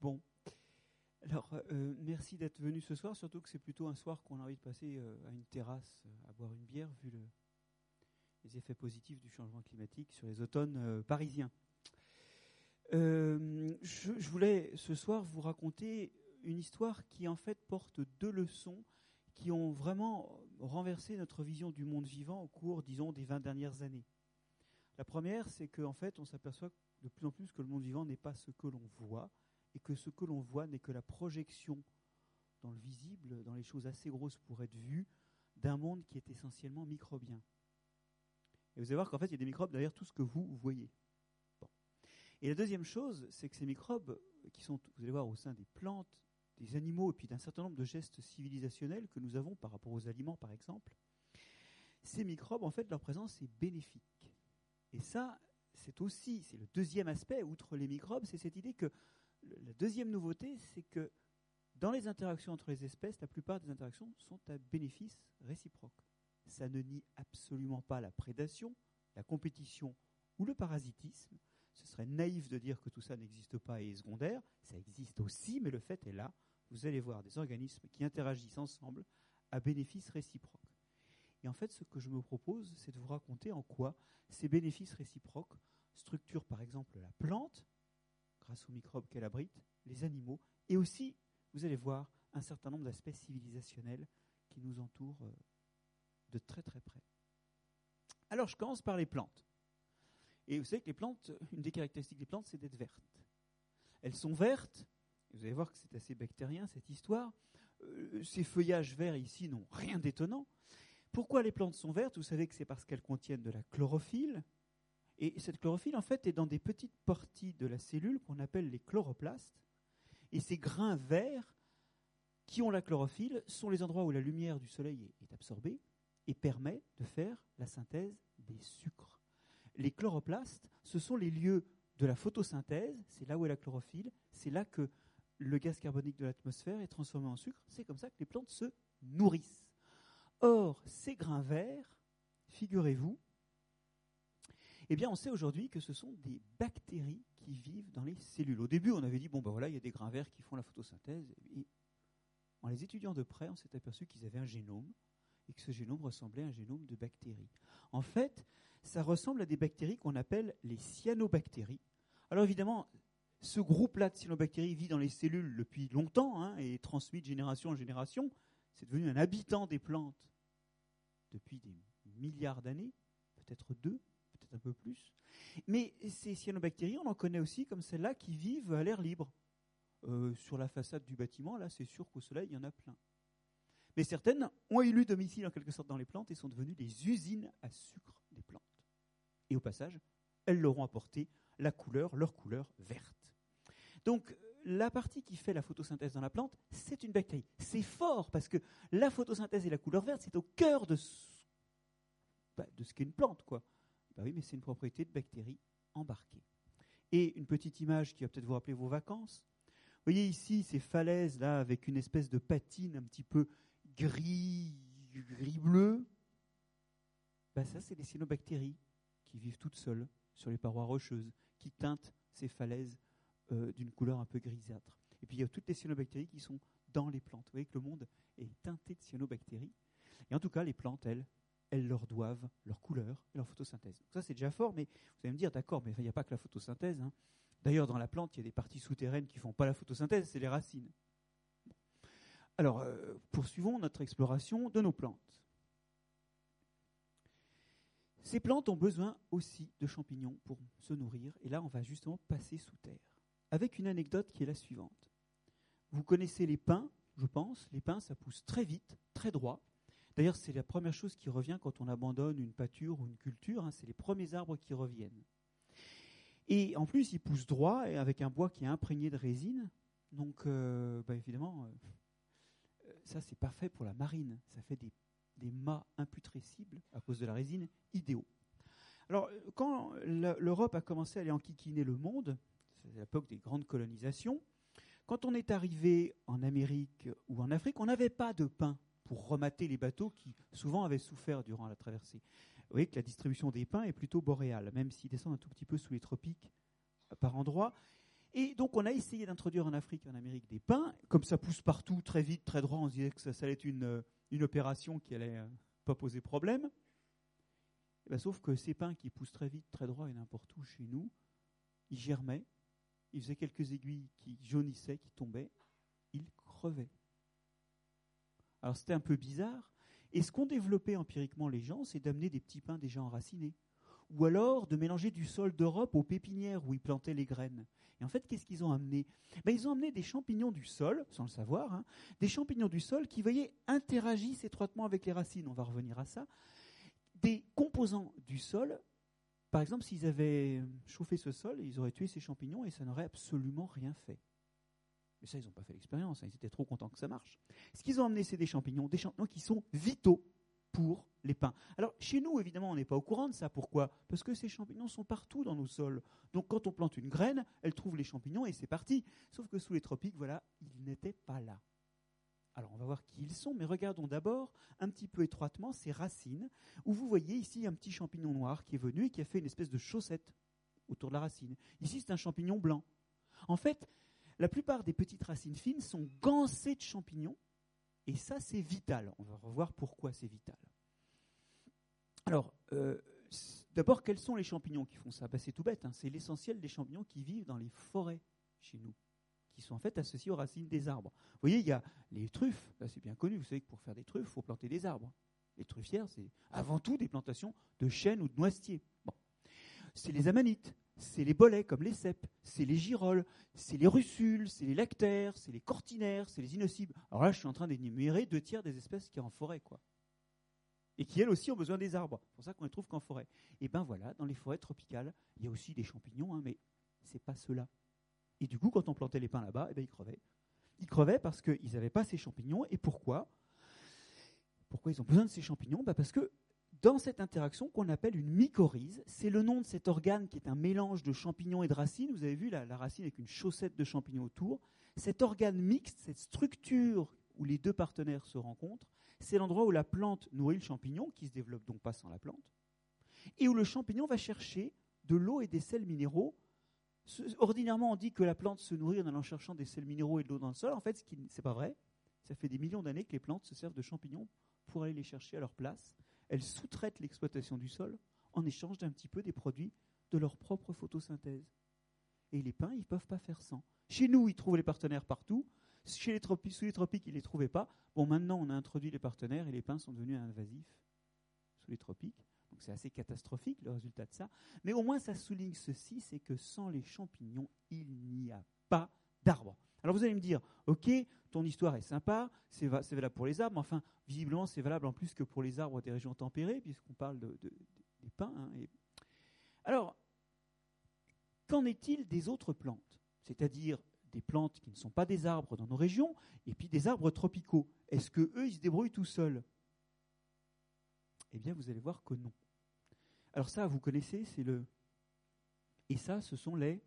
Bon. Alors, euh, merci d'être venu ce soir, surtout que c'est plutôt un soir qu'on a envie de passer euh, à une terrasse euh, à boire une bière, vu le, les effets positifs du changement climatique sur les automnes parisiens. Je, je, voulais ce soir vous raconter une histoire qui en fait porte deux leçons qui ont vraiment renversé notre vision du monde vivant au cours, disons, des 20 dernières années. La première, c'est qu'en fait, on s'aperçoit de plus en plus que le monde vivant n'est pas ce que l'on voit, et que ce que l'on voit n'est que la projection dans le visible, dans les choses assez grosses pour être vues, d'un monde qui est essentiellement microbien. Et vous allez voir qu'en fait, il y a des microbes derrière tout ce que vous voyez. Et la deuxième chose, c'est que ces microbes, qui sont, vous allez voir, au sein des plantes, des animaux, et puis d'un certain nombre de gestes civilisationnels que nous avons par rapport aux aliments, par exemple, ces microbes, en fait, leur présence est bénéfique. Et ça, c'est aussi, c'est le deuxième aspect, outre les microbes, c'est cette idée que la deuxième nouveauté, c'est que dans les interactions entre les espèces, la plupart des interactions sont à bénéfice réciproque. Ça ne nie absolument pas la prédation, la compétition ou le parasitisme. Ce serait naïf de dire que tout ça n'existe pas et est secondaire. Ça existe aussi, mais le fait est là. Vous allez voir des organismes qui interagissent ensemble à bénéfice réciproque. Et en fait, ce que je me propose, c'est de vous raconter en quoi ces bénéfices réciproques structurent par exemple la plante, grâce aux microbes qu'elle abrite, les animaux, et aussi, vous allez voir, un certain nombre d'aspects civilisationnels qui nous entourent euh, de très très près. Alors je commence par les plantes. Et vous savez que les plantes, une des caractéristiques des plantes, c'est d'être vertes. Elles sont vertes, et vous allez voir que c'est assez bactérien cette histoire. Euh, ces feuillages verts ici n'ont rien d'étonnant. Pourquoi les plantes sont vertes? Vous savez que c'est parce qu'elles contiennent de la chlorophylle, et cette chlorophylle, en fait, est dans des petites parties de la cellule qu'on appelle les chloroplastes. Et ces grains verts qui ont la chlorophylle sont les endroits où la lumière du soleil est absorbée et permet de faire la synthèse des sucres. Les chloroplastes, ce sont les lieux de la photosynthèse, c'est là où est la chlorophylle, c'est là que le gaz carbonique de l'atmosphère est transformé en sucre, c'est comme ça que les plantes se nourrissent. Or, ces grains verts, figurez-vous, eh bien, on sait aujourd'hui que ce sont des bactéries qui vivent dans les cellules. Au début, on avait dit, bon, ben voilà, il y a des grains verts qui font la photosynthèse. Et en les étudiant de près, on s'est aperçu qu'ils avaient un génome et que ce génome ressemblait à un génome de bactéries. En fait, ça ressemble à des bactéries qu'on appelle les cyanobactéries. Alors évidemment, ce groupe-là de cyanobactéries vit dans les cellules depuis longtemps hein, et est transmis de génération en génération. C'est devenu un habitant des plantes depuis des milliards d'années, peut-être deux un peu plus. Mais ces cyanobactéries, on en connaît aussi comme celles-là qui vivent à l'air libre. Euh, sur la façade du bâtiment, là, c'est sûr qu'au soleil, il y en a plein. Mais certaines ont élu domicile en quelque sorte dans les plantes et sont devenues des usines à sucre des plantes. Et au passage, elles leur ont apporté la couleur, leur couleur verte. Donc, la partie qui fait la photosynthèse dans la plante, c'est une bactérie. C'est fort parce que la photosynthèse et la couleur verte, c'est au cœur de ce, bah, de ce qu'est une plante, quoi. Ben oui, mais c'est une propriété de bactéries embarquées. Et une petite image qui va peut-être vous rappeler vos vacances. Vous voyez ici ces falaises là avec une espèce de patine un petit peu gris, gris bleu. Ben ça, c'est des cyanobactéries qui vivent toutes seules sur les parois rocheuses, qui teintent ces falaises euh, d'une couleur un peu grisâtre. Et puis il y a toutes les cyanobactéries qui sont dans les plantes. Vous voyez que le monde est teinté de cyanobactéries. Et en tout cas, les plantes, elles, elles leur doivent leur couleur et leur photosynthèse. ça, c'est déjà fort, mais vous allez me dire, d'accord, mais il n'y a pas que la photosynthèse. Hein. D'ailleurs, dans la plante, il y a des parties souterraines qui ne font pas la photosynthèse, c'est les racines. Alors, euh, poursuivons notre exploration de nos plantes. Ces plantes ont besoin aussi de champignons pour se nourrir, et là, on va justement passer sous terre. Avec une anecdote qui est la suivante. Vous connaissez les pins, je pense. Les pins, ça pousse très vite, très droit. D'ailleurs, c'est la première chose qui revient quand on abandonne une pâture ou une culture, hein, c'est les premiers arbres qui reviennent. Et en plus, ils poussent droit et avec un bois qui est imprégné de résine. Donc, euh, bah, évidemment, euh, ça, c'est parfait pour la marine. Ça fait des, des mâts imputrescibles à cause de la résine idéaux. Alors, quand l'Europe a commencé à aller enquiquiner le monde, c'est l'époque des grandes colonisations, quand on est arrivé en Amérique ou en Afrique, on n'avait pas de pain pour remater les bateaux qui souvent avaient souffert durant la traversée. Vous voyez que la distribution des pins est plutôt boréale, même s'ils descendent un tout petit peu sous les tropiques euh, par endroits. Et donc on a essayé d'introduire en Afrique et en Amérique des pins. Comme ça pousse partout, très vite, très droit, on se disait que ça, allait être une, euh, une, opération qui allait euh, pas poser problème. Et ben, sauf que ces pins qui poussent très vite, très droit et n'importe où chez nous, ils germaient, ils faisaient quelques aiguilles qui jaunissaient, qui tombaient, ils crevaient. Alors c'était un peu bizarre. Et ce qu'ont développé empiriquement les gens, c'est d'amener des petits pins déjà enracinés ou alors de mélanger du sol d'Europe aux pépinières où ils plantaient les graines. Et en fait, qu'est-ce qu'ils ont amené? Ben, Ils ont amené des champignons du sol, sans le savoir, hein, des champignons du sol qui, voyez, interagissent étroitement avec les racines, on va revenir à ça, des composants du sol. Par exemple, s'ils avaient chauffé ce sol, ils auraient tué ces champignons et ça n'aurait absolument rien fait. Mais ça, ils n'ont pas fait l'expérience, hein, ils étaient trop contents que ça marche. Ce qu'ils ont amené, c'est des champignons, des champignons qui sont vitaux pour les pins. Alors, chez nous, évidemment, on n'est pas au courant de ça. Pourquoi? Parce que ces champignons sont partout dans nos sols. Donc, quand on plante une graine, elle trouve les champignons et c'est parti. Sauf que sous les tropiques, voilà, ils n'étaient pas là. Alors, on va voir qui ils sont, mais regardons d'abord un petit peu étroitement ces racines, où vous voyez ici un petit champignon noir qui est venu et qui a fait une espèce de chaussette autour de la racine. Ici, c'est un champignon blanc. En fait, la plupart des petites racines fines sont gancées de champignons et ça, c'est vital. On va revoir pourquoi c'est vital. Alors, euh, d'abord, quels sont les champignons qui font ça? Ben, C'est tout bête. Hein. C'est l'essentiel des champignons qui vivent dans les forêts chez nous, qui sont en fait associés aux racines des arbres. Vous voyez, il y a les truffes. c'est bien connu. Vous savez que pour faire des truffes, il faut planter des arbres. Les truffières, c'est avant tout des plantations de chênes ou de noisetiers. Bon. C'est les amanites c'est les bolets comme les cèpes, c'est les girolles, c'est les russules, c'est les lactaires, c'est les cortinaires, c'est les inocibles. Alors là, je suis en train d'énumérer deux tiers des espèces qui y en forêt, quoi. Et qui, elles aussi, ont besoin des arbres. C'est pour ça qu'on les trouve qu'en forêt. Et ben voilà, dans les forêts tropicales, il y a aussi des champignons, hein, mais c'est pas cela. Et du coup, quand on plantait les pins là-bas, eh ben, ils crevaient. Ils crevaient parce qu'ils n'avaient pas ces champignons. Et pourquoi? Pourquoi ils ont besoin de ces champignons? Ben Parce que dans cette interaction qu'on appelle une mycorhize. C'est le nom de cet organe qui est un mélange de champignons et de racines. Vous avez vu la, racine avec une chaussette de champignons autour. Cet organe mixte, cette structure où les deux partenaires se rencontrent, c'est l'endroit où la plante nourrit le champignon, qui se développe donc pas sans la plante, et où le champignon va chercher de l'eau et des sels minéraux. Ordinairement, on dit que la plante se nourrit en allant cherchant des sels minéraux et de l'eau dans le sol. En fait, ce n'est pas vrai. Ça fait des millions d'années que les plantes se servent de champignons pour aller les chercher à leur place elles sous-traitent l'exploitation du sol en échange d'un petit peu des produits de leur propre photosynthèse. Et les pins, ils ne peuvent pas faire sans. Chez nous, ils trouvent les partenaires partout. Chez les tropiques, sous les tropiques, ils ne les trouvaient pas. Bon, maintenant, on a introduit les partenaires et les pins sont devenus invasifs sous les tropiques. Donc c'est assez catastrophique le résultat de ça. Mais au moins, ça souligne ceci, c'est que sans les champignons, il n'y a pas d'arbres. Alors vous allez me dire, ok, ton histoire est sympa, c'est valable pour les arbres, mais enfin, visiblement, c'est valable en plus que pour les arbres des régions tempérées, puisqu'on parle de, des pins. Hein, alors, qu'en est-il des autres plantes? C'est-à-dire des plantes qui ne sont pas des arbres dans nos régions, et puis des arbres tropicaux. Est-ce que eux, ils se débrouillent tout seuls? Eh bien, vous allez voir que non. Alors ça, vous connaissez, c'est le... Et ça, ce sont les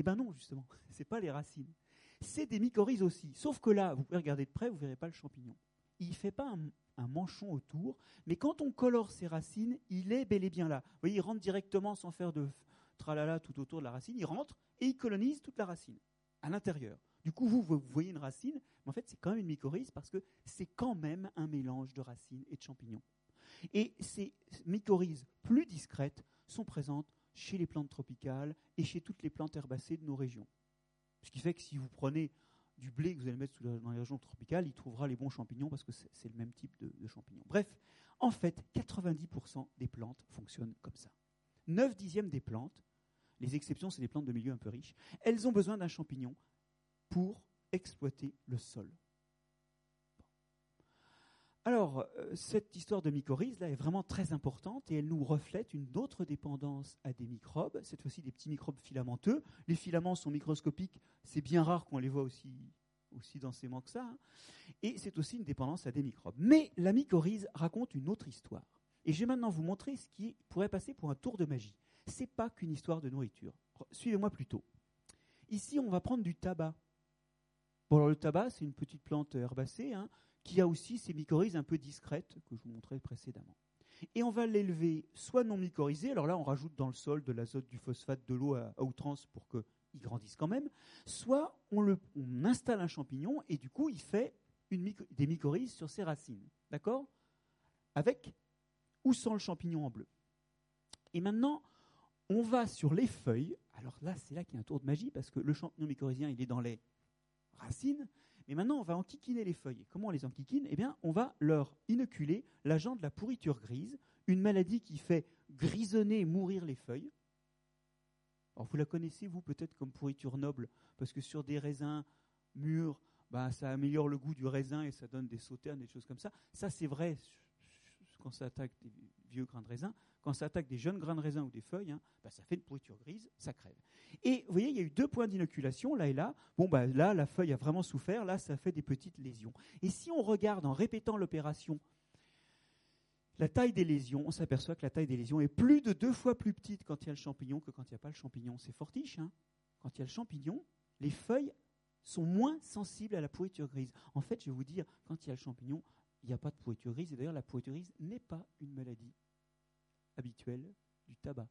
eh bien non, justement, ce n'est pas les racines. C'est des mycorhizes aussi. Sauf que là, vous pouvez regarder de près, vous ne verrez pas le champignon. Il ne fait pas un, manchon autour, mais quand on colore ses racines, il est bel et bien là. Vous voyez, il rentre directement sans faire de tralala tout autour de la racine, il rentre et il colonise toute la racine, à l'intérieur. Du coup, vous, vous voyez une racine, mais en fait, c'est quand même une mycorhize parce que c'est quand même un mélange de racines et de champignons. Et ces mycorhizes plus discrètes sont présentes chez les plantes tropicales et chez toutes les plantes herbacées de nos régions. Ce qui fait que si vous prenez du blé que vous allez mettre dans les régions tropicales, il trouvera les bons champignons parce que c'est le même type de, champignons. Bref, en fait, 90% des plantes fonctionnent comme ça. 9 dixièmes des plantes, les exceptions, c'est des plantes de milieu un peu riches, elles ont besoin d'un champignon pour exploiter le sol. Alors, euh, cette histoire de mycorhize là est vraiment très importante et elle nous reflète une autre dépendance à des microbes, cette fois-ci des petits microbes filamenteux. Les filaments sont microscopiques, c'est bien rare qu'on les voit aussi, aussi densément que ça. Hein. Et c'est aussi une dépendance à des microbes. Mais la mycorhize raconte une autre histoire. Et je vais maintenant vous montrer ce qui pourrait passer pour un tour de magie. Ce n'est pas qu'une histoire de nourriture. Suivez-moi plutôt. Ici, on va prendre du tabac. Bon, alors le tabac, c'est une petite plante herbacée. Hein qui a aussi ces mycorhizes un peu discrètes que je vous montrais précédemment. et on va l'élever soit non mycorhizé, alors là on rajoute dans le sol de l'azote, du phosphate, de l'eau à, outrance pour qu'il grandisse quand même, soit on, le, on installe un champignon et du coup il fait des mycorhizes sur ses racines. D'accord? Avec ou sans le champignon en bleu. Et maintenant, on va sur les feuilles. Alors là, c'est là qu'il y a un tour de magie parce que le champignon mycorhizien, il est dans les racines. Mais maintenant, on va enquiquiner les feuilles. comment on les enquiquine? Eh bien, on va leur inoculer l'agent de la pourriture grise, une maladie qui fait grisonner et mourir les feuilles. Alors, vous la connaissez, vous, peut-être comme pourriture noble, parce que sur des raisins mûrs, bah, ça améliore le goût du raisin et ça donne des sauternes, des choses comme ça. Ça, c'est vrai quand ça attaque des vieux grains de raisin. Quand ça attaque des jeunes grains de raisin ou des feuilles, hein, bah, ça fait une pourriture grise, ça crève. Et vous voyez, il y a eu deux points d'inoculation, là et là. Bon, bah, là, la feuille a vraiment souffert, là, ça fait des petites lésions. Et si on regarde en répétant l'opération, la taille des lésions, on s'aperçoit que la taille des lésions est plus de deux fois plus petite quand il y a le champignon que quand il n'y a pas le champignon. C'est fortiche. Hein quand il y a le champignon, les feuilles sont moins sensibles à la pourriture grise. En fait, je vais vous dire, quand il y a le champignon, il n'y a pas de pourriture grise. Et d'ailleurs, la pourriture grise n'est pas une maladie habituelle du tabac.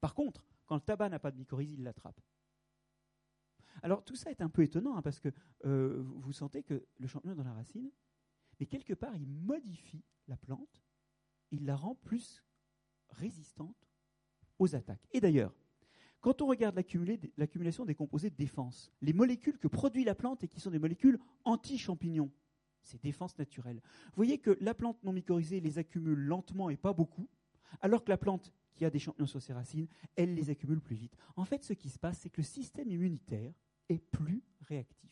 Par contre, quand le tabac n'a pas de mycorhize, il l'attrape. Alors tout ça est un peu étonnant hein, parce que euh, vous sentez que le champignon est dans la racine, mais quelque part il modifie la plante, il la rend plus résistante aux attaques. Et d'ailleurs, quand on regarde l'accumulation des composés de défense, les molécules que produit la plante et qui sont des molécules anti-champignons, c'est défense naturelle. Vous voyez que la plante non mycorhizée les accumule lentement et pas beaucoup, alors que la plante qui a des champignons sur ses racines, elle les accumule plus vite. En fait, ce qui se passe, c'est que le système immunitaire est plus réactif.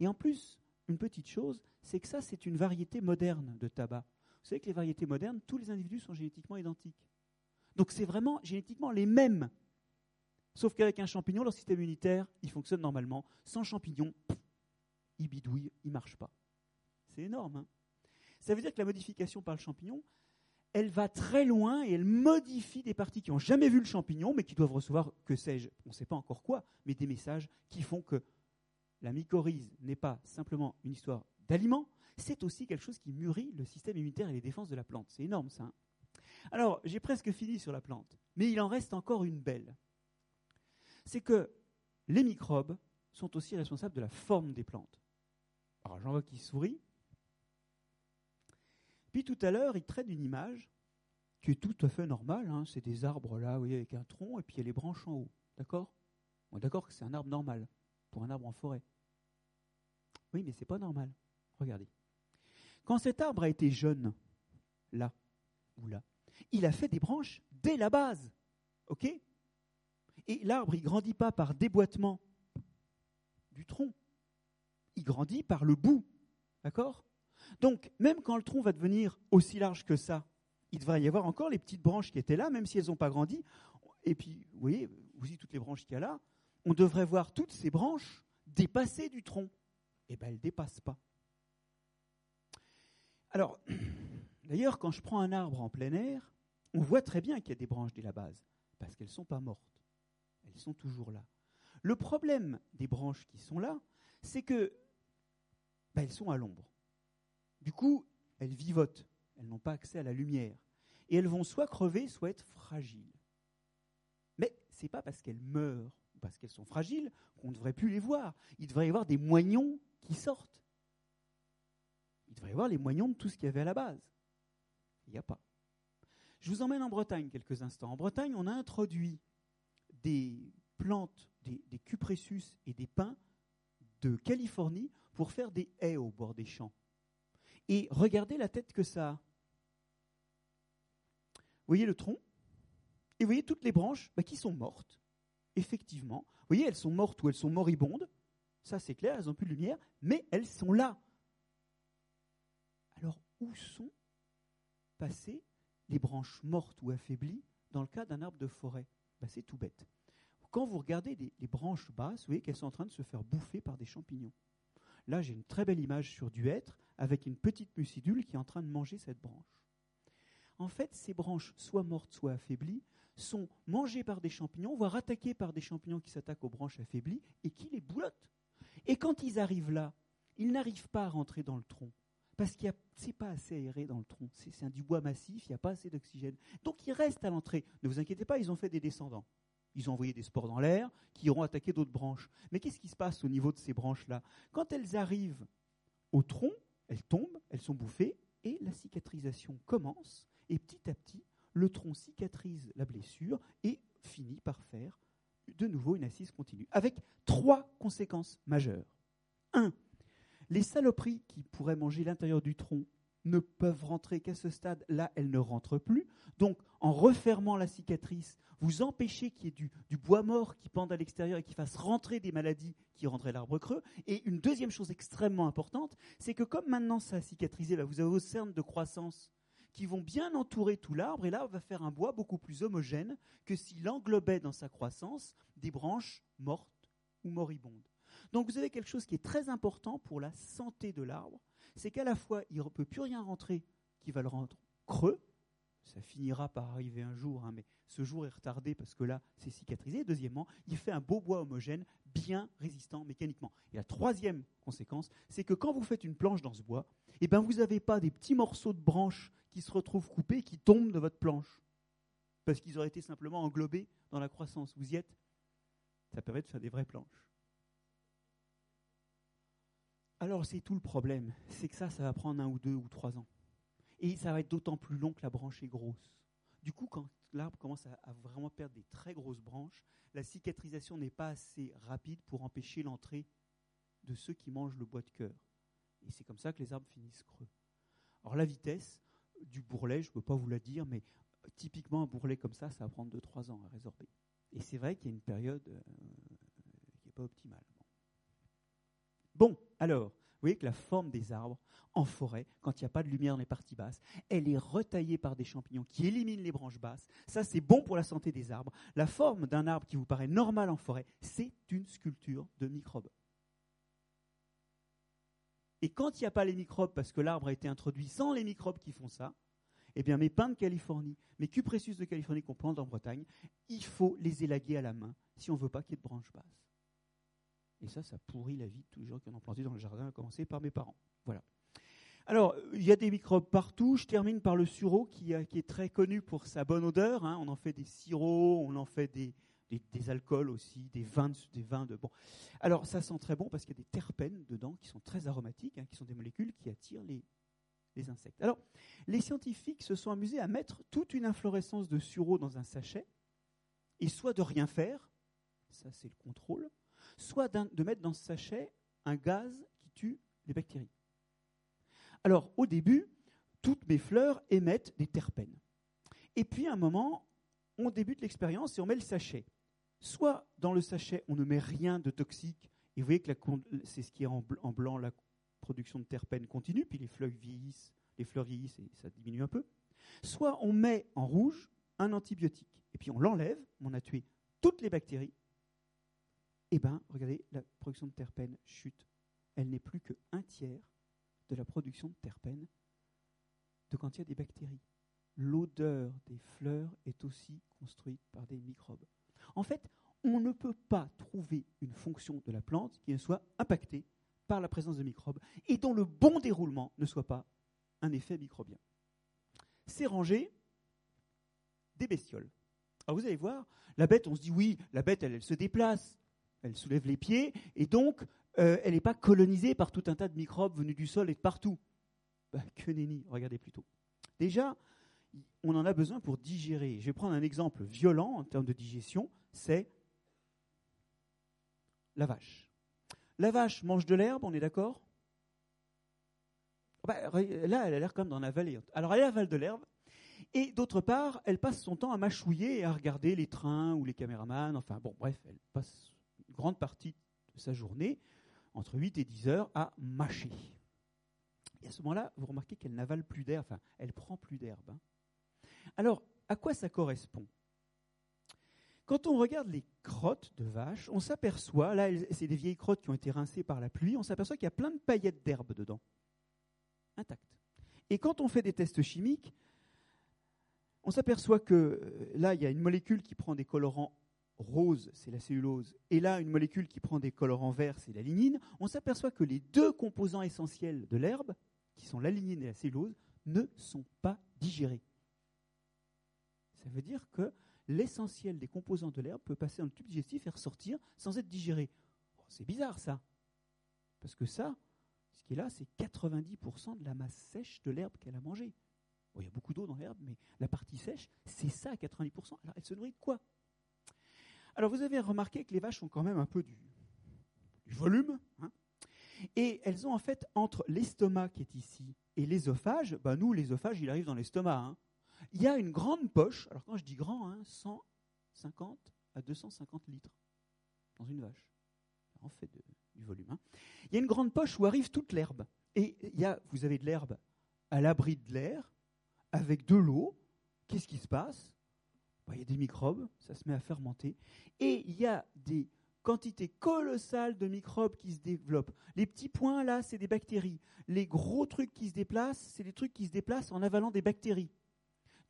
Et en plus, une petite chose, c'est que ça, c'est une variété moderne de tabac. Vous savez que les variétés modernes, tous les individus sont génétiquement identiques. Donc c'est vraiment génétiquement les mêmes. Sauf qu'avec un champignon, leur système immunitaire, il fonctionne normalement. Sans champignon, il bidouille, il ne marche pas. C'est énorme. Hein Ça veut dire que la modification par le champignon, elle va très loin et elle modifie des parties qui n'ont jamais vu le champignon, mais qui doivent recevoir, que sais-je, on ne sait pas encore quoi, mais des messages qui font que la mycorhize n'est pas simplement une histoire d'aliment, c'est aussi quelque chose qui mûrit le système immunitaire et les défenses de la plante. C'est énorme ça. Hein. Alors, j'ai presque fini sur la plante, mais il en reste encore une belle. C'est que les microbes sont aussi responsables de la forme des plantes. Alors, j'en vois qui sourit. Puis tout à l'heure, il traite d'une image qui est tout à fait normale. Hein. C'est des arbres là, vous voyez, avec un tronc et puis il y a les branches en haut. D'accord? D'accord que c'est un arbre normal pour un arbre en forêt. Oui, mais c'est pas normal. Regardez. Quand cet arbre a été jeune, là ou là, il a fait des branches dès la base. OK? Et l'arbre, il ne grandit pas par déboîtement du tronc. Il grandit par le bout. D'accord? Donc, même quand le tronc va devenir aussi large que ça, il devrait y avoir encore les petites branches qui étaient là, même si elles n'ont pas grandi. Et puis, vous voyez, vous voyez toutes les branches qu'il y a là. On devrait voir toutes ces branches dépasser du tronc. Eh bien, elles ne dépassent pas. Alors, D'ailleurs, quand je prends un arbre en plein air, on voit très bien qu'il y a des branches dès la base, parce qu'elles ne sont pas mortes. Elles sont toujours là. Le problème des branches qui sont là, c'est que bah, elles sont à l'ombre. Du coup, elles vivotent. Elles n'ont pas accès à la lumière. Et elles vont soit crever, soit être fragiles. Mais ce n'est pas parce qu'elles meurent parce qu'elles sont fragiles qu'on ne devrait plus les voir. Il devrait y avoir des moignons qui sortent. Il devrait y avoir les moignons de tout ce qu'il y avait à la base. Il n'y a pas. Je vous emmène en Bretagne quelques instants. En Bretagne, on a introduit des plantes, des, des cupressus et des pins de Californie pour faire des haies au bord des champs. Et regardez la tête que ça a. Vous voyez le tronc? Et vous voyez toutes les branches? Bah, qui sont mortes. Effectivement. Vous voyez, elles sont mortes ou elles sont moribondes. Ça, c'est clair, elles n'ont plus de lumière, mais elles sont là. Alors, où sont passer les branches mortes ou affaiblies dans le cas d'un arbre de forêt? Ben, C'est tout bête. Quand vous regardez les, branches basses, vous voyez qu'elles sont en train de se faire bouffer par des champignons. Là, j'ai une très belle image sur du hêtre avec une petite mucidule qui est en train de manger cette branche. En fait, ces branches, soit mortes, soit affaiblies, sont mangées par des champignons, voire attaquées par des champignons qui s'attaquent aux branches affaiblies et qui les boulottent. Et quand ils arrivent là, ils n'arrivent pas à rentrer dans le tronc parce qu'il n'est pas assez aéré dans le tronc. C'est du bois massif, il n'y a pas assez d'oxygène. Donc il reste à l'entrée. Ne vous inquiétez pas, ils ont fait des descendants. Ils ont envoyé des spores dans l'air qui iront attaquer d'autres branches. Mais qu'est-ce qui se passe au niveau de ces branches-là? Quand elles arrivent au tronc, elles tombent, elles sont bouffées, et la cicatrisation commence, et petit à petit, le tronc cicatrise la blessure et finit par faire de nouveau une assise continue, avec trois conséquences majeures. Un, les saloperies qui pourraient manger l'intérieur du tronc ne peuvent rentrer qu'à ce stade, là elles ne rentrent plus. Donc en refermant la cicatrice, vous empêchez qu'il y ait du, bois mort qui pende à l'extérieur et qui fasse rentrer des maladies qui rendraient l'arbre creux. Et une deuxième chose extrêmement importante, c'est que comme maintenant ça a cicatrisé, vous avez vos cernes de croissance qui vont bien entourer tout l'arbre, et là on va faire un bois beaucoup plus homogène que s'il englobait dans sa croissance des branches mortes ou moribondes. Donc vous avez quelque chose qui est très important pour la santé de l'arbre, c'est qu'à la fois il ne peut plus rien rentrer qui va le rendre creux, ça finira par arriver un jour, hein, mais ce jour est retardé parce que là c'est cicatrisé. deuxièmement, il fait un beau bois homogène, bien résistant mécaniquement. Et la troisième conséquence, c'est que quand vous faites une planche dans ce bois, eh ben vous n'avez pas des petits morceaux de branches qui se retrouvent coupés, qui tombent de votre planche, parce qu'ils auraient été simplement englobés dans la croissance. Vous y êtes Ça permet de faire des vraies planches. Alors c'est tout le problème, c'est que ça, ça va prendre un ou deux ou trois ans. Et ça va être d'autant plus long que la branche est grosse. Du coup, quand l'arbre commence à, vraiment perdre des très grosses branches, la cicatrisation n'est pas assez rapide pour empêcher l'entrée de ceux qui mangent le bois de cœur. Et c'est comme ça que les arbres finissent creux. Alors la vitesse du bourrelet, je ne peux pas vous la dire, mais typiquement un bourrelet comme ça, ça va prendre 2-3 ans à résorber. Et c'est vrai qu'il y a une période euh, qui n'est pas optimale. Bon, alors, vous voyez que la forme des arbres en forêt, quand il n'y a pas de lumière dans les parties basses, elle est retaillée par des champignons qui éliminent les branches basses. Ça, c'est bon pour la santé des arbres. La forme d'un arbre qui vous paraît normal en forêt, c'est une sculpture de microbes. Et quand il n'y a pas les microbes, parce que l'arbre a été introduit sans les microbes qui font ça, eh bien mes pins de Californie, mes cupressus de Californie qu'on plante en Bretagne, il faut les élaguer à la main si on ne veut pas qu'il y ait de branches basses. Et ça, ça pourrit la vie de tous les en ont planté dans le jardin, à commencer par mes parents. Voilà. Alors, il y a des microbes partout. Je termine par le sureau, qui, est très connu pour sa bonne odeur. Hein. On en fait des sirops, on en fait des, alcools aussi, des vins, des vins de bon. Alors, ça sent très bon parce qu'il y a des terpènes dedans qui sont très aromatiques, hein, qui sont des molécules qui attirent les, les insectes. Alors, les scientifiques se sont amusés à mettre toute une inflorescence de sureau dans un sachet, et soit de rien faire, ça c'est le contrôle, soit de mettre dans ce sachet un gaz qui tue les bactéries. Alors, au début, toutes mes fleurs émettent des terpènes. Et puis, à un moment, on débute l'expérience et on met le sachet. Soit dans le sachet, on ne met rien de toxique, et vous voyez que c'est ce qui est en, blanc, la production de terpènes continue, puis les fleurs vieillissent, les fleurs vieillissent et ça diminue un peu. Soit on met en rouge un antibiotique, et puis on l'enlève, on a tué toutes les bactéries, eh bien, regardez, la production de terpènes chute. Elle n'est plus que un tiers de la production de terpènes de quand il y a des bactéries. L'odeur des fleurs est aussi construite par des microbes. En fait, on ne peut pas trouver une fonction de la plante qui ne soit impactée par la présence de microbes et dont le bon déroulement ne soit pas un effet microbien. C'est rangé des bestioles. Alors vous allez voir, la bête, on se dit oui, la bête, elle se déplace, elle soulève les pieds, et donc euh, elle n'est pas colonisée par tout un tas de microbes venus du sol et de partout. Bah, que nenni, regardez plutôt. Déjà, on en a besoin pour digérer. Je vais prendre un exemple violent en termes de digestion, c'est la vache. La vache mange de l'herbe, on est d'accord? Bah, Là, elle a l'air comme d'en avaler. Alors, elle avale de l'herbe, et d'autre part, elle passe son temps à mâchouiller et à regarder les trains ou les caméramans. Enfin, bon, bref, elle passe grande partie de sa journée, entre 8 et 10 heures, à mâcher. Et à ce moment-là, vous remarquez qu'elle n'avale plus d'air, enfin, elle prend plus d'herbe. Hein. Alors, à quoi ça correspond? Quand on regarde les crottes de vache, on s'aperçoit, là, c'est des vieilles crottes qui ont été rincées par la pluie, on s'aperçoit qu'il y a plein de paillettes d'herbe dedans, intactes. Et quand on fait des tests chimiques, on s'aperçoit que euh, là, il y a une molécule qui prend des colorants rose, c'est la cellulose, et là, une molécule qui prend des colorants verts, c'est la lignine, on s'aperçoit que les deux composants essentiels de l'herbe qui sont la lignine et la cellulose, ne sont pas digérés. Ça veut dire que l'essentiel des composants de l'herbe peut passer dans le tube digestif et ressortir sans être digéré. c'est bizarre ça. Parce que ça, ce qui est là, c'est 90% de la masse sèche de l'herbe qu'elle a mangée. il y a beaucoup d'eau dans l'herbe, mais la partie sèche, c'est ça à 90%. Alors elle se nourrit de quoi? Alors vous avez remarqué que les vaches ont quand même un peu du, volume. Hein et elles ont en fait entre l'estomac qui est ici et l'ésophage, bah nous l'ésophage il arrive dans l'estomac. Hein. Il y a une grande poche, alors quand je dis grand, hein, 150 à 250 litres dans une vache. En fait du volume. Hein. Il y a une grande poche où arrive toute l'herbe. Et il y a, vous avez de l'herbe à l'abri de l'air, avec de l'eau. Qu'est-ce qui se passe? Bah, Il y a des microbes, ça se met à fermenter. Et il y a des quantité colossale de microbes qui se développent. Les petits points là, c'est des bactéries. Les gros trucs qui se déplacent, c'est des trucs qui se déplacent en avalant des bactéries.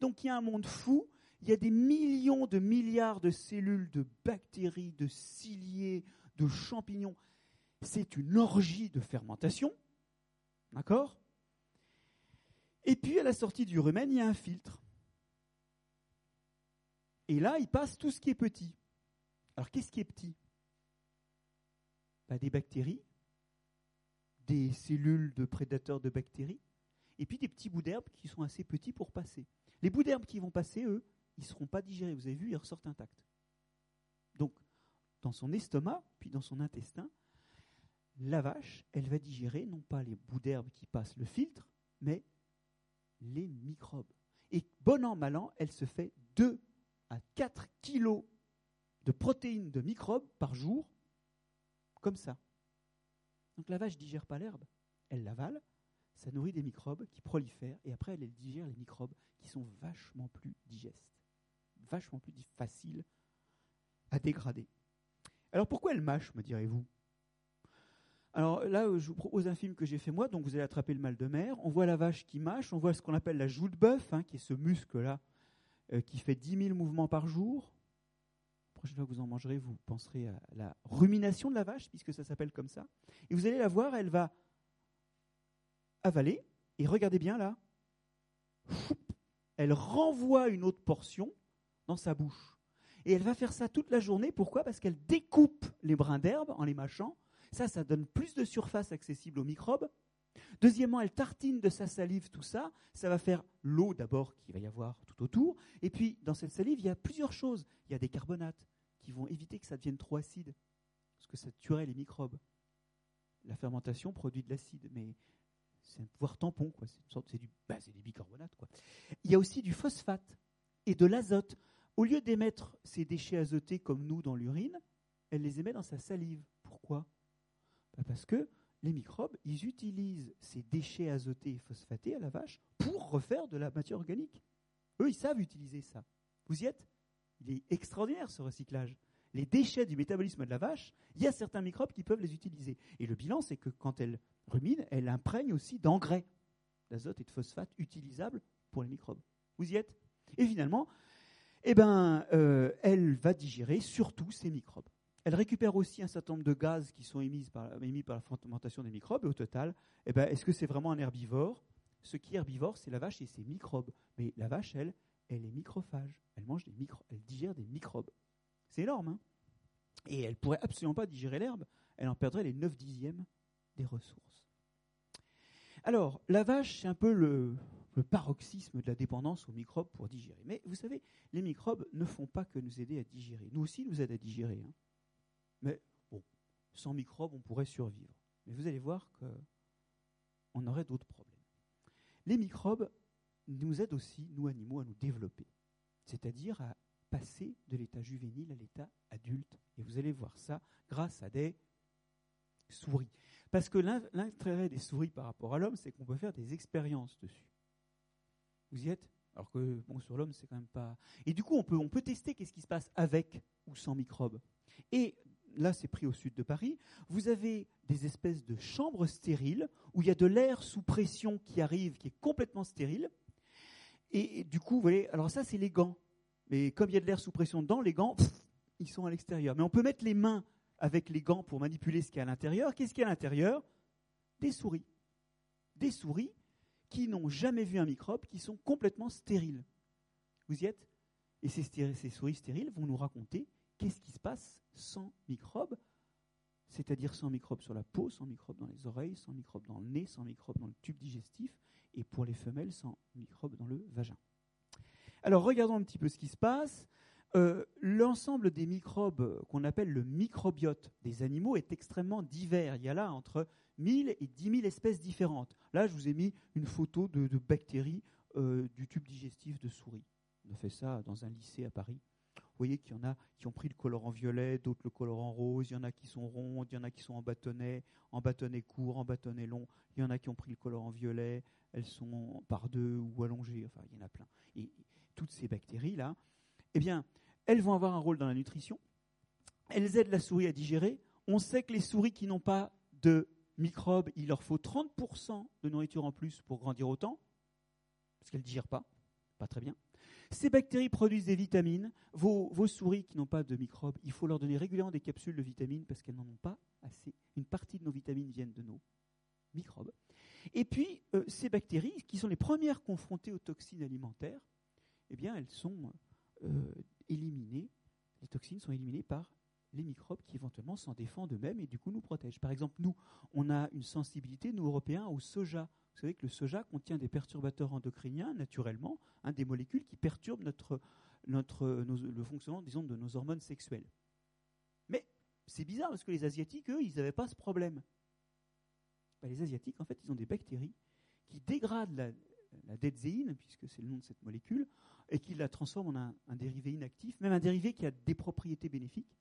Donc il y a un monde fou, il y a des millions de milliards de cellules, de bactéries, de ciliés, de champignons. C'est une orgie de fermentation. D'accord? Et puis à la sortie du rumen, il y a un filtre. Et là, il passe tout ce qui est petit. Alors qu'est-ce qui est petit? Bah, des bactéries, des cellules de prédateurs de bactéries, et puis des petits bouts d'herbe qui sont assez petits pour passer. Les bouts d'herbe qui vont passer, eux, ils ne seront pas digérés. Vous avez vu, ils ressortent intacts. Donc, dans son estomac, puis dans son intestin, la vache, elle va digérer non pas les bouts d'herbe qui passent le filtre, mais les microbes. Et bon an, mal an, elle se fait 2 à 4 kilos de protéines de microbes par jour comme ça. Donc la vache digère pas l'herbe, elle l'avale, ça nourrit des microbes qui prolifèrent, et après elle, digère les microbes qui sont vachement plus digestes, vachement plus faciles à dégrader. Alors pourquoi elle mâche, me direz-vous? Alors là, je vous propose un film que j'ai fait moi, donc vous allez attraper le mal de mer. On voit la vache qui mâche, on voit ce qu'on appelle la joue de bœuf, hein, qui est ce muscle-là, euh, qui fait 10 000 mouvements par jour prochaine fois que vous en mangerez, vous penserez à la rumination de la vache, puisque ça s'appelle comme ça. Et vous allez la voir, elle va avaler, et regardez bien là, elle renvoie une autre portion dans sa bouche. Et elle va faire ça toute la journée. Pourquoi? Parce qu'elle découpe les brins d'herbe en les mâchant. Ça, ça donne plus de surface accessible aux microbes. Deuxièmement, elle tartine de sa salive tout ça. Ça va faire l'eau d'abord qu'il va y avoir tout autour. Et puis, dans cette salive, il y a plusieurs choses. Il y a des carbonates, qui vont éviter que ça devienne trop acide, parce que ça tuerait les microbes. La fermentation produit de l'acide, mais c'est un pouvoir tampon. C'est, du, bah, c'est des bicarbonates. Il y a aussi du phosphate et de l'azote. Au lieu d'émettre ces déchets azotés comme nous dans l'urine, elle les émet dans sa salive. Pourquoi? Bah, Parce que les microbes, ils utilisent ces déchets azotés et phosphatés à la vache pour refaire de la matière organique. Eux, ils savent utiliser ça. Vous y êtes? Il est extraordinaire ce recyclage. Les déchets du métabolisme de la vache, il y a certains microbes qui peuvent les utiliser. Et le bilan, c'est que quand elle rumine, elle imprègne aussi d'engrais, d'azote et de phosphate utilisables pour les microbes. Vous y êtes? Et finalement, eh ben, euh, elle va digérer surtout ces microbes. Elle récupère aussi un certain nombre de gaz qui sont émis par, la fermentation des microbes. Et au total, eh ben, est-ce que c'est vraiment un herbivore? Ce qui est herbivore, c'est la vache et ses microbes. Mais la vache, elle, elle est microphage. Elle mange des microbes, elle digère des microbes. C'est énorme, hein? Et elle pourrait absolument pas digérer l'herbe. Elle en perdrait les 9 dixièmes des ressources. Alors, la vache, c'est un peu le, paroxysme de la dépendance aux microbes pour digérer. Mais vous savez, les microbes ne font pas que nous aider à digérer. Nous aussi, nous aident à digérer. Hein. Mais bon, sans microbes, on pourrait survivre. Mais vous allez voir qu'on aurait d'autres problèmes. Les microbes nous aide aussi, nous animaux, à nous développer, c'est-à-dire à passer de l'état juvénile à l'état adulte. Et vous allez voir ça grâce à des souris. Parce que l'intérêt des souris par rapport à l'homme, c'est qu'on peut faire des expériences dessus. Vous y êtes? Alors que bon, sur l'homme, c'est quand même pas. Et du coup, on peut, on peut tester qu'est-ce qui se passe avec ou sans microbes. Et là c'est pris au sud de Paris, vous avez des espèces de chambres stériles où il y a de l'air sous pression qui arrive, qui est complètement stérile, et, du coup, vous voyez, alors ça, c'est les gants. Mais comme il y a de l'air sous pression dedans, les gants, ils sont à l'extérieur. Mais on peut mettre les mains avec les gants pour manipuler ce qu'il y a à l'intérieur. Qu'est-ce qu'il y a à l'intérieur? Des souris. des souris qui n'ont jamais vu un microbe, qui sont complètement stériles. Vous y êtes? Et ces, ces souris stériles vont nous raconter qu'est-ce qui se passe sans microbes, c'est-à-dire sans microbes sur la peau, sans microbes dans les oreilles, sans microbes dans le nez, sans microbes dans le tube digestif, et pour les femelles, sans microbes dans le vagin. Alors regardons un petit peu ce qui se passe. Euh, l'ensemble des microbes qu'on appelle le microbiote des animaux est extrêmement divers. Il y a là entre 1000 et 10 000 espèces différentes. Là, je vous ai mis une photo de, bactéries euh, du tube digestif de souris. On a fait ça dans un lycée à Paris. Vous voyez qu'il y en a qui ont pris le colorant violet, d'autres le colorant rose, il y en a qui sont rondes, il y en a qui sont en bâtonnet, en bâtonnet court, en bâtonnet long, il y en a qui ont pris le colorant violet, elles sont par deux ou allongées, enfin il y en a plein. Et toutes ces bactéries-là, eh bien, elles vont avoir un rôle dans la nutrition, elles aident la souris à digérer. On sait que les souris qui n'ont pas de microbes, il leur faut 30% de nourriture en plus pour grandir autant, parce qu'elles ne digèrent pas, pas très bien. Ces bactéries produisent des vitamines. Vos, souris qui n'ont pas de microbes, il faut leur donner régulièrement des capsules de vitamines parce qu'elles n'en ont pas assez. Une partie de nos vitamines viennent de nos microbes. Et puis, euh, ces bactéries, qui sont les premières confrontées aux toxines alimentaires, eh bien, elles sont euh, éliminées. Les toxines sont éliminées par les microbes qui éventuellement s'en défendent eux-mêmes et du coup nous protègent. Par exemple, nous, on a une sensibilité, nous Européens, au soja. Vous savez que le soja contient des perturbateurs endocriniens, naturellement, hein, des molécules qui perturbent le fonctionnement, disons, de nos hormones sexuelles. Mais c'est bizarre parce que les Asiatiques, eux, ils n'avaient pas ce problème. Ben, les Asiatiques, en fait, ils ont des bactéries qui dégradent la, la puisque c'est le nom de cette molécule, et qui la transforment en un dérivé inactif, même un dérivé qui a des propriétés bénéfiques.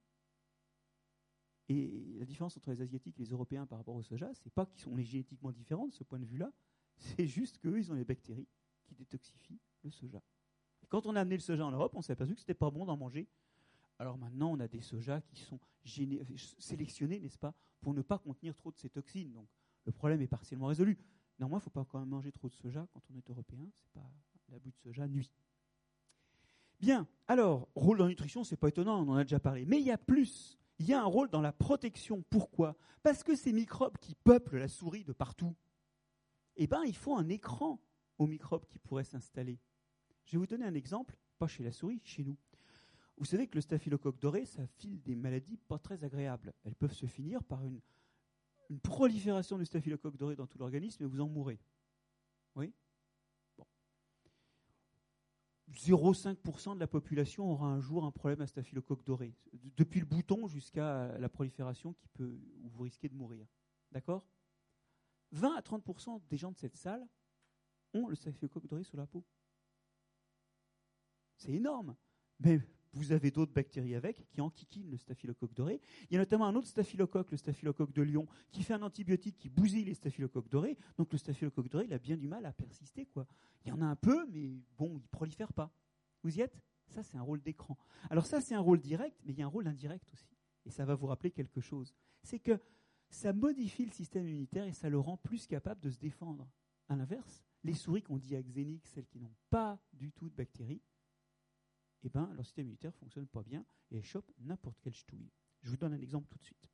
Et la différence entre les Asiatiques et les Européens par rapport au soja, c'est pas qu'ils sont génétiquement différents de ce point de vue-là, c'est juste qu'eux, ils ont les bactéries qui détoxifient le soja. Et quand on a amené le soja en Europe, on s'est aperçu que c'était pas bon d'en manger. Alors maintenant, on a des sojas qui sont sélectionnés, n'est-ce pas, pour ne pas contenir trop de ces toxines. Donc le problème est partiellement résolu. Néanmoins, il ne faut pas quand même manger trop de soja quand on est européen. C'est pas l'abus de soja nuit. Bien. Alors, rôle dans la nutrition, c'est pas étonnant, on en a déjà parlé. Mais il y a plus il y a un rôle dans la protection. Pourquoi? Parce que ces microbes qui peuplent la souris de partout, eh ben, il faut un écran aux microbes qui pourraient s'installer. Je vais vous donner un exemple, pas chez la souris, chez nous. Vous savez que le staphylocoque doré, ça file des maladies pas très agréables. Elles peuvent se finir par une, prolifération du staphylocoque doré dans tout l'organisme et vous en mourrez. Oui? 0,5% de la population aura un jour un problème à staphylocoque doré, depuis le bouton jusqu'à la prolifération qui peut, où vous risquez de mourir. D'accord? 20 à 30% des gens de cette salle ont le staphylocoque doré sur la peau. C'est énorme. Mais vous avez d'autres bactéries avec qui enquiquinent le staphylocoque doré. Il y a notamment un autre staphylocoque, le staphylocoque de Lyon, qui fait un antibiotique qui bousille les staphylocoques dorés. Donc le staphylocoque doré, il a bien du mal à persister. Quoi. Il y en a un peu, mais bon, il prolifère pas. Vous y êtes? Ça, c'est un rôle d'écran. Alors ça, c'est un rôle direct, mais il y a un rôle indirect aussi. Et ça va vous rappeler quelque chose. C'est que ça modifie le système immunitaire et ça le rend plus capable de se défendre. À l'inverse, les souris qu'on dit axéniques, celles qui n'ont pas du tout de bactéries, eh ben, leur système immunitaire ne fonctionne pas bien et chopent n'importe quelle ch'touille. Je vous donne un exemple tout de suite.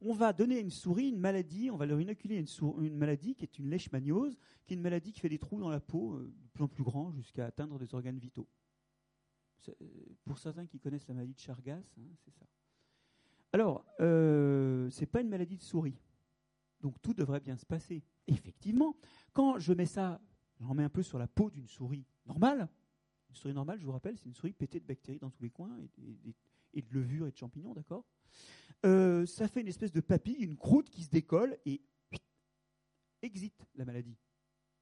On va donner à une souris une maladie, on va leur inoculer une, une, maladie qui est une leishmaniose, qui est une maladie qui fait des trous dans la peau euh, de plus en plus grands jusqu'à atteindre des organes vitaux. Euh, pour certains qui connaissent la maladie de Chargas, hein, c'est ça. Alors, euh, ce n'est pas une maladie de souris. Donc tout devrait bien se passer. Effectivement, quand je mets ça, j'en mets un peu sur la peau d'une souris normale, une souris normale, je vous rappelle, c'est une souris pétée de bactéries dans tous les coins et, de levures et de champignons, d'accord? Euh, Ça fait une espèce de papille, une croûte qui se décolle et exit la maladie.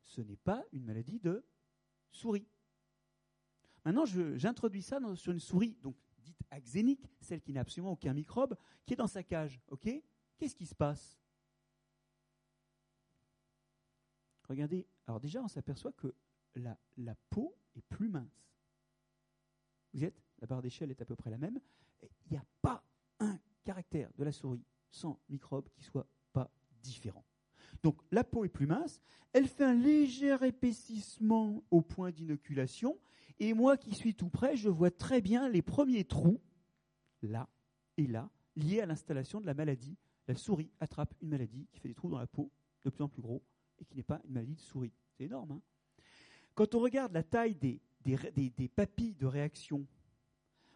Ce n'est pas une maladie de souris. Maintenant, j'introduis ça sur une souris donc dite axénique, celle qui n'a absolument aucun microbe, qui est dans sa cage. Ok? Qu'est-ce qui se passe? Regardez, alors déjà, on s'aperçoit que la, peau est plus mince. Vous êtes? La barre d'échelle est à peu près la même. Il n'y a pas un caractère de la souris sans microbe qui soit pas différent. Donc la peau est plus mince, elle fait un léger épaississement au point d'inoculation, et moi qui suis tout près, je vois très bien les premiers trous, là et là, liés à l'installation de la maladie. La souris attrape une maladie qui fait des trous dans la peau, de plus en plus gros, et qui n'est pas une maladie de souris. C'est énorme. Hein? Quand on regarde la taille des, des, papilles de réaction,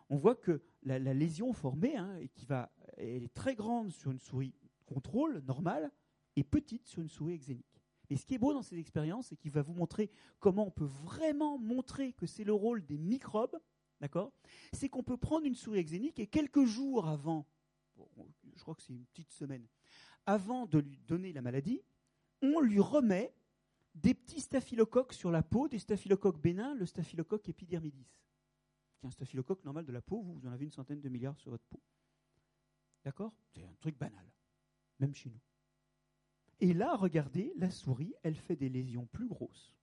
on voit que la, lésion formée, hein, qui va, est très grande sur une souris contrôle normale et petite sur une souris exénique. Et ce qui est beau dans cette expérience, c'est qu'il va vous montrer comment on peut vraiment montrer que c'est le rôle des microbes, d'accord? C'est qu'on peut prendre une souris exénique et quelques jours avant, je crois que c'est une petite semaine, avant de lui donner la maladie, on lui remet des petits staphylocoques sur la peau, des staphylocoques bénins, le staphylocoque épidermidis, qui est un staphylocoque normal de la peau, vous, vous en avez une centaine de milliards sur votre peau. D'accord? C'est un truc banal, même chez nous. Et là, regardez, la souris, elle fait des lésions plus grosses.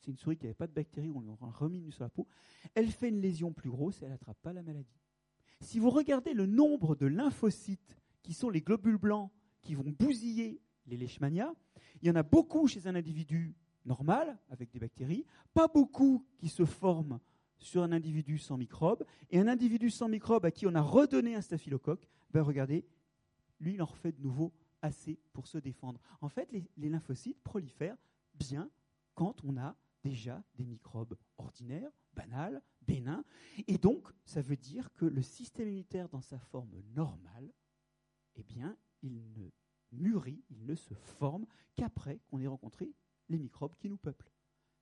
C'est une souris qui n'avait pas de bactéries, on lui a remis sur la peau. Elle fait une lésion plus grosse et elle n'attrape pas la maladie. Si vous regardez le nombre de lymphocytes, qui sont les globules blancs qui vont bousiller les leishmanias, il y en a beaucoup chez un individu normal, avec des bactéries, pas beaucoup qui se forment sur un individu sans microbes, et un individu sans microbes à qui on a redonné un staphylocoque, ben regardez, lui, il en refait de nouveau assez pour se défendre. En fait, les, lymphocytes prolifèrent bien quand on a déjà des microbes ordinaires, banals, bénins. Et donc, ça veut dire que le système immunitaire, dans sa forme normale, eh bien, il ne mûrit, il ne se forme qu'après qu'on ait rencontré les microbes qui nous peuplent.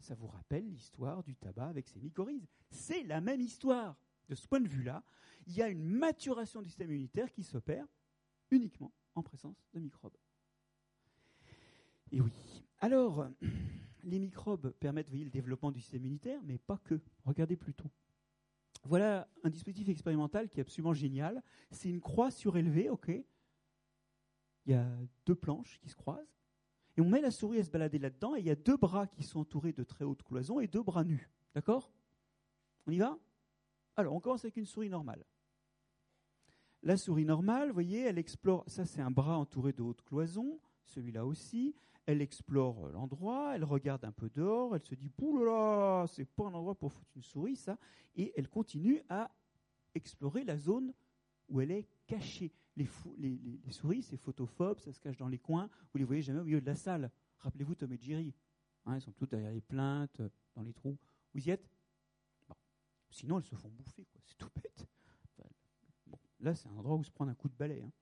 Ça vous rappelle l'histoire du tabac avec ses mycorhizes. C'est la même histoire. De ce point de vue-là, il y a une maturation du système immunitaire qui s'opère uniquement en présence de microbes. Et oui. Alors, les microbes permettent, le développement du système immunitaire, mais pas que. Regardez plutôt. Voilà un dispositif expérimental qui est absolument génial. C'est une croix surélevée, ok Il y a deux planches qui se croisent. Et on met la souris à se balader là-dedans, et il y a deux bras qui sont entourés de très hautes cloisons et deux bras nus. D'accord? On y va? Alors, on commence avec une souris normale. La souris normale, vous voyez, elle explore, ça c'est un bras entouré de hautes cloisons, celui-là aussi. Elle explore l'endroit, elle regarde un peu dehors, elle se dit là, c'est pas un endroit pour foutre une souris, ça. Et elle continue à explorer la zone où elle est cachée. Les, souris, c'est photophobes, ça se cache dans les coins, vous les voyez jamais au milieu de la salle. Rappelez-vous Tom et Jerry. Hein, elles sont toutes derrière les plaintes, dans les trous. Vous y êtes? Sinon, elles se font bouffer, c'est tout bête. Là, c'est un endroit où se prendre un coup de balai. Hein.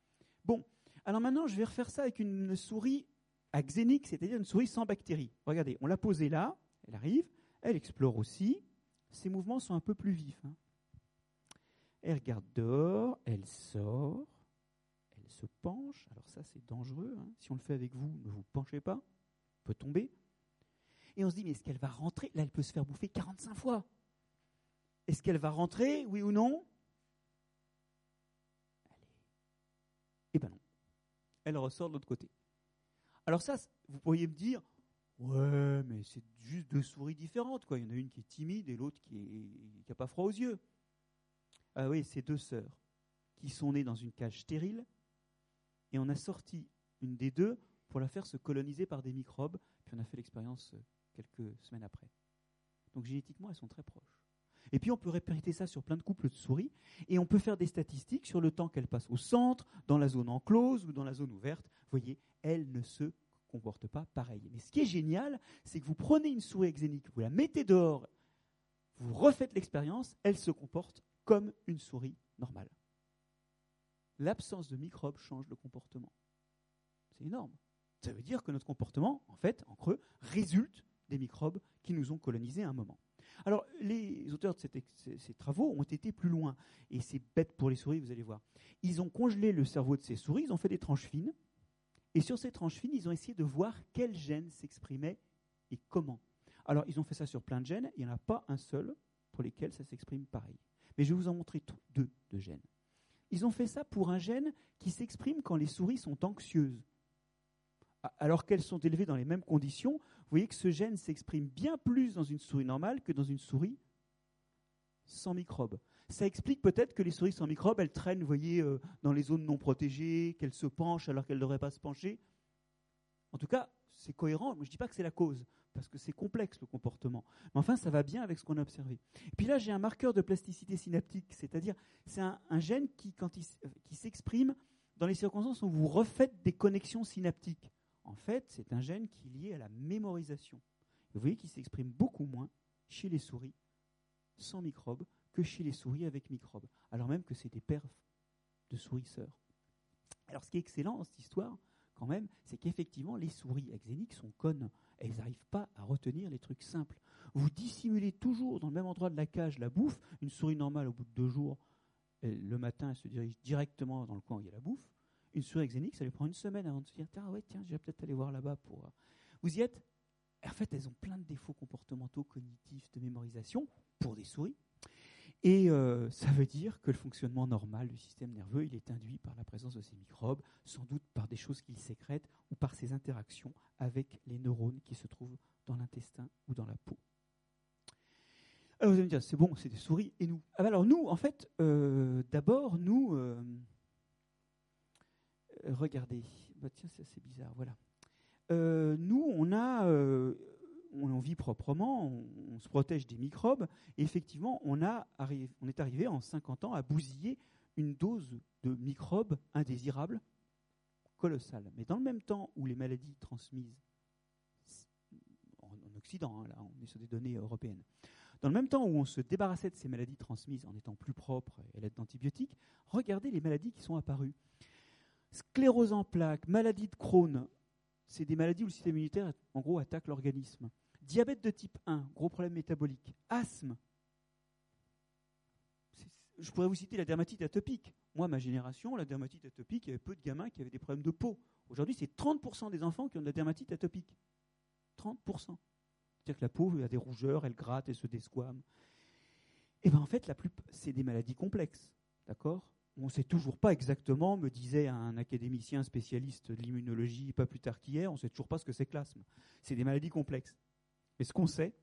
Bon, alors maintenant, je vais refaire ça avec une souris axénique, c'est-à-dire une souris sans bactéries. Regardez, on l'a posée là, elle arrive, elle explore aussi. Ses mouvements sont un peu plus vifs. Hein. Elle regarde dehors, elle sort, se penche. Alors ça, c'est dangereux. Hein. Si on le fait avec vous, ne vous penchez pas, on peut tomber. Et on se dit, mais est-ce qu'elle va rentrer? Là, elle peut se faire bouffer 45 fois. Est-ce qu'elle va rentrer, oui ou non? Eh ben non. Elle ressort de l'autre côté. Alors ça, vous pourriez me dire, ouais, mais c'est juste deux souris différentes, quoi. Il y en a une qui est timide et l'autre qui n'a pas froid aux yeux. Ah oui, c'est deux sœurs qui sont nées dans une cage stérile et on a sorti une des deux pour la faire se coloniser par des microbes, puis on a fait l'expérience euh, quelques semaines après. Donc génétiquement, elles sont très proches. Et puis on peut répéter ça sur plein de couples de souris, et on peut faire des statistiques sur le temps qu'elles passent au centre, dans la zone enclose ou dans la zone ouverte. Vous voyez, elles ne se comportent pas pareil. Mais ce qui est génial, c'est que vous prenez une souris exénique, vous la mettez dehors, vous refaites l'expérience, elle se comporte comme une souris normale. L'absence de microbes change le comportement. C'est énorme. Ça veut dire que notre comportement, en fait, en creux, résulte des microbes qui nous ont colonisés à un moment. Alors, les auteurs de ces, travaux ont été plus loin. Et c'est bête pour les souris, vous allez voir. Ils ont congelé le cerveau de ces souris, ils ont fait des tranches fines. Et sur ces tranches fines, ils ont essayé de voir quels gènes s'exprimaient et comment. Alors, ils ont fait ça sur plein de gènes. Il n'y en a pas un seul pour lesquels ça s'exprime pareil. Mais je vais vous en montrer deux de gènes. Ils ont fait ça pour un gène qui s'exprime quand les souris sont anxieuses alors qu'elles sont élevées dans les mêmes conditions, vous voyez que ce gène s'exprime bien plus dans une souris normale que dans une souris sans microbes. Ça explique peut-être que les souris sans microbes, elles traînent, voyez, euh, dans les zones non protégées, qu'elles se penchent alors qu'elles ne devraient pas se pencher. En tout cas, c'est cohérent. je ne dis pas que c'est la cause, parce que c'est complexe le comportement. Mais enfin, ça va bien avec ce qu'on a observé. Et puis là, j'ai un marqueur de plasticité synaptique, c'est-à-dire c'est un, gène qui, quand il, qui s'exprime dans les circonstances où vous refaites des connexions synaptiques En fait, c'est un gène qui est lié à la mémorisation. Vous voyez qu'il s'exprime beaucoup moins chez les souris sans microbes que chez les souris avec microbes, alors même que c'est des pères de souris sœurs. Alors ce qui est excellent dans cette histoire, quand même, c'est qu'effectivement, les souris exéniques sont connes. Elles n'arrivent pas à retenir les trucs simples. Vous dissimulez toujours dans le même endroit de la cage la bouffe. Une souris normale, au bout de deux jours, le matin, elle se dirige directement dans le coin où il y a la bouffe. Une souris exénique, ça lui prend une semaine avant de se dire Tiens, ouais, tiens, je vais peut-être aller voir là-bas pour. Euh. Vous y êtes En fait, elles ont plein de défauts comportementaux, cognitifs, de mémorisation pour des souris. Et euh, ça veut dire que le fonctionnement normal du système nerveux, il est induit par la présence de ces microbes, sans doute par des choses qu'ils sécrètent ou par ces interactions avec les neurones qui se trouvent dans l'intestin ou dans la peau. Alors vous allez me dire, c'est bon, c'est des souris, et nous? Ah bah Alors nous, en fait, euh, d'abord, nous, euh, regardez, bah tiens, c'est assez bizarre, voilà. nous, on a on en vit proprement, on, se protège des microbes. Effectivement, on, est arrivé en 50 ans à bousiller une dose de microbes indésirables colossale. Mais dans le même temps où les maladies transmises en, Occident, hein, là, on est sur des données européennes, dans le même temps où on se débarrassait de ces maladies transmises en étant plus propre et l'aide d'antibiotiques, regardez les maladies qui sont apparues. Sclérose en plaques, maladie de Crohn, c'est des maladies où le système immunitaire, en gros, attaque l'organisme. Diabète de type 1, gros problème métabolique. Asthme. Je pourrais vous citer la dermatite atopique. Moi, ma génération, la dermatite atopique, il y avait peu de gamins qui avaient des problèmes de peau. Aujourd'hui, c'est 30% des enfants qui ont de la dermatite atopique. 30%. C'est-à-dire que la peau a des rougeurs, elle gratte, elle se desquame. Et eh bien en fait, la plus, c'est des maladies complexes. D'accord? On ne sait toujours pas exactement, me disait un académicien spécialiste de l'immunologie pas plus tard qu'hier, on ne sait toujours pas ce que c'est que l'asthme. C'est des maladies complexes. Mais ce qu'on sait,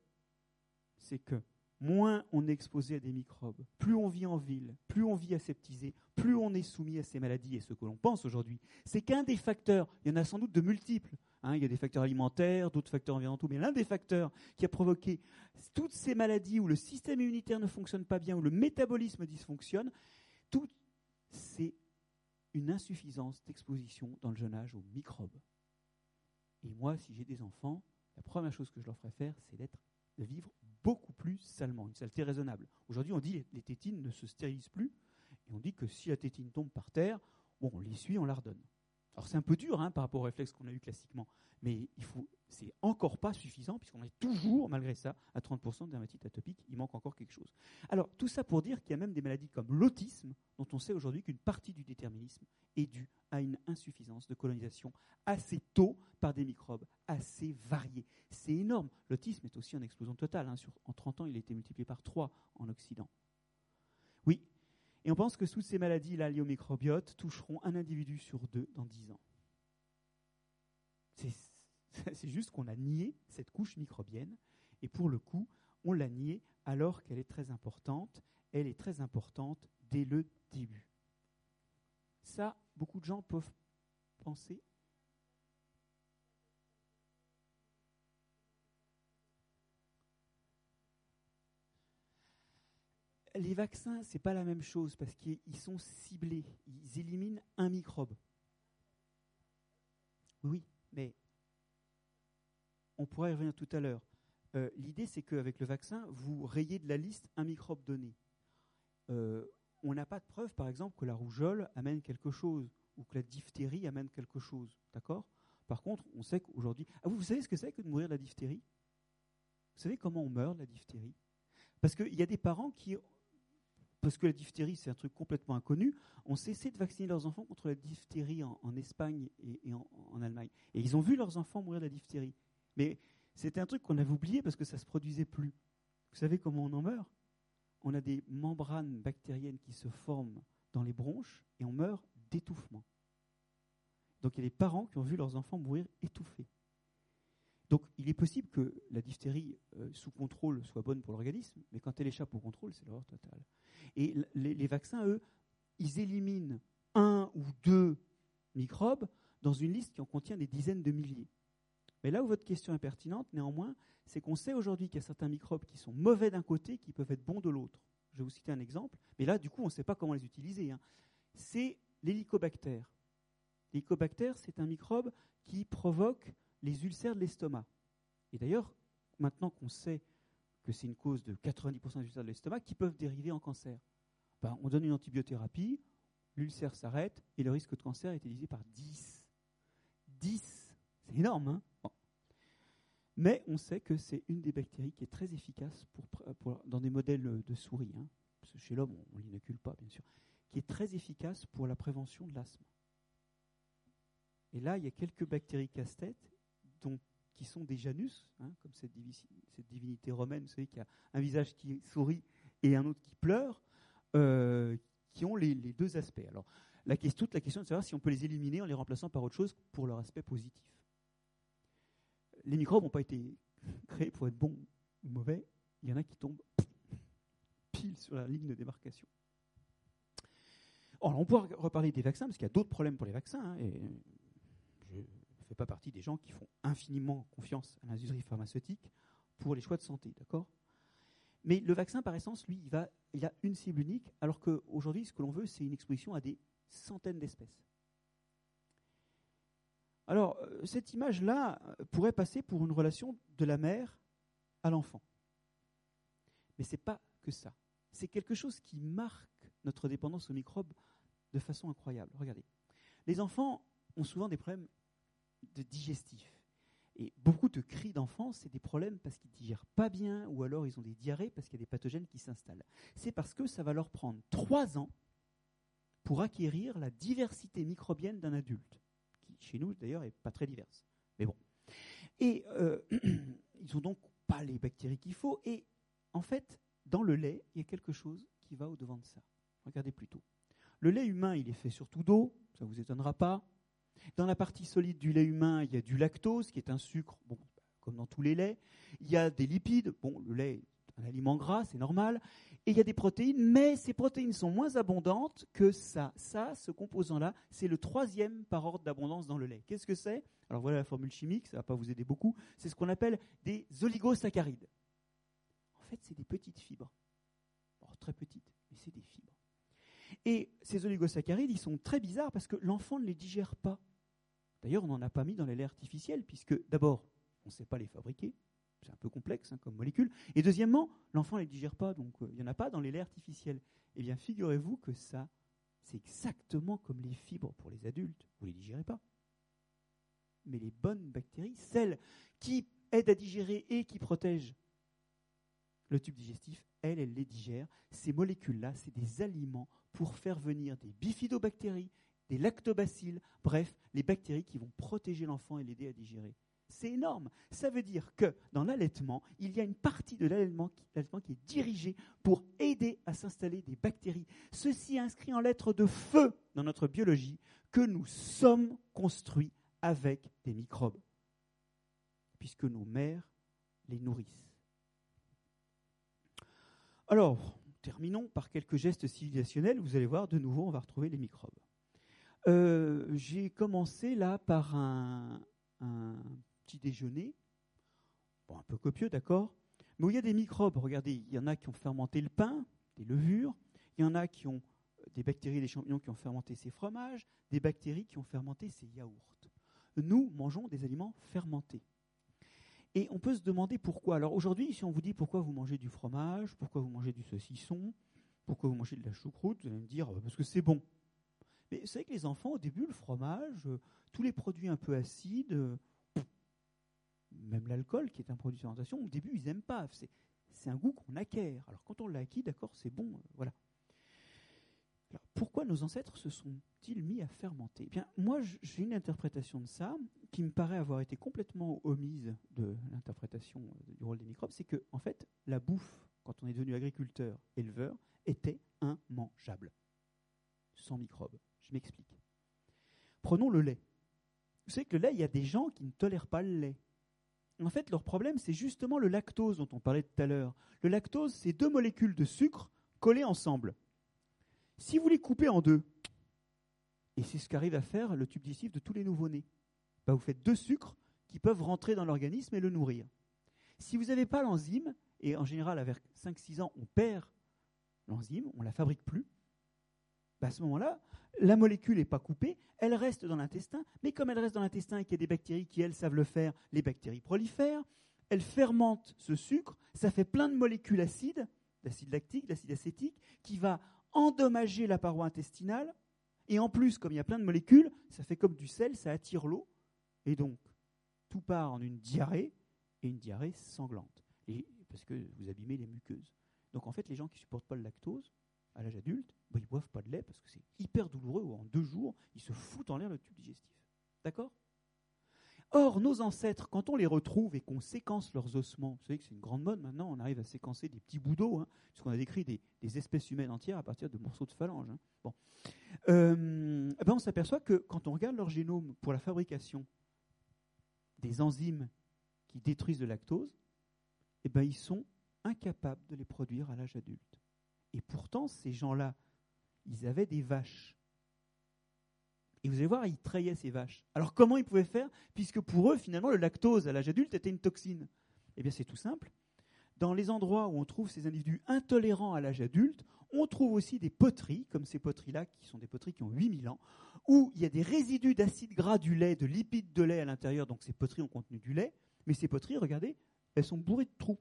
c'est que moins on est exposé à des microbes, plus on vit en ville, plus on vit aseptisé, plus on est soumis à ces maladies. Et ce que l'on pense aujourd'hui, c'est qu'un des facteurs, il y en a sans doute de multiples, hein, il y a des facteurs alimentaires, d'autres facteurs environnementaux, mais l'un des facteurs qui a provoqué toutes ces maladies où le système immunitaire ne fonctionne pas bien, où le métabolisme dysfonctionne, tout, c'est une insuffisance d'exposition dans le jeune âge aux microbes. Et moi, si j'ai des enfants, la première chose que je leur ferai faire, c'est d'être, de vivre beaucoup plus salement, une saleté raisonnable. Aujourd'hui, on dit que les tétines ne se stérilisent plus, et on dit que si la tétine tombe par terre, bon, on l'essuie, on la redonne. Alors c'est un peu dur hein, par rapport au réflexe qu'on a eu classiquement, mais il faut, c'est encore pas suffisant puisqu'on est toujours, malgré ça, à 30% de dermatite atopique. Il manque encore quelque chose. Alors tout ça pour dire qu'il y a même des maladies comme l'autisme, dont on sait aujourd'hui qu'une partie du déterminisme est due à une insuffisance de colonisation assez tôt par des microbes assez variés. C'est énorme. L'autisme est aussi en explosion totale. Hein. en 30 ans, il a été multiplié par 3 en Occident. Et on pense que toutes ces au microbiote toucheront un individu sur deux dans dix ans. C'est juste qu'on a nié cette couche microbienne, et pour le coup, on l'a niée alors qu'elle est très importante. Elle est très importante dès le début. Ça, beaucoup de gens peuvent penser les vaccins, ce n'est pas la même chose parce qu'ils sont ciblés. Ils éliminent un microbe. Oui, mais on pourra y revenir tout à l'heure. Euh, l'idée, c'est qu'avec le vaccin, vous rayez de la liste un microbe donné. Euh, on n'a pas de preuve, par exemple, que la rougeole amène quelque chose ou que la diphtérie amène quelque chose. D'accord? Par contre, on sait qu'aujourd'hui. Ah, vous, vous savez ce que c'est que de mourir de la diphtérie? Vous savez comment on meurt de la diphtérie? Parce qu'il y a des parents qui parce que la diphtérie, c'est un truc complètement inconnu, ont cessé de vacciner leurs enfants contre la diphtérie en, Espagne et, en, Allemagne. Et ils ont vu leurs enfants mourir de la diphtérie. Mais c'était un truc qu'on avait oublié parce que ça ne se produisait plus. Vous savez comment on en meurt? On a des membranes bactériennes qui se forment dans les bronches et on meurt d'étouffement. Donc il y a des parents qui ont vu leurs enfants mourir étouffés. Donc il est possible que la diphtérie euh, sous contrôle soit bonne pour l'organisme, mais quand elle échappe au contrôle, c'est l'horreur totale. Et les, vaccins, eux, ils éliminent un ou deux microbes dans une liste qui en contient des dizaines de milliers. Mais là où votre question est pertinente, néanmoins, c'est qu'on sait aujourd'hui qu'il y a certains microbes qui sont mauvais d'un côté, qui peuvent être bons de l'autre. Je vais vous citer un exemple, mais là, du coup, on ne sait pas comment les utiliser. Hein. C'est l'hélicobactère. L'hélicobacter, c'est un microbe qui provoque les ulcères de l'estomac. Et d'ailleurs, maintenant qu'on sait que c'est une cause de 90% des ulcères de l'estomac qui peuvent dériver en cancer, ben, on donne une antibiothérapie, l'ulcère s'arrête et le risque de cancer est divisé par 10. 10 C'est énorme, hein? Mais on sait que c'est une des bactéries qui est très efficace pour, dans des modèles de souris. Hein, parce que chez l'homme, on ne l'inocule pas, bien sûr. Qui est très efficace pour la prévention de l'asthme. Et là, il y a quelques bactéries casse-tête qui sont des Janus, hein, comme cette, divinité romaine, vous savez, qui a un visage qui sourit et un autre qui pleure, euh, qui ont les, deux aspects. Alors, toute la question est de savoir si on peut les éliminer en les remplaçant par autre chose pour leur aspect positif. Les microbes n'ont pas été créés pour être bons ou mauvais. Il y en a qui tombent pile sur la ligne de démarcation. Alors, on pourra reparler des vaccins, parce qu'il y a d'autres problèmes pour les vaccins. Hein, fais pas partie des gens qui font infiniment confiance à l'industrie pharmaceutique pour les choix de santé, d'accord? Mais le vaccin, par essence, lui, il, il a une cible unique, alors qu'aujourd'hui, ce que l'on veut, c'est une exposition à des centaines d'espèces. Alors, euh, cette image-là euh, pourrait passer pour une relation de la mère à l'enfant. Mais ce n'est pas que ça. C'est quelque chose qui marque notre dépendance aux microbes de façon incroyable. Regardez. Les enfants ont souvent des problèmes de digestif. Et beaucoup de cris d'enfants, c'est des problèmes parce qu'ils digèrent pas bien ou alors ils ont des diarrhées parce qu'il y a des pathogènes qui s'installent. C'est parce que ça va leur prendre trois ans pour acquérir la diversité microbienne d'un adulte, qui chez nous d'ailleurs est pas très diverse. Mais bon. Et euh, ils n'ont donc pas les bactéries qu'il faut. Et en fait, dans le lait, il y a quelque chose qui va au-devant de ça. Regardez plutôt. Le lait humain, il est fait surtout d'eau, ça ne vous étonnera pas. Dans la partie solide du lait humain, il y a du lactose, qui est un sucre, bon, comme dans tous les laits. Il y a des lipides, bon, le lait est un aliment gras, c'est normal. Et il y a des protéines, mais ces protéines sont moins abondantes que ça. Ça, ce composant-là, c'est le troisième par ordre d'abondance dans le lait. Qu'est-ce que c'est? Alors voilà la formule chimique, ça ne va pas vous aider beaucoup. C'est ce qu'on appelle des oligosaccharides. En fait, c'est des petites fibres. très petites, mais c'est des fibres. Et ces oligosaccharides, ils sont très bizarres parce que l'enfant ne les digère pas. D'ailleurs, on n'en a pas mis dans les laits artificiels, puisque d'abord, on ne sait pas les fabriquer. C'est un peu complexe hein, comme molécule. Et deuxièmement, l'enfant ne les digère pas, donc euh, il n'y en a pas dans les laits artificiels. Eh bien, figurez-vous que ça, c'est exactement comme les fibres pour les adultes. Vous ne les digérez pas. Mais les bonnes bactéries, celles qui aident à digérer et qui protègent le tube digestif, elles, elles les digèrent. Ces molécules-là, c'est des aliments pour faire venir des bifidobactéries, des lactobacilles, bref, les bactéries qui vont protéger l'enfant et l'aider à digérer. C'est énorme. Ça veut dire que dans l'allaitement, il y a une partie de l'allaitement qui, est dirigée pour aider à s'installer des bactéries. Ceci inscrit en lettres de feu dans notre biologie que nous sommes construits avec des microbes, puisque nos mères les nourrissent. Alors, terminons par quelques gestes civilisationnels. Vous allez voir, de nouveau, on va retrouver les microbes. Euh, j'ai commencé là par un, petit déjeuner, un peu copieux, d'accord, mais où il y a des microbes. Regardez, il y en a qui ont fermenté le pain, des levures, il y en a qui ont des bactéries, des champignons qui ont fermenté ces fromages, des bactéries qui ont fermenté ces yaourts. Nous mangeons des aliments fermentés. Et on peut se demander pourquoi. Alors aujourd'hui, si on vous dit pourquoi vous mangez du fromage, pourquoi vous mangez du saucisson, pourquoi vous mangez de la choucroute, vous allez me dire euh, parce que c'est bon. Mais vous savez que les enfants, au début, le fromage, euh, tous les produits un peu acides, euh, même l'alcool, qui est un produit de fermentation, au début, ils n'aiment pas. C'est un goût qu'on acquiert. Alors quand on l'a acquis, d'accord, c'est bon, voilà pourquoi nos ancêtres se sont-ils mis à fermenter eh bien, Moi, j'ai une interprétation de ça qui me paraît avoir été complètement omise de l'interprétation euh, du rôle des microbes. C'est que, en fait, la bouffe, quand on est devenu agriculteur, éleveur, était immangeable, sans microbes. Je m'explique. Prenons le lait. Vous savez que le lait, il y a des gens qui ne tolèrent pas le lait. En fait, leur problème, c'est justement le lactose dont on parlait tout à l'heure. Le lactose, c'est deux molécules de sucre collées ensemble. Si vous les coupez en deux, et c'est ce qu'arrive à faire le tube digestif de tous les nouveau-nés, bah, vous faites deux sucres qui peuvent rentrer dans l'organisme et le nourrir. Si vous n'avez pas l'enzyme, et en général, avec 5-6 ans, on perd l'enzyme, on ne la fabrique plus, bah, à ce moment-là, la molécule n'est pas coupée, elle reste dans l'intestin, mais comme elle reste dans l'intestin et qu'il y a des bactéries qui, elles, savent le faire, les bactéries prolifèrent, elles fermentent ce sucre, ça fait plein de molécules acides, d'acide lactique, d'acide acétique, qui va endommager la paroi intestinale, et en plus, comme il y a plein de molécules, ça fait comme du sel, ça attire l'eau, et donc tout part en une diarrhée, et une diarrhée sanglante, et, parce que vous abîmez les muqueuses. Donc en fait, les gens qui supportent pas le lactose, à l'âge adulte, bah, ils boivent pas de lait parce que c'est hyper douloureux, ou en deux jours, ils se foutent en l'air le tube digestif. D'accord? Or, nos ancêtres, quand on les retrouve et qu'on séquence leurs ossements, vous savez que c'est une grande mode maintenant, on arrive à séquencer des petits bouts d'eau, hein, puisqu'on a décrit des, espèces humaines entières à partir de morceaux de phalanges. Hein. Euh, eh ben on s'aperçoit que quand on regarde leur génome pour la fabrication des enzymes qui détruisent le lactose, eh ben ils sont incapables de les produire à l'âge adulte. Et pourtant, ces gens-là, ils avaient des vaches. Et vous allez voir, ils traillaient ces vaches. Alors comment ils pouvaient faire Puisque pour eux, finalement, le lactose à l'âge adulte était une toxine? Eh bien, c'est tout simple. Dans les endroits où on trouve ces individus intolérants à l'âge adulte, on trouve aussi des poteries, comme ces poteries-là, qui sont des poteries qui ont 8000 ans, où il y a des résidus d'acide gras du lait, de lipides de lait à l'intérieur, donc ces poteries ont contenu du lait, mais ces poteries, regardez, elles sont bourrées de trous.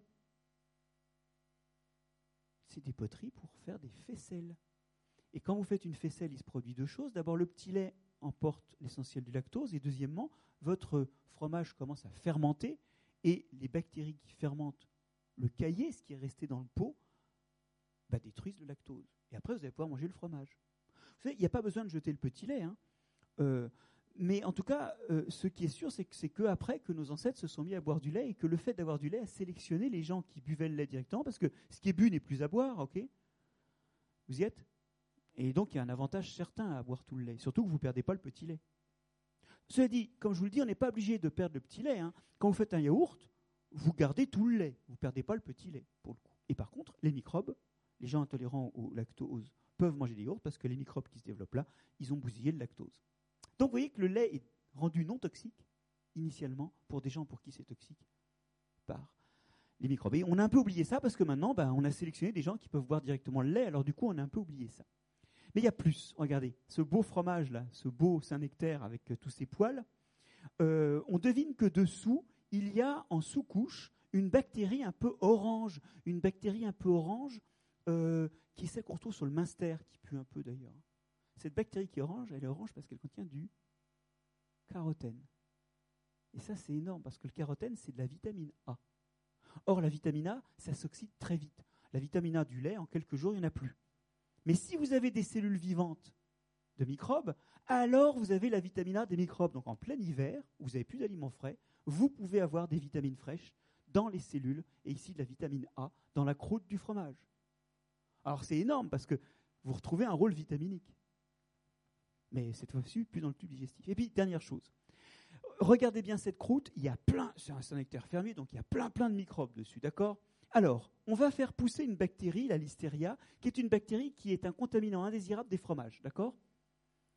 C'est des poteries pour faire des faisselles. Et quand vous faites une faisselle, il se produit deux choses. D'abord, le petit lait emporte l'essentiel du lactose, et deuxièmement, votre fromage commence à fermenter, et les bactéries qui fermentent le caillé, ce qui est resté dans le pot, bah, détruisent le lactose. Et après, vous allez pouvoir manger le fromage. Vous savez, il n'y a pas besoin de jeter le petit lait. Hein. Euh, mais en tout cas, euh, ce qui est sûr, c'est que c'est qu'après que nos ancêtres se sont mis à boire du lait et que le fait d'avoir du lait a sélectionné les gens qui buvaient le lait directement, parce que ce qui est bu n'est plus à boire, ok? Vous y êtes? Et donc il y a un avantage certain à boire tout le lait, surtout que vous ne perdez pas le petit lait. Cela dit, comme je vous le dis, on n'est pas obligé de perdre le petit lait. Hein. Quand vous faites un yaourt, vous gardez tout le lait, vous ne perdez pas le petit lait, pour le coup. Et par contre, les microbes, les gens intolérants au lactose peuvent manger des yaourts parce que les microbes qui se développent là, ils ont bousillé le lactose. Donc vous voyez que le lait est rendu non toxique initialement pour des gens pour qui c'est toxique par les microbes. Et on a un peu oublié ça parce que maintenant, ben, on a sélectionné des gens qui peuvent boire directement le lait, alors du coup, on a un peu oublié ça. Mais il y a plus. Regardez, ce beau fromage là, ce beau Saint-Nectaire avec euh, tous ses poils, euh, on devine que dessous, il y a en sous-couche une bactérie un peu orange, une bactérie un peu orange euh, qui est celle qu'on retrouve sur le minster, qui pue un peu d'ailleurs. Cette bactérie qui est orange, elle est orange parce qu'elle contient du carotène. Et ça, c'est énorme parce que le carotène, c'est de la vitamine A. Or, la vitamine A, ça s'oxyde très vite. La vitamine A du lait, en quelques jours, il n'y en a plus. Mais si vous avez des cellules vivantes de microbes, alors vous avez la vitamine A des microbes. Donc en plein hiver, vous n'avez plus d'aliments frais, vous pouvez avoir des vitamines fraîches dans les cellules, et ici de la vitamine A dans la croûte du fromage. Alors c'est énorme parce que vous retrouvez un rôle vitaminique mais cette fois-ci plus dans le tube digestif. Et puis, dernière chose, regardez bien cette croûte, il y a plein, c'est un nectaire fermé, donc il y a plein plein de microbes dessus, d'accord? Alors, on va faire pousser une bactérie, la listeria, qui est une bactérie qui est un contaminant indésirable des fromages, d'accord?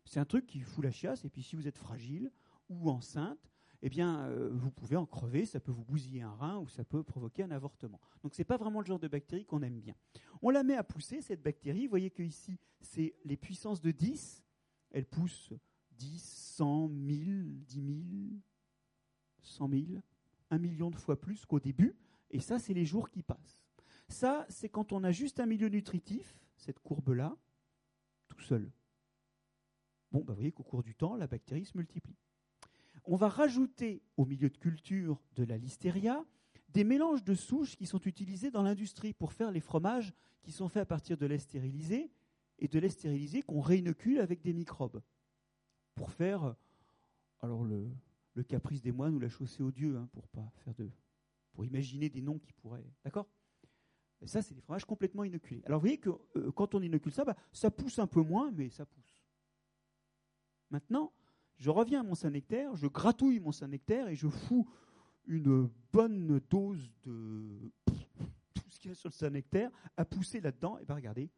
C'est un truc qui fout la chiasse, et puis si vous êtes fragile ou enceinte, eh bien, euh, vous pouvez en crever, ça peut vous bousiller un rein ou ça peut provoquer un avortement. Donc, ce n'est pas vraiment le genre de bactérie qu'on aime bien. On la met à pousser, cette bactérie. Vous voyez que ici, c'est les puissances de 10 elle pousse 10, 100, 1000, 10 000, 100 000, un million de fois plus qu'au début. Et ça, c'est les jours qui passent. Ça, c'est quand on a juste un milieu nutritif, cette courbe-là, tout seul. Bon, bah, vous voyez qu'au cours du temps, la bactérie se multiplie. On va rajouter au milieu de culture de la listeria des mélanges de souches qui sont utilisés dans l'industrie pour faire les fromages qui sont faits à partir de lait stérilisé et de lait stérilisé qu'on réinocule avec des microbes pour faire euh, alors le, caprice des moines ou la chaussée aux dieux, hein, pour pas faire de, pour imaginer des noms qui pourraient, d'accord? Ça, c'est des fromages complètement inoculés. Alors vous voyez que euh, quand on inocule ça, bah, ça pousse un peu moins, mais ça pousse. Maintenant, je reviens à mon Saint-Nectaire, je gratouille mon Saint-Nectaire et je fous une bonne dose de tout ce qu'il y a sur le Saint-Nectaire à pousser là-dedans. Et bien regardez,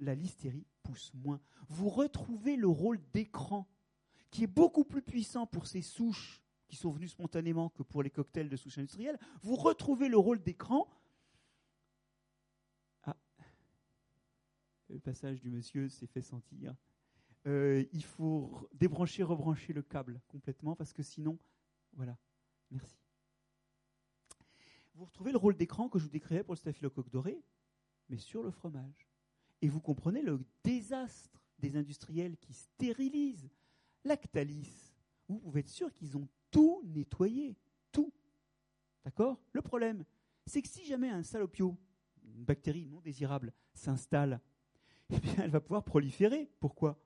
la listerie pousse moins. Vous retrouvez le rôle d'écran, qui est beaucoup plus puissant pour ces souches qui sont venues spontanément que pour les cocktails de souches industrielles. Vous retrouvez le rôle d'écran. Ah. le passage du monsieur s'est fait sentir. Euh, il faut débrancher, rebrancher le câble complètement parce que sinon, voilà. Merci. Vous retrouvez le rôle d'écran que je vous décrivais pour le staphylocoque doré, mais sur le fromage. Et vous comprenez le désastre des industriels qui stérilisent Lactalis. Vous pouvez être sûr qu'ils ont tout nettoyé, tout. D'accord? Le problème, c'est que si jamais un salopio, une bactérie non désirable, s'installe, eh bien, elle va pouvoir proliférer. Pourquoi?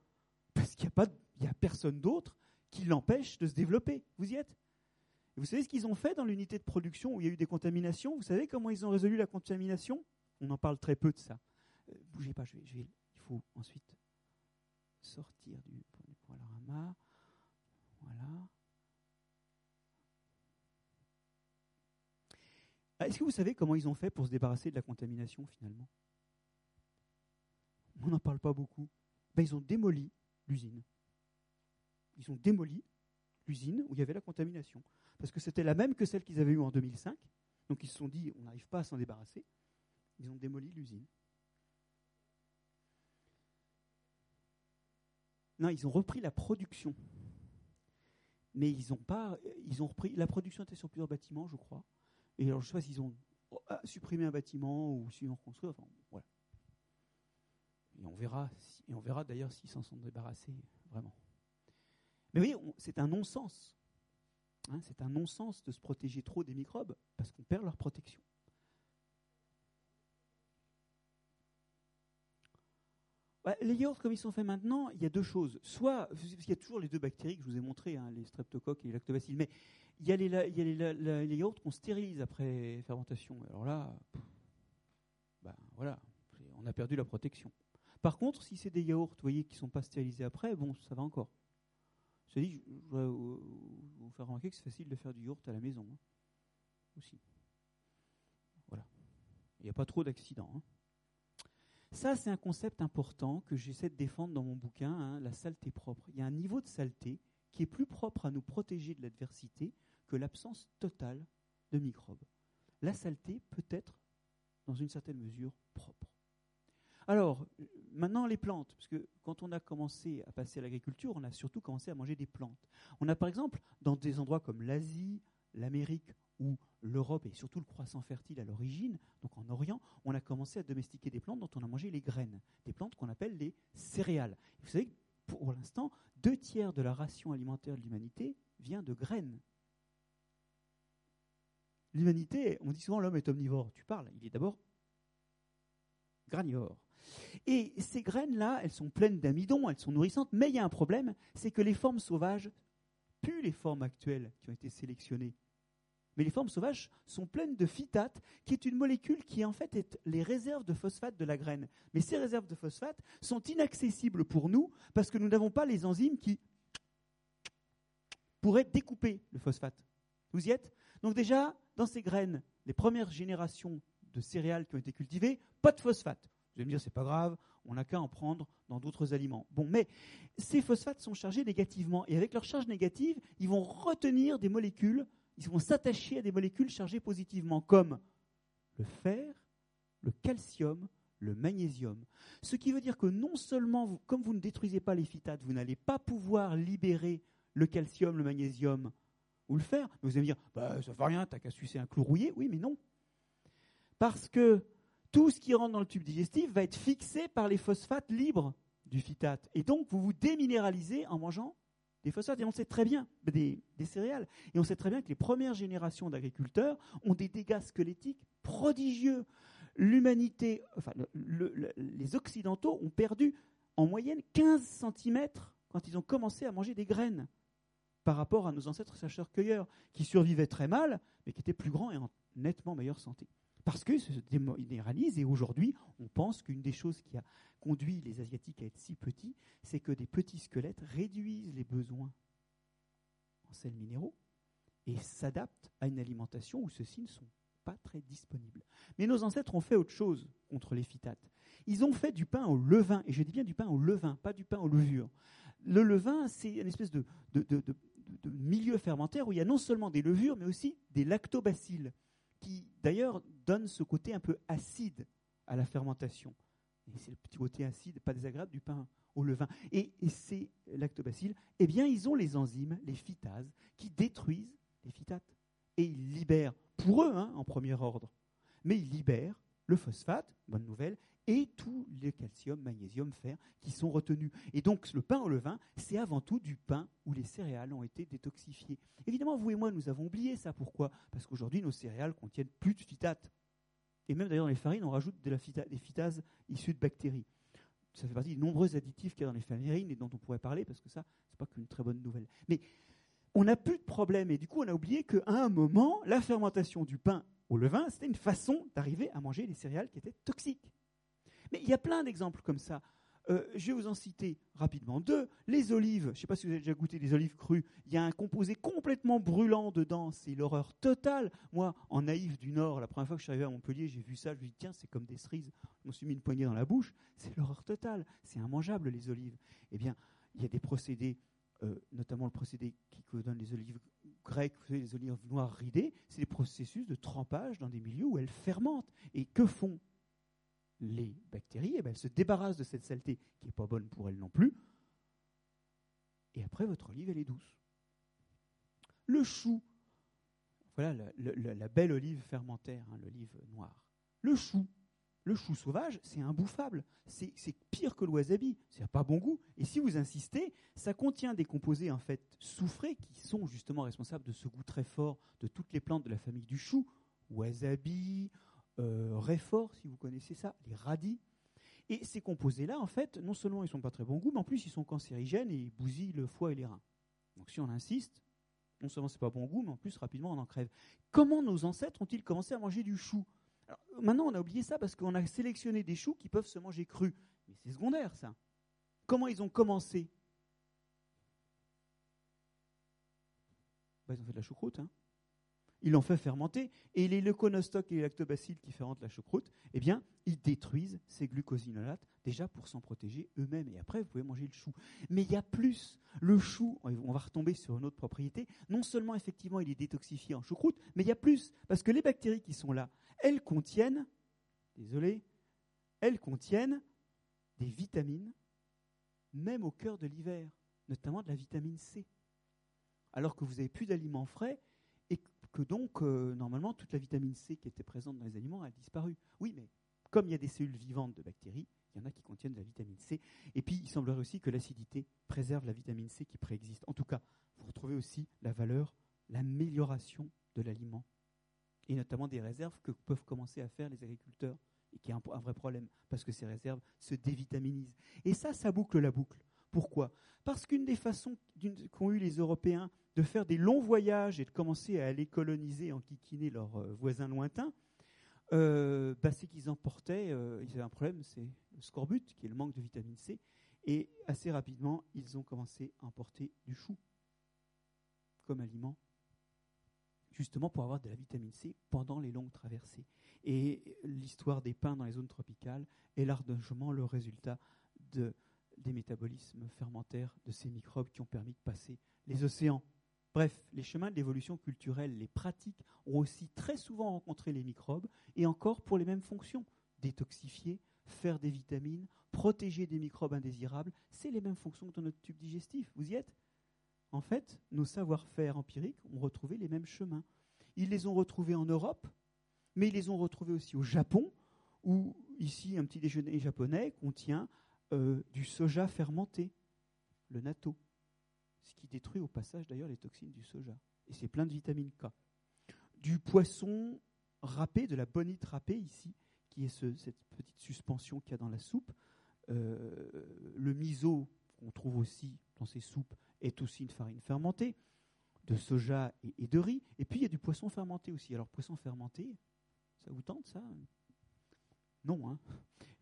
Parce qu'il n'y a, a personne d'autre qui l'empêche de se développer. Vous y êtes? Vous savez ce qu'ils ont fait dans l'unité de production où il y a eu des contaminations? Vous savez comment ils ont résolu la contamination? On en parle très peu de ça. Euh, bougez pas, il faut ensuite sortir du, poêle Voilà. Est-ce que vous savez comment ils ont fait pour se débarrasser de la contamination finalement? On n'en parle pas beaucoup. Ben, ils ont démoli l'usine. Ils ont démoli l'usine où il y avait la contamination. Parce que c'était la même que celle qu'ils avaient eue en 2005. Donc ils se sont dit, on n'arrive pas à s'en débarrasser. Ils ont démoli l'usine. Non, ils ont repris la production. Mais ils ont pas. Ils ont repris. La production était sur plusieurs bâtiments, je crois. Et alors, je ne sais pas s'ils ont ah, supprimé un bâtiment ou s'ils ont reconstruit. Enfin, voilà. Et on verra, verra d'ailleurs s'ils s'en sont débarrassés vraiment. Mais oui, c'est un non-sens. Hein, c'est un non-sens de se protéger trop des microbes parce qu'on perd leur protection. Bah, les yaourts, comme ils sont faits maintenant, il y a deux choses. Soit, parce qu'il y a toujours les deux bactéries que je vous ai montrées, hein, les streptocoques et les lactobacilles, mais il y a les, il y a les, les yaourts qu'on stérilise après fermentation. Alors là, ben, voilà, on a perdu la protection. Par contre, si c'est des yaourts, voyez, qui ne sont pas stérilisés après, bon, ça va encore. Je voudrais vous faire remarquer que c'est facile de faire du yaourt à la maison. Hein, aussi. Voilà. Il n'y a pas trop d'accidents. Hein. Ça, c'est un concept important que j'essaie de défendre dans mon bouquin, hein, la saleté propre. Il y a un niveau de saleté qui est plus propre à nous protéger de l'adversité que l'absence totale de microbes. La saleté peut être, dans une certaine mesure, propre. Alors, maintenant les plantes, parce que quand on a commencé à passer à l'agriculture, on a surtout commencé à manger des plantes. On a par exemple, dans des endroits comme l'Asie, l'Amérique ou l'Europe et surtout le croissant fertile à l'origine, donc en Orient, on a commencé à domestiquer des plantes dont on a mangé les graines, des plantes qu'on appelle les céréales. vous savez pour l'instant, deux tiers de la ration alimentaire de l'humanité vient de graines. L'humanité, on dit souvent l'homme est omnivore. Tu parles, il est d'abord granivore. Et ces graines-là, elles sont pleines d'amidon, elles sont nourrissantes, mais il y a un problème, c'est que les formes sauvages puent les formes actuelles qui ont été sélectionnées mais les formes sauvages sont pleines de phytate, qui est une molécule qui en fait est les réserves de phosphate de la graine. Mais ces réserves de phosphate sont inaccessibles pour nous parce que nous n'avons pas les enzymes qui pourraient découper le phosphate. Vous y êtes? Donc déjà, dans ces graines, les premières générations de céréales qui ont été cultivées, pas de phosphate. Vous allez me dire, c'est pas grave, on n'a qu'à en prendre dans d'autres aliments. Bon, mais ces phosphates sont chargés négativement, et avec leur charge négative, ils vont retenir des molécules ils vont s'attacher à des molécules chargées positivement, comme le fer, le calcium, le magnésium. Ce qui veut dire que non seulement, comme vous ne détruisez pas les phytates, vous n'allez pas pouvoir libérer le calcium, le magnésium ou le fer, mais vous allez me dire, bah, ça ne fait rien, t'as qu'à sucer un clou rouillé. Oui, mais non. Parce que tout ce qui rentre dans le tube digestif va être fixé par les phosphates libres du phytate. Et donc, vous vous déminéralisez en mangeant Et on sait très bien, des, céréales, et on sait très bien que les premières générations d'agriculteurs ont des dégâts squelettiques prodigieux. L'humanité, enfin, les Occidentaux ont perdu en moyenne 15 cm quand ils ont commencé à manger des graines par rapport à nos ancêtres sacheurs-cueilleurs, qui survivaient très mal, mais qui étaient plus grands et en nettement meilleure santé. Parce qu'ils se déminéralisent, et aujourd'hui, on pense qu'une des choses qui a conduit les Asiatiques à être si petits, c'est que des petits squelettes réduisent les besoins en sels minéraux et s'adaptent à une alimentation où ceux-ci ne sont pas très disponibles. Mais nos ancêtres ont fait autre chose contre les phytates. Ils ont fait du pain au levain, et je dis bien du pain au levain, pas du pain aux levures. Le levain, c'est une espèce de, de milieu fermentaire où il y a non seulement des levures, mais aussi des lactobacilles, qui d'ailleurs donnent ce côté un peu acide à la fermentation et c'est le petit côté acide, pas désagréable, du pain au levain. Et, ces lactobacilles, eh bien, ils ont les enzymes, les phytases, qui détruisent les phytates. Et ils libèrent, pour eux, hein, en premier ordre, mais ils libèrent le phosphate, bonne nouvelle, et tous les calcium, magnésium, fer qui sont retenus. Et donc le pain au levain, c'est avant tout du pain où les céréales ont été détoxifiées. Évidemment, vous et moi, nous avons oublié ça. Pourquoi? Parce qu'aujourd'hui, nos céréales contiennent plus de phytates. Et même d'ailleurs dans les farines, on rajoute des phytases issues de bactéries. Ça fait partie des nombreux additifs qu'il y a dans les farines et dont on pourrait parler, parce que ça, c'est pas qu'une très bonne nouvelle. Mais on n'a plus de problème. Et du coup, on a oublié qu'à un moment, la fermentation du pain au levain, c'était une façon d'arriver à manger des céréales qui étaient toxiques. Mais il y a plein d'exemples comme ça. Euh, je vais vous en citer rapidement deux. Les olives, je ne sais pas si vous avez déjà goûté des olives crues, il y a un composé complètement brûlant dedans, c'est l'horreur totale. Moi, en naïf du Nord, la première fois que je suis arrivé à Montpellier, j'ai vu ça, je me suis dit, tiens, c'est comme des cerises. Je me suis mis une poignée dans la bouche, c'est l'horreur totale, c'est immangeable les olives. Eh bien, il y a des procédés, euh, notamment le procédé qui donne les olives grecques, les olives noires ridées, c'est des processus de trempage dans des milieux où elles fermentent. Et que font les bactéries, eh ben, elles se débarrassent de cette saleté qui n'est pas bonne pour elles non plus. Et après, votre olive, elle est douce. Le chou, voilà la, belle olive fermentaire, hein, l'olive noire. Le chou, le chou sauvage, c'est imbouffable. C'est pire que le wasabi. C'est pas bon goût. Et si vous insistez, ça contient des composés en fait soufrés qui sont justement responsables de ce goût très fort de toutes les plantes de la famille du chou. Wasabi, euh, réfort, si vous connaissez ça, les radis. Et ces composés-là, en fait, non seulement ils sont pas très bon goût, mais en plus ils sont cancérigènes et ils bousillent le foie et les reins. Donc si on insiste, non seulement c'est pas bon goût, mais en plus rapidement on en crève. Comment nos ancêtres ont-ils commencé à manger du chou? Maintenant on a oublié ça parce qu'on a sélectionné des choux qui peuvent se manger crus. Mais c'est secondaire ça. Comment ils ont commencé? Bah, Ils ont fait de la choucroute. Hein ils l'ont fait fermenter, et les leuconostocs et les lactobacilles qui fermentent la choucroute, eh bien, ils détruisent ces glucosinolates, déjà pour s'en protéger eux-mêmes. Et après, vous pouvez manger le chou. Mais il y a plus. Le chou, on va retomber sur une autre propriété. Non seulement, effectivement, il est détoxifié en choucroute, mais il y a plus. Parce que les bactéries qui sont là, elles contiennent, désolé, elles contiennent des vitamines, même au cœur de l'hiver, notamment de la vitamine C. Alors que vous n'avez plus d'aliments frais, que donc, euh, normalement, toute la vitamine C qui était présente dans les aliments a disparu. Oui, mais comme il y a des cellules vivantes de bactéries, il y en a qui contiennent de la vitamine C. Et puis, il semblerait aussi que l'acidité préserve la vitamine C qui préexiste. En tout cas, vous retrouvez aussi la valeur, l'amélioration de l'aliment, et notamment des réserves que peuvent commencer à faire les agriculteurs, et qui est un, un vrai problème, parce que ces réserves se dévitaminisent. Et ça, ça boucle la boucle. Pourquoi? Parce qu'une des façons qu'ont eu les Européens de faire des longs voyages et de commencer à aller coloniser, enquiquiner leurs euh, voisins lointains, euh, bah, c'est qu'ils emportaient, euh, ils avaient un problème, c'est le scorbut, qui est le manque de vitamine C, et assez rapidement, ils ont commencé à emporter du chou comme aliment, justement pour avoir de la vitamine C pendant les longues traversées. Et l'histoire des pins dans les zones tropicales est largement le résultat de des métabolismes fermentaires de ces microbes qui ont permis de passer les océans. Bref, les chemins de l'évolution culturelle, les pratiques ont aussi très souvent rencontré les microbes et encore pour les mêmes fonctions. Détoxifier, faire des vitamines, protéger des microbes indésirables, c'est les mêmes fonctions que dans notre tube digestif. Vous y êtes? En fait, nos savoir-faire empiriques ont retrouvé les mêmes chemins. Ils les ont retrouvés en Europe, mais ils les ont retrouvés aussi au Japon, où ici un petit déjeuner japonais contient euh, du soja fermenté, le natto, ce qui détruit au passage d'ailleurs les toxines du soja. Et c'est plein de vitamine K. Du poisson râpé, de la bonite râpée ici, qui est cette petite suspension qu'il y a dans la soupe. Euh, le miso, qu'on trouve aussi dans ces soupes, est aussi une farine fermentée, de soja et, et, de riz. Et puis il y a du poisson fermenté aussi. Alors poisson fermenté, ça vous tente ça? Non, hein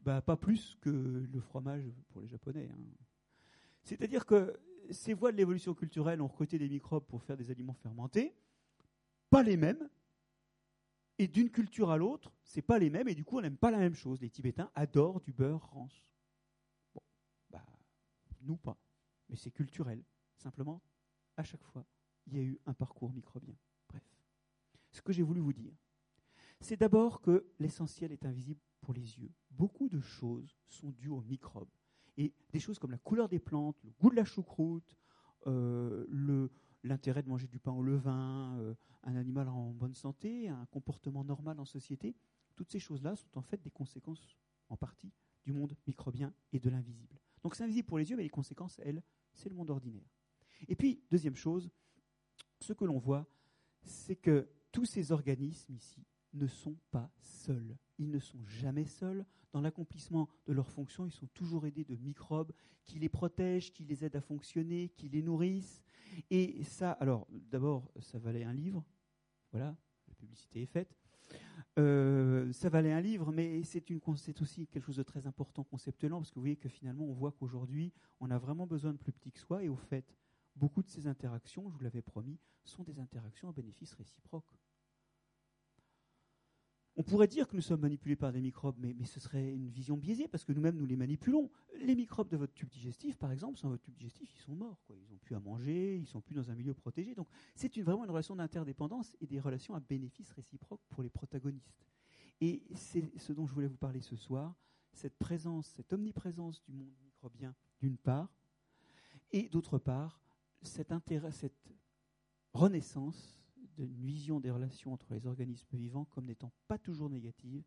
bah, pas plus que le fromage pour les Japonais. Hein. C'est-à-dire que ces voies de l'évolution culturelle ont recruté des microbes pour faire des aliments fermentés, pas les mêmes, et d'une culture à l'autre, c'est pas les mêmes, et du coup on n'aime pas la même chose. Les Tibétains adorent du beurre rance. Bon, bah, nous pas, mais c'est culturel. Simplement, à chaque fois, il y a eu un parcours microbien. Bref. Ce que j'ai voulu vous dire, c'est d'abord que l'essentiel est invisible pour les yeux, beaucoup de choses sont dues aux microbes. Et des choses comme la couleur des plantes, le goût de la choucroute, euh, l'intérêt de manger du pain au levain, euh, un animal en bonne santé, un comportement normal en société, toutes ces choses-là sont en fait des conséquences, en partie, du monde microbien et de l'invisible. Donc c'est invisible pour les yeux, mais les conséquences, elles, c'est le monde ordinaire. Et puis, deuxième chose, ce que l'on voit, c'est que tous ces organismes ici ne sont pas seuls. Ils ne sont jamais seuls. Dans l'accomplissement de leurs fonctions, ils sont toujours aidés de microbes qui les protègent, qui les aident à fonctionner, qui les nourrissent. Et ça, alors, d'abord, ça valait un livre. Voilà, la publicité est faite. Euh, ça valait un livre, mais c'est aussi quelque chose de très important conceptuellement, parce que vous voyez que finalement, on voit qu'aujourd'hui, on a vraiment besoin de plus petit que soi, et au fait, beaucoup de ces interactions, je vous l'avais promis, sont des interactions à bénéfice réciproque. On pourrait dire que nous sommes manipulés par des microbes, mais, ce serait une vision biaisée, parce que nous-mêmes, nous les manipulons. Les microbes de votre tube digestif, par exemple, sans votre tube digestif, ils sont morts. Ils n'ont plus à manger, ils sont plus dans un milieu protégé. Donc c'est vraiment une relation d'interdépendance et des relations à bénéfice réciproque pour les protagonistes. Et c'est ce dont je voulais vous parler ce soir, cette présence, cette omniprésence du monde microbien, d'une part, et d'autre part, cette, cette renaissance d'une vision des relations entre les organismes vivants comme n'étant pas toujours négative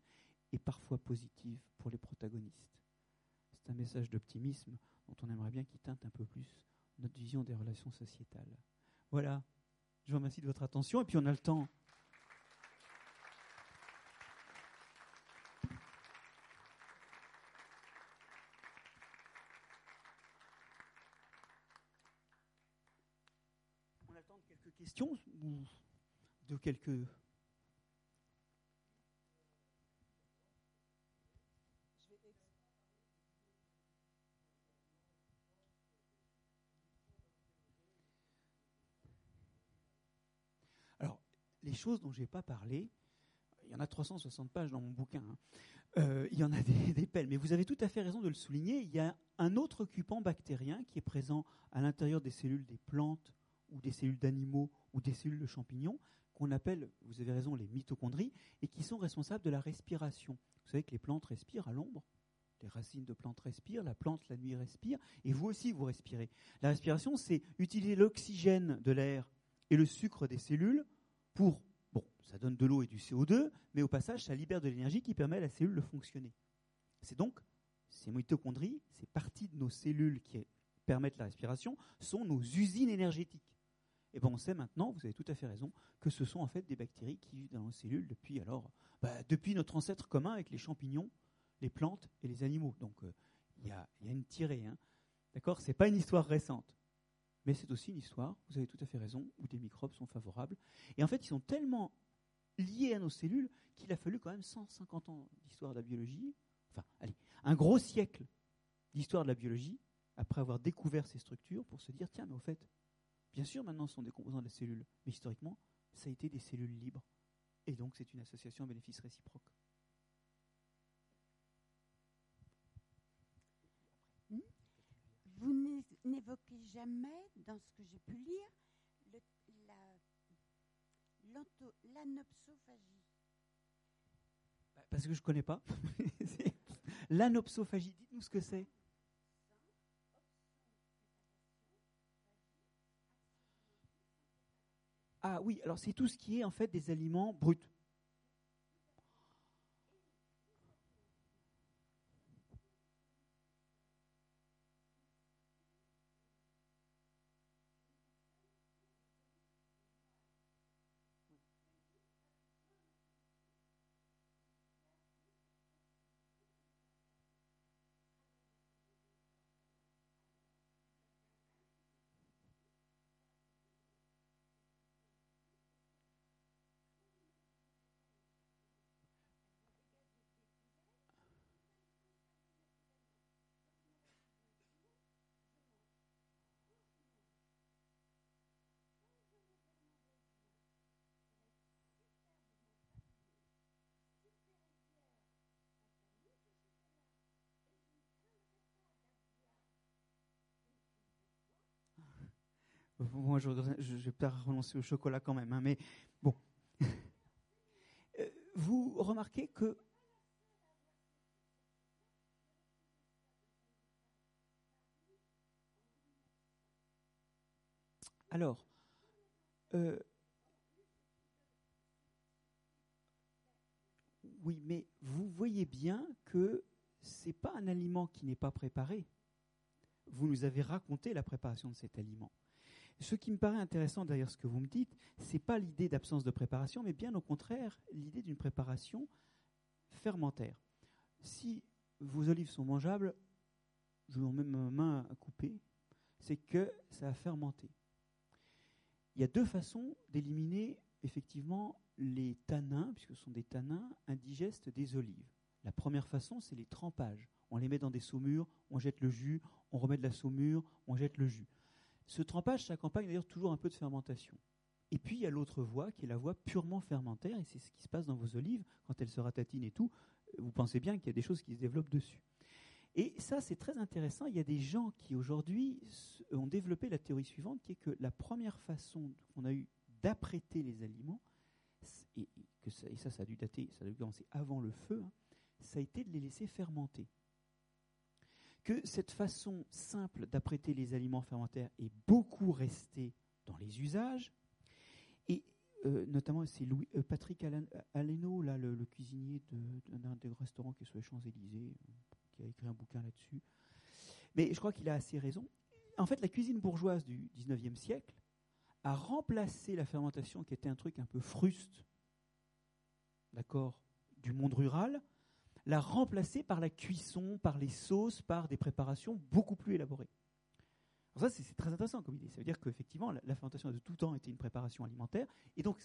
et parfois positive pour les protagonistes. C'est un message d'optimisme dont on aimerait bien qu'il teinte un peu plus notre vision des relations sociétales. Voilà, je vous remercie de votre attention et puis on a le temps On a le temps de quelques questions de quelques Alors, les choses dont je n'ai pas parlé, il y en a 360 pages dans mon bouquin, hein. euh, il y en a des, des, pelles, mais vous avez tout à fait raison de le souligner, il y a un autre occupant bactérien qui est présent à l'intérieur des cellules des plantes ou des cellules d'animaux ou des cellules de champignons, qu'on appelle, vous avez raison, les mitochondries, et qui sont responsables de la respiration. Vous savez que les plantes respirent à l'ombre, les racines de plantes respirent, la plante la nuit respire, et vous aussi vous respirez. La respiration, c'est utiliser l'oxygène de l'air et le sucre des cellules pour, bon, ça donne de l'eau et du CO2, mais au passage, ça libère de l'énergie qui permet à la cellule de fonctionner. C'est donc, ces mitochondries, ces parties de nos cellules qui permettent la respiration, sont nos usines énergétiques. Et eh ben on sait maintenant, vous avez tout à fait raison, que ce sont en fait des bactéries qui vivent dans nos cellules depuis alors, bah, depuis notre ancêtre commun avec les champignons, les plantes et les animaux. Donc euh, il y, a, une tirée, hein. d'accord? C'est pas une histoire récente, mais c'est aussi une histoire. Vous avez tout à fait raison, où des microbes sont favorables. Et en fait, ils sont tellement liés à nos cellules qu'il a fallu quand même 150 ans d'histoire de la biologie, enfin, allez, un gros siècle d'histoire de la biologie après avoir découvert ces structures pour se dire tiens, mais au fait, Bien sûr, maintenant, ce sont des composants de la cellule, mais historiquement, ça a été des cellules libres. Et donc, c'est une association à bénéfice réciproque. Hmm? Vous n'évoquez jamais, dans ce que j'ai pu lire, l'anopsophagie. Bah, parce que je ne connais pas. L'anopsophagie, dites-nous ce que c'est. Ah oui, alors c'est tout ce qui est en fait des aliments bruts. Moi, je, vais peut-être renoncer au chocolat quand même, hein, mais bon. Euh, vous remarquez que Alors, euh, oui, mais vous voyez bien que ce n'est pas un aliment qui n'est pas préparé. Vous nous avez raconté la préparation de cet aliment. Ce qui me paraît intéressant derrière ce que vous me dites, c'est pas l'idée d'absence de préparation, mais bien au contraire l'idée d'une préparation fermentaire. Si vos olives sont mangeables, je vous mets ma main à couper, c'est que ça a fermenté. Il y a deux façons d'éliminer effectivement les tanins, puisque ce sont des tanins indigestes des olives. La première façon, c'est les trempages. On les met dans des saumures, on jette le jus, on remet de la saumure, on jette le jus. Ce trempage s'accompagne d'ailleurs toujours un peu de fermentation. Et puis il y a l'autre voie qui est la voie purement fermentaire, et c'est ce qui se passe dans vos olives quand elles se ratatinent et tout. Vous pensez bien qu'il y a des choses qui se développent dessus. Et ça, c'est très intéressant. Il y a des gens qui aujourd'hui ont développé la théorie suivante, qui est que la première façon qu'on a eu d'apprêter les aliments, et, ça, ça a dû dater, ça a dû commencer avant le feu, hein, ça a été de les laisser fermenter. Que cette façon simple d'apprêter les aliments fermentaires est beaucoup restée dans les usages, et euh, notamment c'est euh, Patrick Aleno, là, le, cuisinier d'un des restaurants qui est sur les Champs-Élysées, euh, qui a écrit un bouquin là-dessus. Mais je crois qu'il a assez raison. En fait, la cuisine bourgeoise du 19e siècle a remplacé la fermentation, qui était un truc un peu fruste, d'accord, du monde rural, l'a remplacé par la cuisson, par les sauces, par des préparations beaucoup plus élaborées. Ça, c'est très intéressant comme idée. Ça veut dire qu'effectivement, la, fermentation a de tout temps été une préparation alimentaire, et donc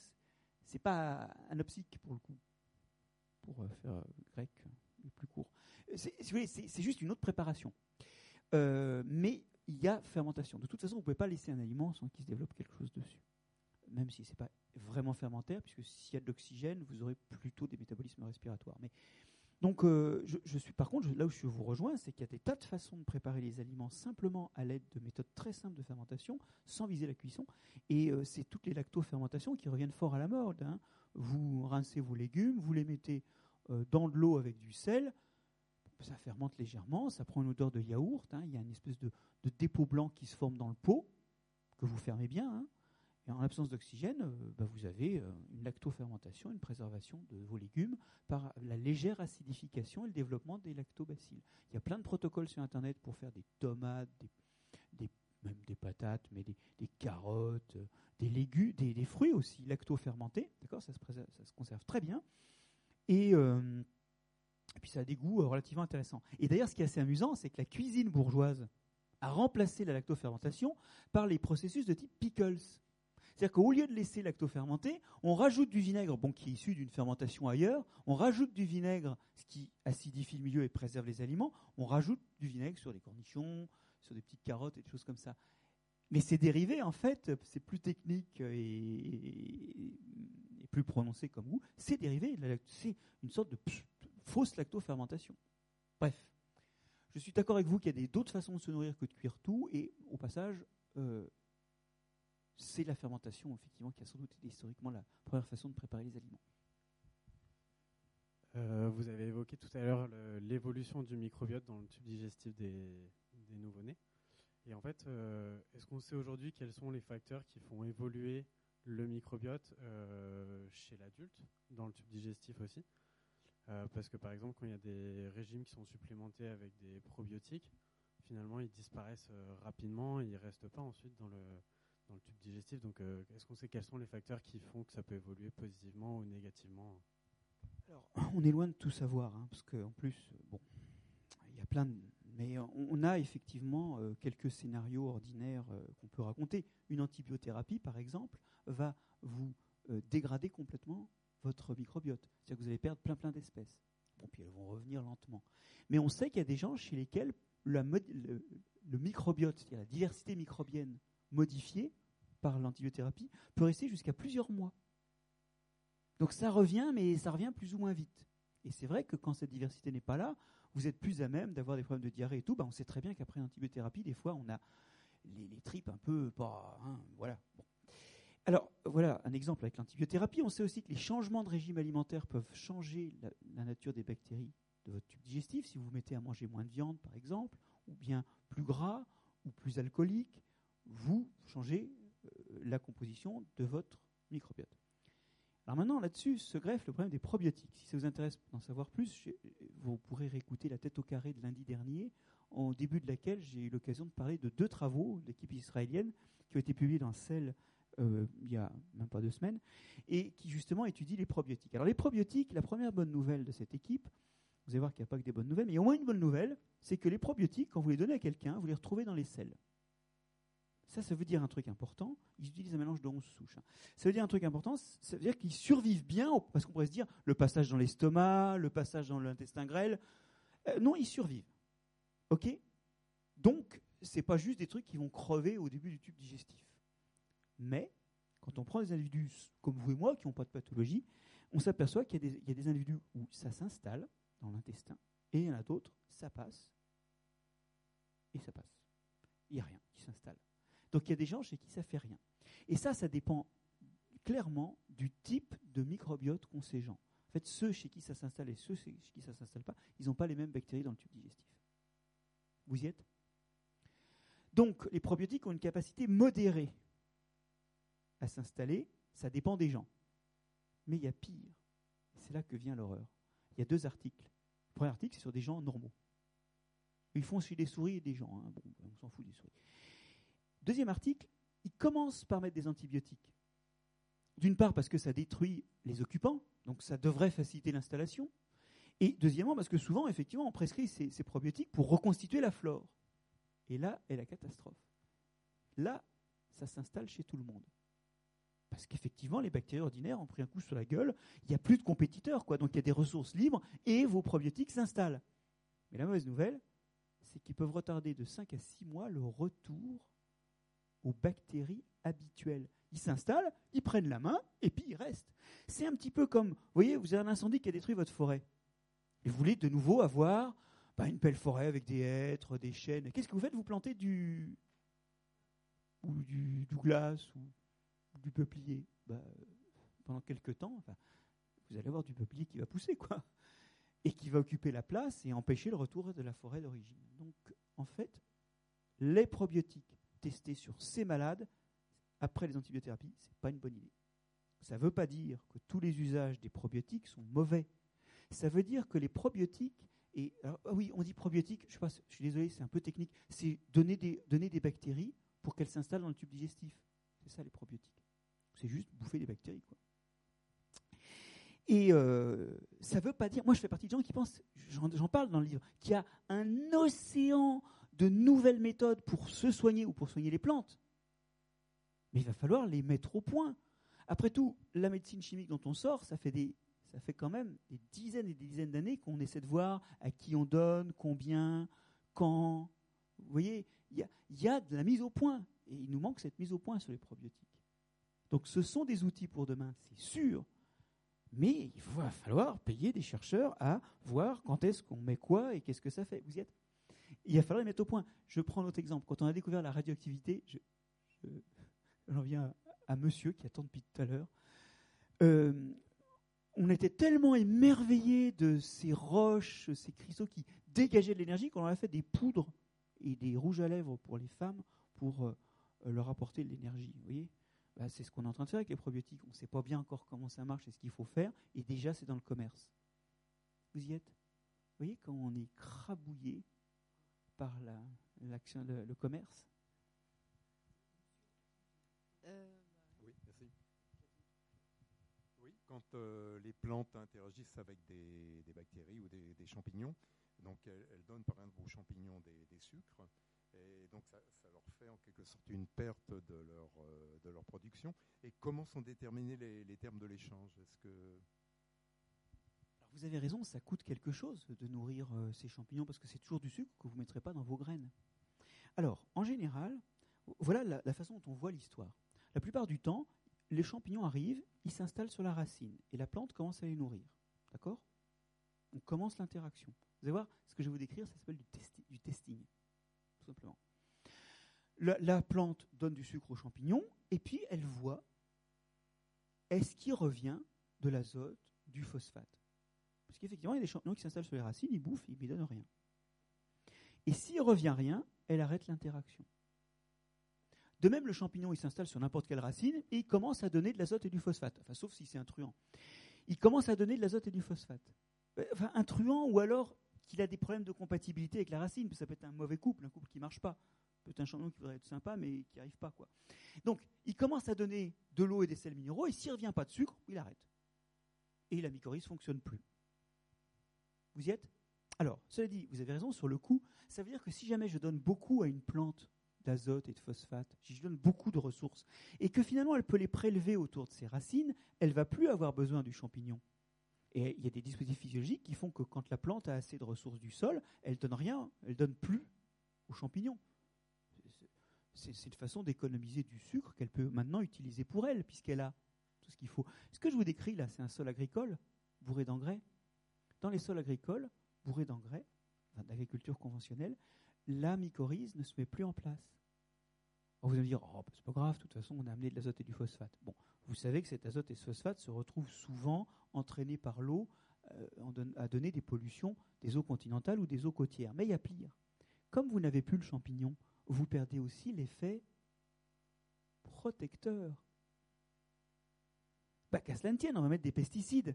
c'est pas anopsique pour le coup, pour euh, faire euh, grec euh, le plus court. C'est juste une autre préparation. mais il y a fermentation. De toute façon, vous ne pouvez pas laisser un aliment sans qu'il se développe quelque chose dessus. Même si ce n'est pas vraiment fermentaire, puisque s'il y a de l'oxygène, vous aurez plutôt des métabolismes respiratoires. Mais donc, euh, je, suis par contre, là où je vous rejoins, c'est qu'il y a des tas de façons de préparer les aliments simplement à l'aide de méthodes très simples de fermentation, sans viser la cuisson. Et euh, c'est toutes les lactofermentations qui reviennent fort à la mode. Hein. Vous rincez vos légumes, vous les mettez euh, dans de l'eau avec du sel, ça fermente légèrement, ça prend une odeur de yaourt. Hein. il y a une espèce de, dépôt blanc qui se forme dans le pot, que vous fermez bien. Hein. En l'absence d'oxygène, euh, bah, vous avez euh, une lactofermentation, une préservation de vos légumes par la légère acidification et le développement des lactobacilles. Il y a plein de protocoles sur Internet pour faire des tomates, des, même des patates, mais des, carottes, euh, des légumes, des, fruits aussi lactofermentés. D'accord, ça se, conserve très bien. Et puis ça a des goûts relativement intéressants. Et d'ailleurs, ce qui est assez amusant, c'est que la cuisine bourgeoise a remplacé la lactofermentation par les processus de type pickles. C'est-à-dire qu'au lieu de laisser lacto-fermenter, on rajoute du vinaigre, bon, qui est issu d'une fermentation ailleurs, on rajoute du vinaigre, ce qui acidifie le milieu et préserve les aliments, on rajoute du vinaigre sur des cornichons, sur des petites carottes et des choses comme ça. Mais ces dérivés, en fait, c'est plus technique et, plus prononcé comme goût, c'est dérivé, c'est une sorte de fausse lacto-fermentation. Bref, je suis d'accord avec vous qu'il y a d'autres façons de se nourrir que de cuire tout, et au passage, euh, c'est la fermentation, effectivement, qui a sans doute été historiquement la première façon de préparer les aliments. Euh, vous avez évoqué tout à l'heure l'évolution du microbiote dans le tube digestif des, nouveau-nés. Et en fait, euh, est-ce qu'on sait aujourd'hui quels sont les facteurs qui font évoluer le microbiote euh, chez l'adulte, dans le tube digestif aussi? Parce que par exemple, quand il y a des régimes qui sont supplémentés avec des probiotiques, finalement, ils disparaissent rapidement, ils ne restent pas ensuite dans le, le tube digestif. Donc, euh, est-ce qu'on sait quels sont les facteurs qui font que ça peut évoluer positivement ou négativement Alors, on est loin de tout savoir, hein, parce qu'en plus, euh, bon, il y a plein de. Mais on a effectivement euh, quelques scénarios ordinaires qu'on peut raconter. Une antibiothérapie, par exemple, va vous dégrader complètement votre microbiote. C'est-à-dire que vous allez perdre plein plein d'espèces. Bon, puis elles vont revenir lentement. Mais on sait qu'il y a des gens chez lesquels le, le microbiote, c'est-à-dire la diversité microbienne modifié par l'antibiothérapie peut rester jusqu'à plusieurs mois. Donc ça revient, mais ça revient plus ou moins vite. Et c'est vrai que quand cette diversité n'est pas là, vous êtes plus à même d'avoir des problèmes de diarrhée et tout. Ben on sait très bien qu'après l'antibiothérapie, des fois, on a les, tripes un peu pas. Hein, voilà. Alors voilà un exemple avec l'antibiothérapie. On sait aussi que les changements de régime alimentaire peuvent changer la, nature des bactéries de votre tube digestif. Si vous vous mettez à manger moins de viande, par exemple, ou bien plus gras, ou plus alcoolique, vous changez la composition de votre microbiote. Alors maintenant, là-dessus se greffe le problème des probiotiques. Si ça vous intéresse d'en savoir plus, vous pourrez réécouter la tête au carré de lundi dernier, au début de laquelle j'ai eu l'occasion de parler de deux travaux d'équipe israélienne qui ont été publiés dans Cell euh, il y a même pas deux semaines, et qui justement étudient les probiotiques. Alors les probiotiques, la première bonne nouvelle de cette équipe, vous allez voir qu'il n'y a pas que des bonnes nouvelles, mais il y a au moins une bonne nouvelle, c'est que les probiotiques, quand vous les donnez à quelqu'un, vous les retrouvez dans les selles. Ça, ça veut dire un truc important. Ils utilisent un mélange de 11 souches. Hein. Ça veut dire un truc important, ça veut dire qu'ils survivent bien, parce qu'on pourrait se dire le passage dans l'estomac, le passage dans l'intestin grêle. Euh, non, ils survivent. OK? Donc, ce n'est pas juste des trucs qui vont crever au début du tube digestif. Mais, quand on prend des individus comme vous et moi, qui n'ont pas de pathologie, on s'aperçoit qu'il y, y, a des individus où ça s'installe dans l'intestin, et il y en a d'autres, ça passe, et ça passe. Il n'y a rien qui s'installe. Donc il y a des gens chez qui ça fait rien. Et ça, ça dépend clairement du type de microbiote qu'ont ces gens. En fait, ceux chez qui ça s'installe et ceux chez qui ça ne s'installe pas, ils n'ont pas les mêmes bactéries dans le tube digestif. Vous y êtes? Donc les probiotiques ont une capacité modérée à s'installer, ça dépend des gens. Mais il y a pire. C'est là que vient l'horreur. Il y a deux articles. Le premier article, c'est sur des gens normaux. Ils font aussi des souris et des gens. Hein. Bon, on s'en fout des souris. Deuxième article, il commence par mettre des antibiotiques. D'une part parce que ça détruit les occupants, donc ça devrait faciliter l'installation. Et deuxièmement parce que souvent, effectivement, on prescrit ces, probiotiques pour reconstituer la flore. Et là est la catastrophe. Là, ça s'installe chez tout le monde. Parce qu'effectivement, les bactéries ordinaires ont pris un coup sur la gueule, il n'y a plus de compétiteurs, quoi. donc il y a des ressources libres et vos probiotiques s'installent. Mais la mauvaise nouvelle, c'est qu'ils peuvent retarder de 5 à 6 mois le retour aux bactéries habituelles. Ils s'installent, ils prennent la main, et puis ils restent. C'est un petit peu comme, vous voyez, vous avez un incendie qui a détruit votre forêt. Et vous voulez de nouveau avoir bah, une belle forêt avec des hêtres, des chênes. Qu'est-ce que vous faites? Vous plantez du, ou ou du peuplier? Bah, pendant quelques temps, vous allez avoir du peuplier qui va pousser, quoi, et qui va occuper la place et empêcher le retour de la forêt d'origine. Donc, en fait, les probiotiques testés sur ces malades après les antibiothérapies, ce n'est pas une bonne idée. Ça ne veut pas dire que tous les usages des probiotiques sont mauvais. Ça veut dire que les probiotiques, et ah oui, on dit probiotiques, je, je suis désolé, c'est un peu technique, c'est donner des, donner des bactéries pour qu'elles s'installent dans le tube digestif. C'est ça les probiotiques. C'est juste bouffer des bactéries. Quoi. Et euh, ça ne veut pas dire, moi je fais partie des gens qui pensent, j'en parle dans le livre, qu'il y a un océan de nouvelles méthodes pour se soigner ou pour soigner les plantes. Mais il va falloir les mettre au point. Après tout, la médecine chimique dont on sort, ça fait, des, ça fait quand même des dizaines et des dizaines d'années qu'on essaie de voir à qui on donne, combien, quand. Vous voyez, il y a, y a de la mise au point. Et il nous manque cette mise au point sur les probiotiques. Donc ce sont des outils pour demain, c'est sûr. Mais il va falloir payer des chercheurs à voir quand est-ce qu'on met quoi et qu'est-ce que ça fait. Vous y êtes il va falloir les mettre au point. Je prends notre exemple. Quand on a découvert la radioactivité, j'en viens à, monsieur qui attend depuis tout à l'heure. Euh, on était tellement émerveillés de ces roches, ces cristaux qui dégageaient de l'énergie qu'on en a fait des poudres et des rouges à lèvres pour les femmes pour euh, leur apporter de l'énergie. Voyez? Bah, C'est ce qu'on est en train de faire avec les probiotiques. On ne sait pas bien encore comment ça marche et ce qu'il faut faire. Et déjà, c'est dans le commerce. Vous y êtes? Vous voyez, quand on est crabouillé par l'action, le, commerce? Euh, Oui, merci. Oui, quand euh, les plantes interagissent avec des, bactéries ou des, champignons, donc elles, donnent par exemple aux champignons des, sucres, et donc ça, leur fait en quelque sorte une perte de leur, euh, de leur production. Et comment sont déterminés les, les termes de l'échange? Est-ce que vous avez raison, ça coûte quelque chose de nourrir euh, ces champignons parce que c'est toujours du sucre que vous ne mettrez pas dans vos graines. Alors, en général, voilà la, façon dont on voit l'histoire. La plupart du temps, les champignons arrivent, ils s'installent sur la racine et la plante commence à les nourrir. D'accord? On commence l'interaction. Vous allez voir, ce que je vais vous décrire, ça s'appelle du, testing, tout simplement. La, la, plante donne du sucre aux champignons et puis elle voit est-ce qu'il revient de l'azote, du phosphate? Parce qu'effectivement, il y a des champignons qui s'installent sur les racines, ils bouffent, ils ne lui donnent rien. Et s'il revient rien, elle arrête l'interaction. De même, le champignon, il s'installe sur n'importe quelle racine et il commence à donner de l'azote et du phosphate. Enfin, sauf si c'est un truand. Il commence à donner de l'azote et du phosphate. Euh, enfin, un truand ou alors qu'il a des problèmes de compatibilité avec la racine. Ça peut être un mauvais couple, un couple qui ne marche pas. Peut-être un champignon qui voudrait être sympa, mais qui n'y arrive pas. Quoi. Donc, il commence à donner de l'eau et des sels minéraux, et s'il ne revient pas de sucre, il arrête. Et la mycorhize ne fonctionne plus. Vous y êtes? Alors, cela dit, vous avez raison sur le coup. Ça veut dire que si jamais je donne beaucoup à une plante d'azote et de phosphate, si je donne beaucoup de ressources, et que finalement elle peut les prélever autour de ses racines, elle va plus avoir besoin du champignon. Et il y a des dispositifs physiologiques qui font que quand la plante a assez de ressources du sol, elle donne rien, elle donne plus aux champignons. C'est une façon d'économiser du sucre qu'elle peut maintenant utiliser pour elle, puisqu'elle a tout ce qu'il faut. Ce que je vous décris là, c'est un sol agricole bourré d'engrais. Dans les sols agricoles bourrés d'engrais, d'agriculture conventionnelle, la mycorhize ne se met plus en place. vous allez me dire, oh, bah, c'est pas grave, de toute façon, on a amené de l'azote et du phosphate. Bon, vous savez que cet azote et ce phosphate se retrouvent souvent entraînés par l'eau euh, à donner des pollutions des eaux continentales ou des eaux côtières. Mais il y a pire. Comme vous n'avez plus le champignon, vous perdez aussi l'effet protecteur. Bah, qu'à cela ne tienne, on va mettre des pesticides.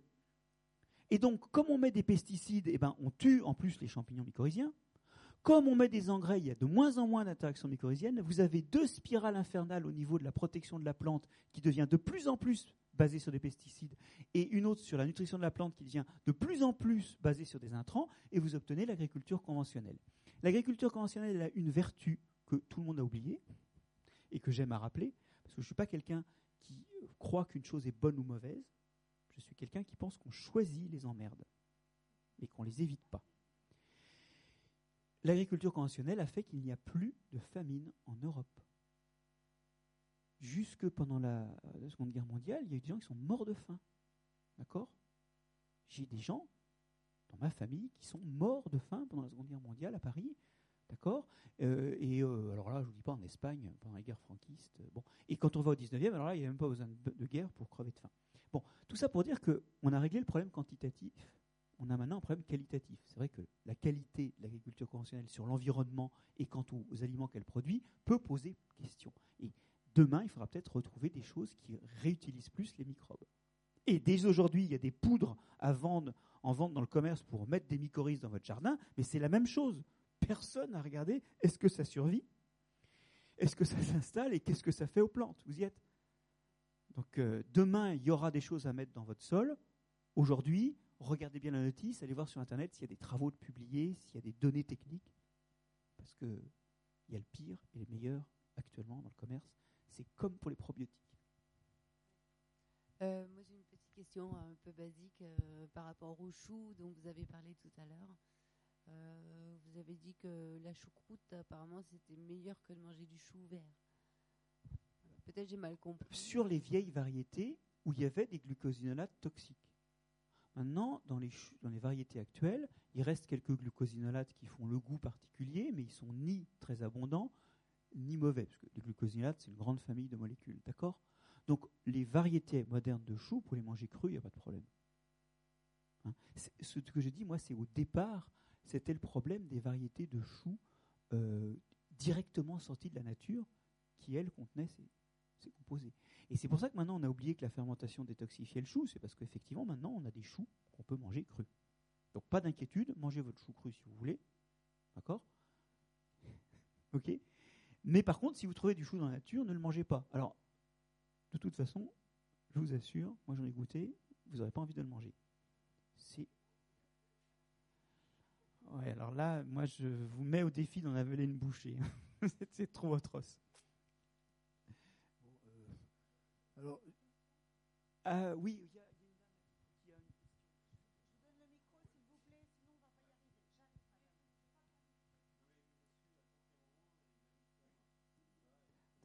Et donc, comme on met des pesticides, eh ben, on tue en plus les champignons mycorhiziens. Comme on met des engrais, il y a de moins en moins d'interactions mycorhiziennes. Vous avez deux spirales infernales au niveau de la protection de la plante qui devient de plus en plus basée sur des pesticides et une autre sur la nutrition de la plante qui devient de plus en plus basée sur des intrants et vous obtenez l'agriculture conventionnelle. L'agriculture conventionnelle a une vertu que tout le monde a oubliée et que j'aime à rappeler parce que je ne suis pas quelqu'un qui croit qu'une chose est bonne ou mauvaise. Je suis quelqu'un qui pense qu'on choisit les emmerdes et qu'on les évite pas l'agriculture conventionnelle a fait qu'il n'y a plus de famine en Europe. Jusque pendant la, Seconde Guerre mondiale, il y a eu des gens qui sont morts de faim. D'accord? J'ai des gens dans ma famille qui sont morts de faim pendant la Seconde Guerre mondiale à Paris. D'accord? Euh, Et euh, alors là, je ne vous dis pas en Espagne, pendant la guerre franquiste. Bon. Et quand on va au 19e, alors là, il n'y a même pas besoin de, guerre pour crever de faim. Bon, tout ça pour dire qu'on a réglé le problème quantitatif on a maintenant un problème qualitatif. C'est vrai que la qualité de l'agriculture conventionnelle sur l'environnement et quant aux, aliments qu'elle produit peut poser question. Et demain, il faudra peut-être retrouver des choses qui réutilisent plus les microbes. Et dès aujourd'hui, il y a des poudres à vendre, en vente dans le commerce pour mettre des mycorhizes dans votre jardin, mais c'est la même chose. Personne n'a regardé est-ce que ça survit? Est-ce que ça s'installe Et qu'est-ce que ça fait aux plantes? Vous y êtes Donc euh, demain, il y aura des choses à mettre dans votre sol. Aujourd'hui, regardez bien la notice, allez voir sur Internet s'il y a des travaux de publiés, s'il y a des données techniques, parce qu'il y a le pire et le meilleur actuellement dans le commerce. C'est comme pour les probiotiques. Euh, moi, j'ai une petite question un peu basique euh, par rapport au chou dont vous avez parlé tout à l'heure. Euh, vous avez dit que la choucroute, apparemment, c'était meilleur que de manger du chou vert. Sur les vieilles variétés où il y avait des glucosinolates toxiques. Maintenant, dans les, dans les variétés actuelles, il reste quelques glucosinolates qui font le goût particulier, mais ils sont ni très abondants, ni mauvais, parce que les glucosinolates, c'est une grande famille de molécules, d'accord? Donc, les variétés modernes de choux, pour les manger crus, il n'y a pas de problème. Hein? Ce que je dis, moi, c'est au départ, c'était le problème des variétés de choux euh, directement sorties de la nature, qui, elles, contenaient ces, ces composés. Et c'est pour ça que maintenant on a oublié que la fermentation détoxifiait le chou, c'est parce qu'effectivement maintenant on a des choux qu'on peut manger crus. Donc pas d'inquiétude, mangez votre chou cru si vous voulez. D'accord? Ok? Mais par contre, si vous trouvez du chou dans la nature, ne le mangez pas. Alors, de toute façon, je vous assure, moi j'en ai goûté, vous n'aurez pas envie de le manger. C'est. Ouais, alors là, moi je vous mets au défi d'en avaler une bouchée. c'est trop atroce. Alors, euh, oui, il y a, une dame qui a une question. Je vous donne le micro, s'il vous plaît, sinon on ne va pas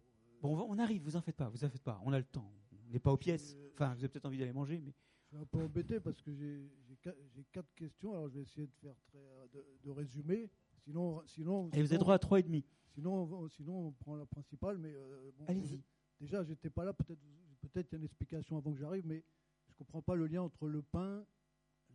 y arriver. Bon, on arrive, vous en faites pas, vous en faites pas, on a le temps. On n'est pas aux pièces. Enfin, vous avez peut-être envie d'aller manger, mais. Je suis un peu embêté parce que j'ai quatre questions, alors je vais essayer de faire très, de, de résumer. Sinon, sinon, Et vous avez droit à trois et demi. Sinon, sinon, on prend la principale, mais euh, bon, allez-y. Déjà, j'étais pas là. Peut-être peut-être une explication avant que j'arrive, mais je ne comprends pas le lien entre le pain,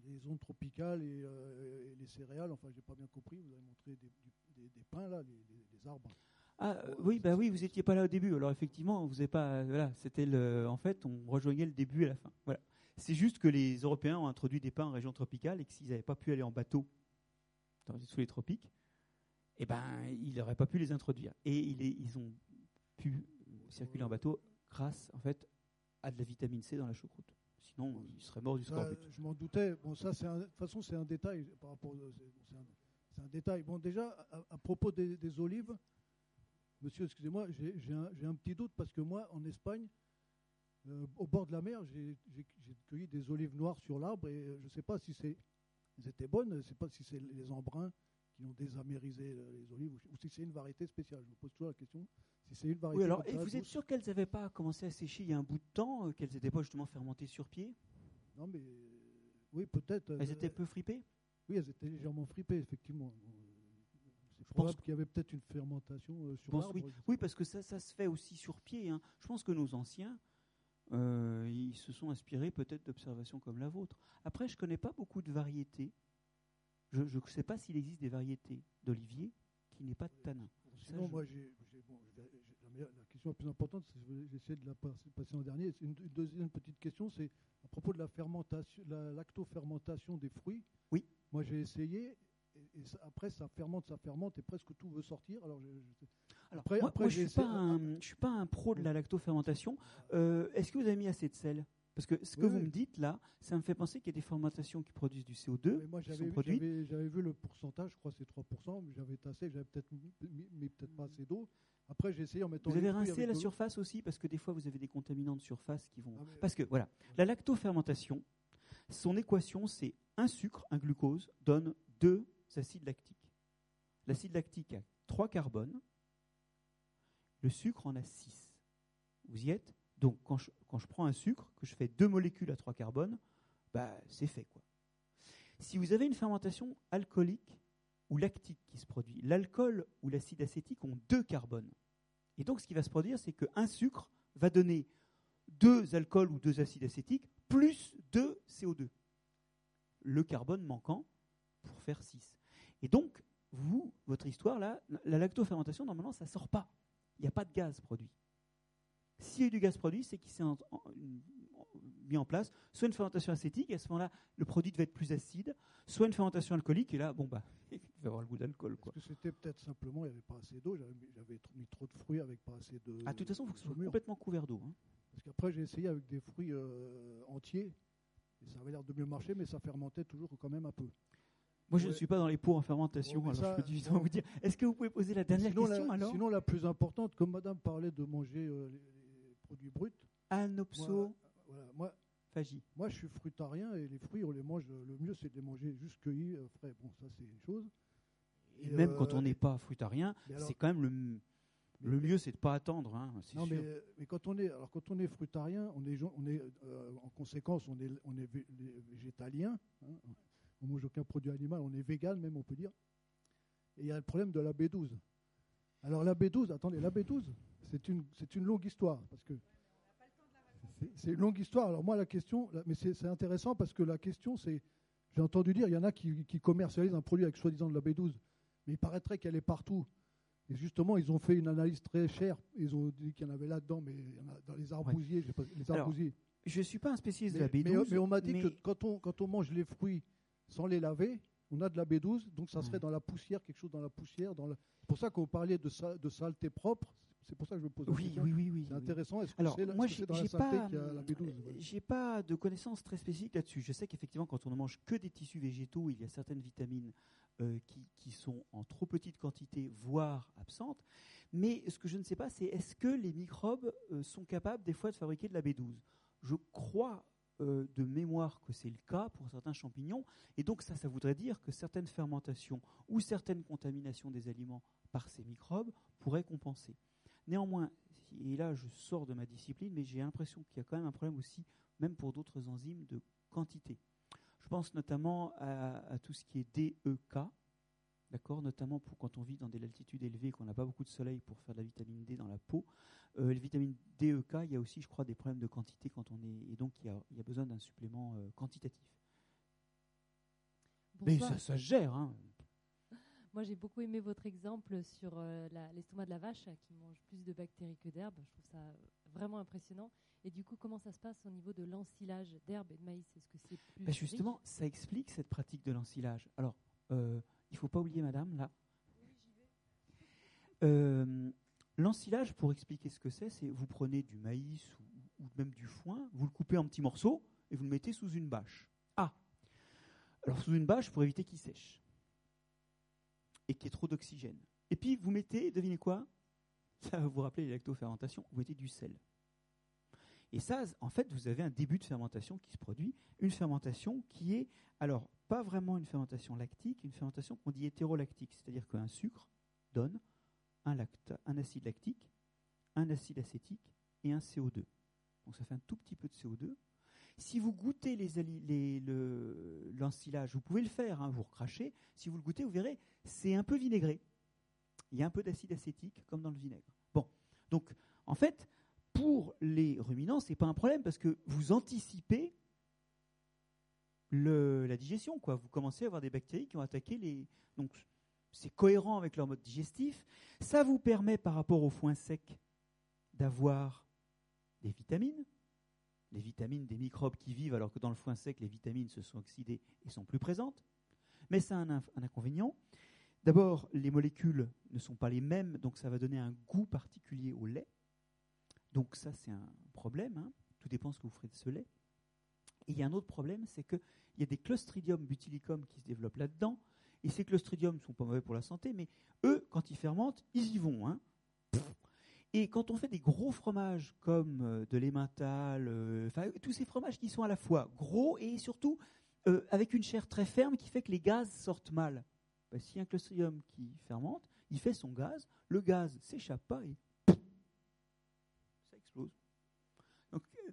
les zones tropicales et, euh, les céréales. Enfin, j'ai pas bien compris. Vous avez montré des, des, pains, là, les, arbres. Ah oui, bah oui, vous étiez pas là au début. Alors effectivement, vous pas. Voilà, c'était. En fait, on rejoignait le début et la fin. Voilà. C'est juste que les Européens ont introduit des pains en région tropicale et que s'ils n'avaient pas pu aller en bateau dans, sous les tropiques, eh ben, ils n'auraient pas pu les introduire. Et ils, ils ont pu circuler en bateau grâce, en fait, à de la vitamine C dans la choucroute. Sinon, ils seraient morts du scorbut. je m'en doutais. Bon, ça, c'est de toute façon, c'est un détail par rapport. C'est un, détail. Bon, déjà, à, propos des, olives, monsieur, excusez-moi, j'ai un, un, petit doute parce que moi, en Espagne, euh, au bord de la mer, j'ai cueilli des olives noires sur l'arbre et euh, je ne sais pas si c'est étaient bonnes, je ne sais pas si c'est les embruns qui ont désamérisé les olives ou si c'est une variété spéciale. Je me pose toujours la question c'est une variété. Oui, alors, et vous êtes sûr qu'elles n'avaient pas commencé à sécher il y a un bout de temps, euh, qu'elles n'étaient pas justement fermentées sur pied? Non, mais oui, peut-être. Elles étaient peu fripées? Oui, elles étaient légèrement fripées, effectivement. Je pense qu'il y avait peut-être une fermentation sur l'arbre. Oui. oui. parce que ça, ça se fait aussi sur pied. Hein. Je pense que nos anciens euh, ils se sont inspirés peut-être d'observations comme la vôtre. Après, je ne connais pas beaucoup de variétés. Je ne sais pas s'il existe des variétés d'olivier qui n'aient pas de tanin. Sinon, moi, la, question la plus importante, j'ai essayé de la passer en dernier. Une, une, deuxième petite question, c'est à propos de la fermentation, la lactofermentation des fruits. Oui. Moi, j'ai essayé et, après, ça fermente, ça fermente, et presque tout veut sortir. Alors, après, moi, je ne suis, suis, pas un pro de la lactofermentation. Euh, Est-ce que vous avez mis assez de sel? Parce que ce que vous me dites là, ça me fait penser qu'il y a des fermentations qui produisent du CO2. moi, j'avais vu le pourcentage, je crois que c'est 3%, mais j'avais tassé, j'avais peut-être mis, peut-être pas assez d'eau. Après, j'ai essayé en mettant. Vous avez rincé la surface aussi, parce que des fois, vous avez des contaminants de surface qui vont. Ah, parce que voilà, la lactofermentation, son équation, c'est un sucre, un glucose, donne deux acide lactique. L'acide lactique a 3 carbones, le sucre en a 6. Vous y êtes Donc quand je, prends un sucre, que je fais deux molécules à 3 carbones, bah, c'est fait. quoi. Si vous avez une fermentation alcoolique ou lactique qui se produit, l'alcool ou l'acide acétique ont deux carbones. Et donc ce qui va se produire, c'est qu'un sucre va donner deux alcools ou deux acides acétiques plus deux CO2. Le carbone manquant pour faire 6. Et donc, vous, votre histoire, là, la lactofermentation, normalement, ça ne sort pas. Il n'y a pas de gaz produit. S'il y a eu du gaz produit, c'est qu'il s'est mis en place soit une fermentation acétique, et à ce moment-là, le produit devait être plus acide, soit une fermentation alcoolique, et là, bon, bah, il va avoir le goût d'alcool. C'était peut-être simplement, il n'y avait pas assez d'eau, j'avais mis trop de fruits avec pas assez de. Ah, de toute façon, il faut que ce soit complètement couvert d'eau. Hein. Parce qu'après, j'ai essayé avec des fruits euh, entiers, et ça avait l'air de mieux marcher, mais ça fermentait toujours quand même un peu. Moi, je ne suis pas dans les pots en fermentation, alors je peux difficilement vous dire. Est-ce que vous pouvez poser la dernière question la, alors? Sinon, la plus importante, comme Madame parlait de manger euh, les, produits bruts. Anopso. Moi, Phagie. Moi, je suis fruitarien et les fruits, on les mange. Le mieux, c'est de les manger juste cueillis, euh, frais. Bon, ça, c'est une chose. Et, même quand on euh, n'est pas fruitarien, c'est quand même le. Le mieux, c'est de ne pas attendre. Hein, non, Mais, mais, quand on est, alors quand on est fruitarien, on est, on est en conséquence, on est, on est végétalien. Hein, on mange aucun produit animal, on est vegan même, on peut dire. Et il y a le problème de la B12. Alors la B12, attendez, la B12, c'est une, longue histoire, parce que c'est une longue histoire. Alors moi, la question, mais c'est intéressant parce que la question, c'est, j'ai entendu dire, il y en a qui, commercialisent un produit avec soi-disant de la B12, mais il paraîtrait qu'elle est partout. Et justement, ils ont fait une analyse très chère. Ils ont dit qu'il y en avait là-dedans, mais il y en a dans les arbousiers. les arbousiers. je ne suis pas un spécialiste de la B12. Mais, on m'a dit que quand on, quand on mange les fruits sans les laver, on a de la B12, donc ça serait mmh. dans la poussière, quelque chose dans la poussière. Dans C'est pour ça qu'on parlait de, de saleté propre. C'est pour ça que je me pose oui, question. Oui, oui, oui. C'est intéressant. Est-ce que Alors, c'est moi, j'ai pas, la B12 J'ai pas de connaissances très spécifiques là-dessus. Je sais qu'effectivement, quand on ne mange que des tissus végétaux, il y a certaines vitamines euh, qui, qui, sont en trop petite quantité, voire absentes. Mais ce que je ne sais pas, c'est est-ce que les microbes euh, sont capables des fois de fabriquer de la B12 Je crois euh, de mémoire que c'est le cas pour certains champignons. Et donc ça, ça voudrait dire que certaines fermentations ou certaines contaminations des aliments par ces microbes pourraient compenser. Néanmoins, et là je sors de ma discipline, mais j'ai l'impression qu'il y a quand même un problème aussi, même pour d'autres enzymes, de quantité. Je pense notamment à, à tout ce qui est DEK, d'accord, notamment pour quand on vit dans des altitudes élevées, qu'on n'a pas beaucoup de soleil pour faire de la vitamine D dans la peau. Euh, la vitamine DEK, il y a aussi, je crois, des problèmes de quantité quand on est, et donc il y a, il y a besoin d'un supplément euh, quantitatif. Mais ça, ça gère. Hein. Moi, j'ai beaucoup aimé votre exemple sur euh, l'estomac de la vache qui mange plus de bactéries que d'herbes. Je trouve ça vraiment impressionnant. Et du coup, comment ça se passe au niveau de l'ensilage d'herbes et de maïs? Est-ce que c'est plus bah, Justement, ça explique cette pratique de l'ensilage. Alors, euh, il ne faut pas oublier, madame, là. Euh, l'ensilage, pour expliquer ce que c'est, c'est vous prenez du maïs ou, ou, même du foin, vous le coupez en petits morceaux et vous le mettez sous une bâche. Ah Alors, sous une bâche pour éviter qu'il sèche et qu'il y ait trop d'oxygène. Et puis, vous mettez, devinez quoi? Ça va vous rappeler les lactofermentations, vous mettez du sel. Et ça, en fait, vous avez un début de fermentation qui se produit, une fermentation qui est, alors, pas vraiment une fermentation lactique, une fermentation qu'on dit hétérolactique, c'est-à-dire qu'un sucre donne un, un acide lactique, un acide acétique et un CO2. Donc ça fait un tout petit peu de CO2. Si vous goûtez l'ensilage, les, vous pouvez le faire, hein, vous recrachez. Si vous le goûtez, vous verrez, c'est un peu vinaigré. Il y a un peu d'acide acétique, comme dans le vinaigre. Bon, donc en fait, pour les ruminants, ce n'est pas un problème parce que vous anticipez la digestion. Quoi. Vous commencez à avoir des bactéries qui ont attaqué les. Donc, c'est cohérent avec leur mode digestif. Ça vous permet, par rapport au foin sec, d'avoir des vitamines. Les vitamines des microbes qui vivent, alors que dans le foin sec, les vitamines se sont oxydées et sont plus présentes. Mais ça a un, inconvénient. D'abord, les molécules ne sont pas les mêmes, donc ça va donner un goût particulier au lait. Donc ça, c'est un problème. Hein. Tout dépend ce que vous ferez de ce lait. Et il y a un autre problème, c'est qu'il y a des clostridium butylicum qui se développent là-dedans. Et ces clostridiums ne sont pas mauvais pour la santé, mais eux, quand ils fermentent, ils y vont. Hein. Et quand on fait des gros fromages comme euh, de l'emmental, euh, tous ces fromages qui sont à la fois gros et surtout euh, avec une chair très ferme qui fait que les gaz sortent mal. Ben, S'il y a un clostridium qui fermente, il fait son gaz, le gaz s'échappe pas et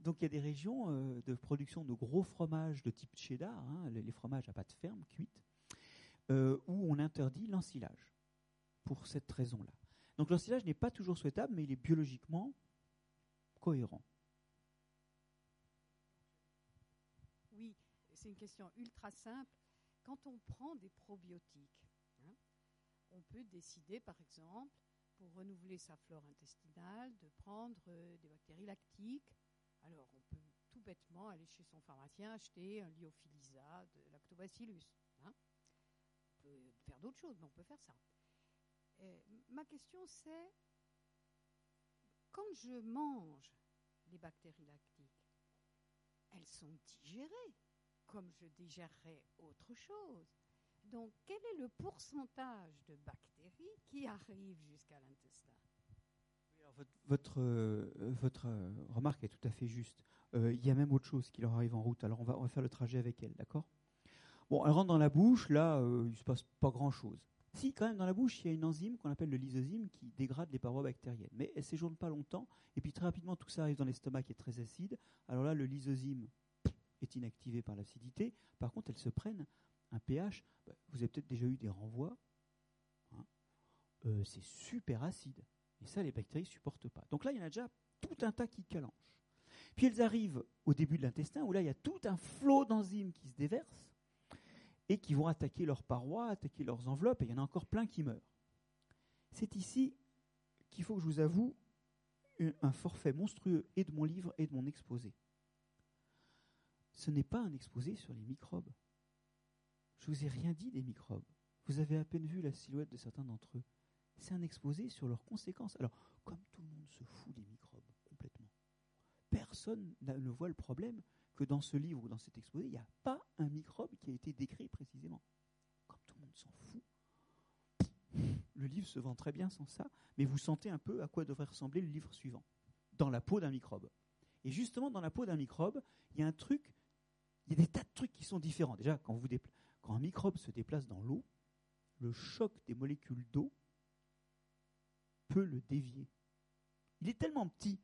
donc il y a des régions euh, de production de gros fromages de type cheddar, hein, les, fromages à pâte ferme, cuite, euh, où on interdit l'ensilage, pour cette raison-là. Donc l'ensilage n'est pas toujours souhaitable, mais il est biologiquement cohérent. Oui, c'est une question ultra simple. Quand on prend des probiotiques, hein, on peut décider, par exemple, pour renouveler sa flore intestinale, de prendre euh, des bactéries lactiques alors, on peut tout bêtement aller chez son pharmacien acheter un lyophilisa de lactobacillus. Hein. on peut faire d'autres choses, mais on peut faire ça. Ma question, c'est quand je mange les bactéries lactiques, elles sont digérées comme je digérerais autre chose. Donc, quel est le pourcentage de bactéries qui arrivent jusqu'à l'intestin? Votre, euh, votre, euh, remarque est tout à fait juste. Euh, il y a même autre chose qui leur arrive en route. Alors on va, on va faire le trajet avec elle, d'accord? Bon, elle rentre dans la bouche, là, il ne se passe pas grand-chose. Si, quand même, dans la bouche, il y a une enzyme qu'on appelle le lysozyme qui dégrade les parois bactériennes. Mais elle ne séjourne pas longtemps, et puis très rapidement, tout ça arrive dans l'estomac qui est très acide. Alors là, le lysozyme est inactivé par l'acidité. Par contre, elles se prennent un pH. Bah, vous avez peut-être déjà eu des renvois. Hein. c'est super acide. Et ça, les bactéries ne supportent pas. Donc là, il y en a déjà tout un tas qui calanchent. Puis elles arrivent au début de l'intestin, où là, il y a tout un flot d'enzymes qui se déversent et qui vont attaquer leurs parois, attaquer leurs enveloppes, et il y en a encore plein qui meurent. C'est ici qu'il faut que je vous avoue un forfait monstrueux et de mon livre et de mon exposé. Ce n'est pas un exposé sur les microbes. Je vous ai rien dit des microbes. Vous avez à peine vu la silhouette de certains d'entre eux c'est un exposé sur leurs conséquences. Alors, comme tout le monde se fout des microbes complètement, personne ne voit le problème que dans ce livre ou dans cet exposé, il n'y a pas un microbe qui a été décrit précisément. Comme tout le monde s'en fout, le livre se vend très bien sans ça, mais vous sentez un peu à quoi devrait ressembler le livre suivant, dans la peau d'un microbe. Et justement, dans la peau d'un microbe, il y a un truc, il y a des tas de trucs qui sont différents. Déjà, quand, quand un microbe se déplace dans l'eau, le choc des molécules d'eau peut le dévier. Il est tellement petit.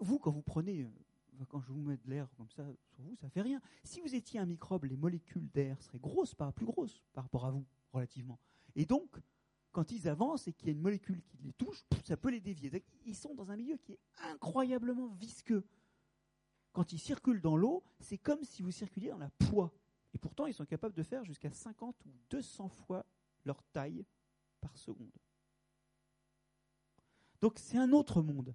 Vous, quand vous prenez, euh, quand je vous mets de l'air comme ça sur vous, ça fait rien. Si vous étiez un microbe, les molécules d'air seraient grosses, pas plus grosses par rapport à vous, relativement. Et donc, quand ils avancent et qu'il y a une molécule qui les touche, ça peut les dévier. Ils sont dans un milieu qui est incroyablement visqueux. Quand ils circulent dans l'eau, c'est comme si vous circuliez dans la poix. Et pourtant, ils sont capables de faire jusqu'à 50 ou 200 fois leur taille par seconde. Donc c'est un autre monde.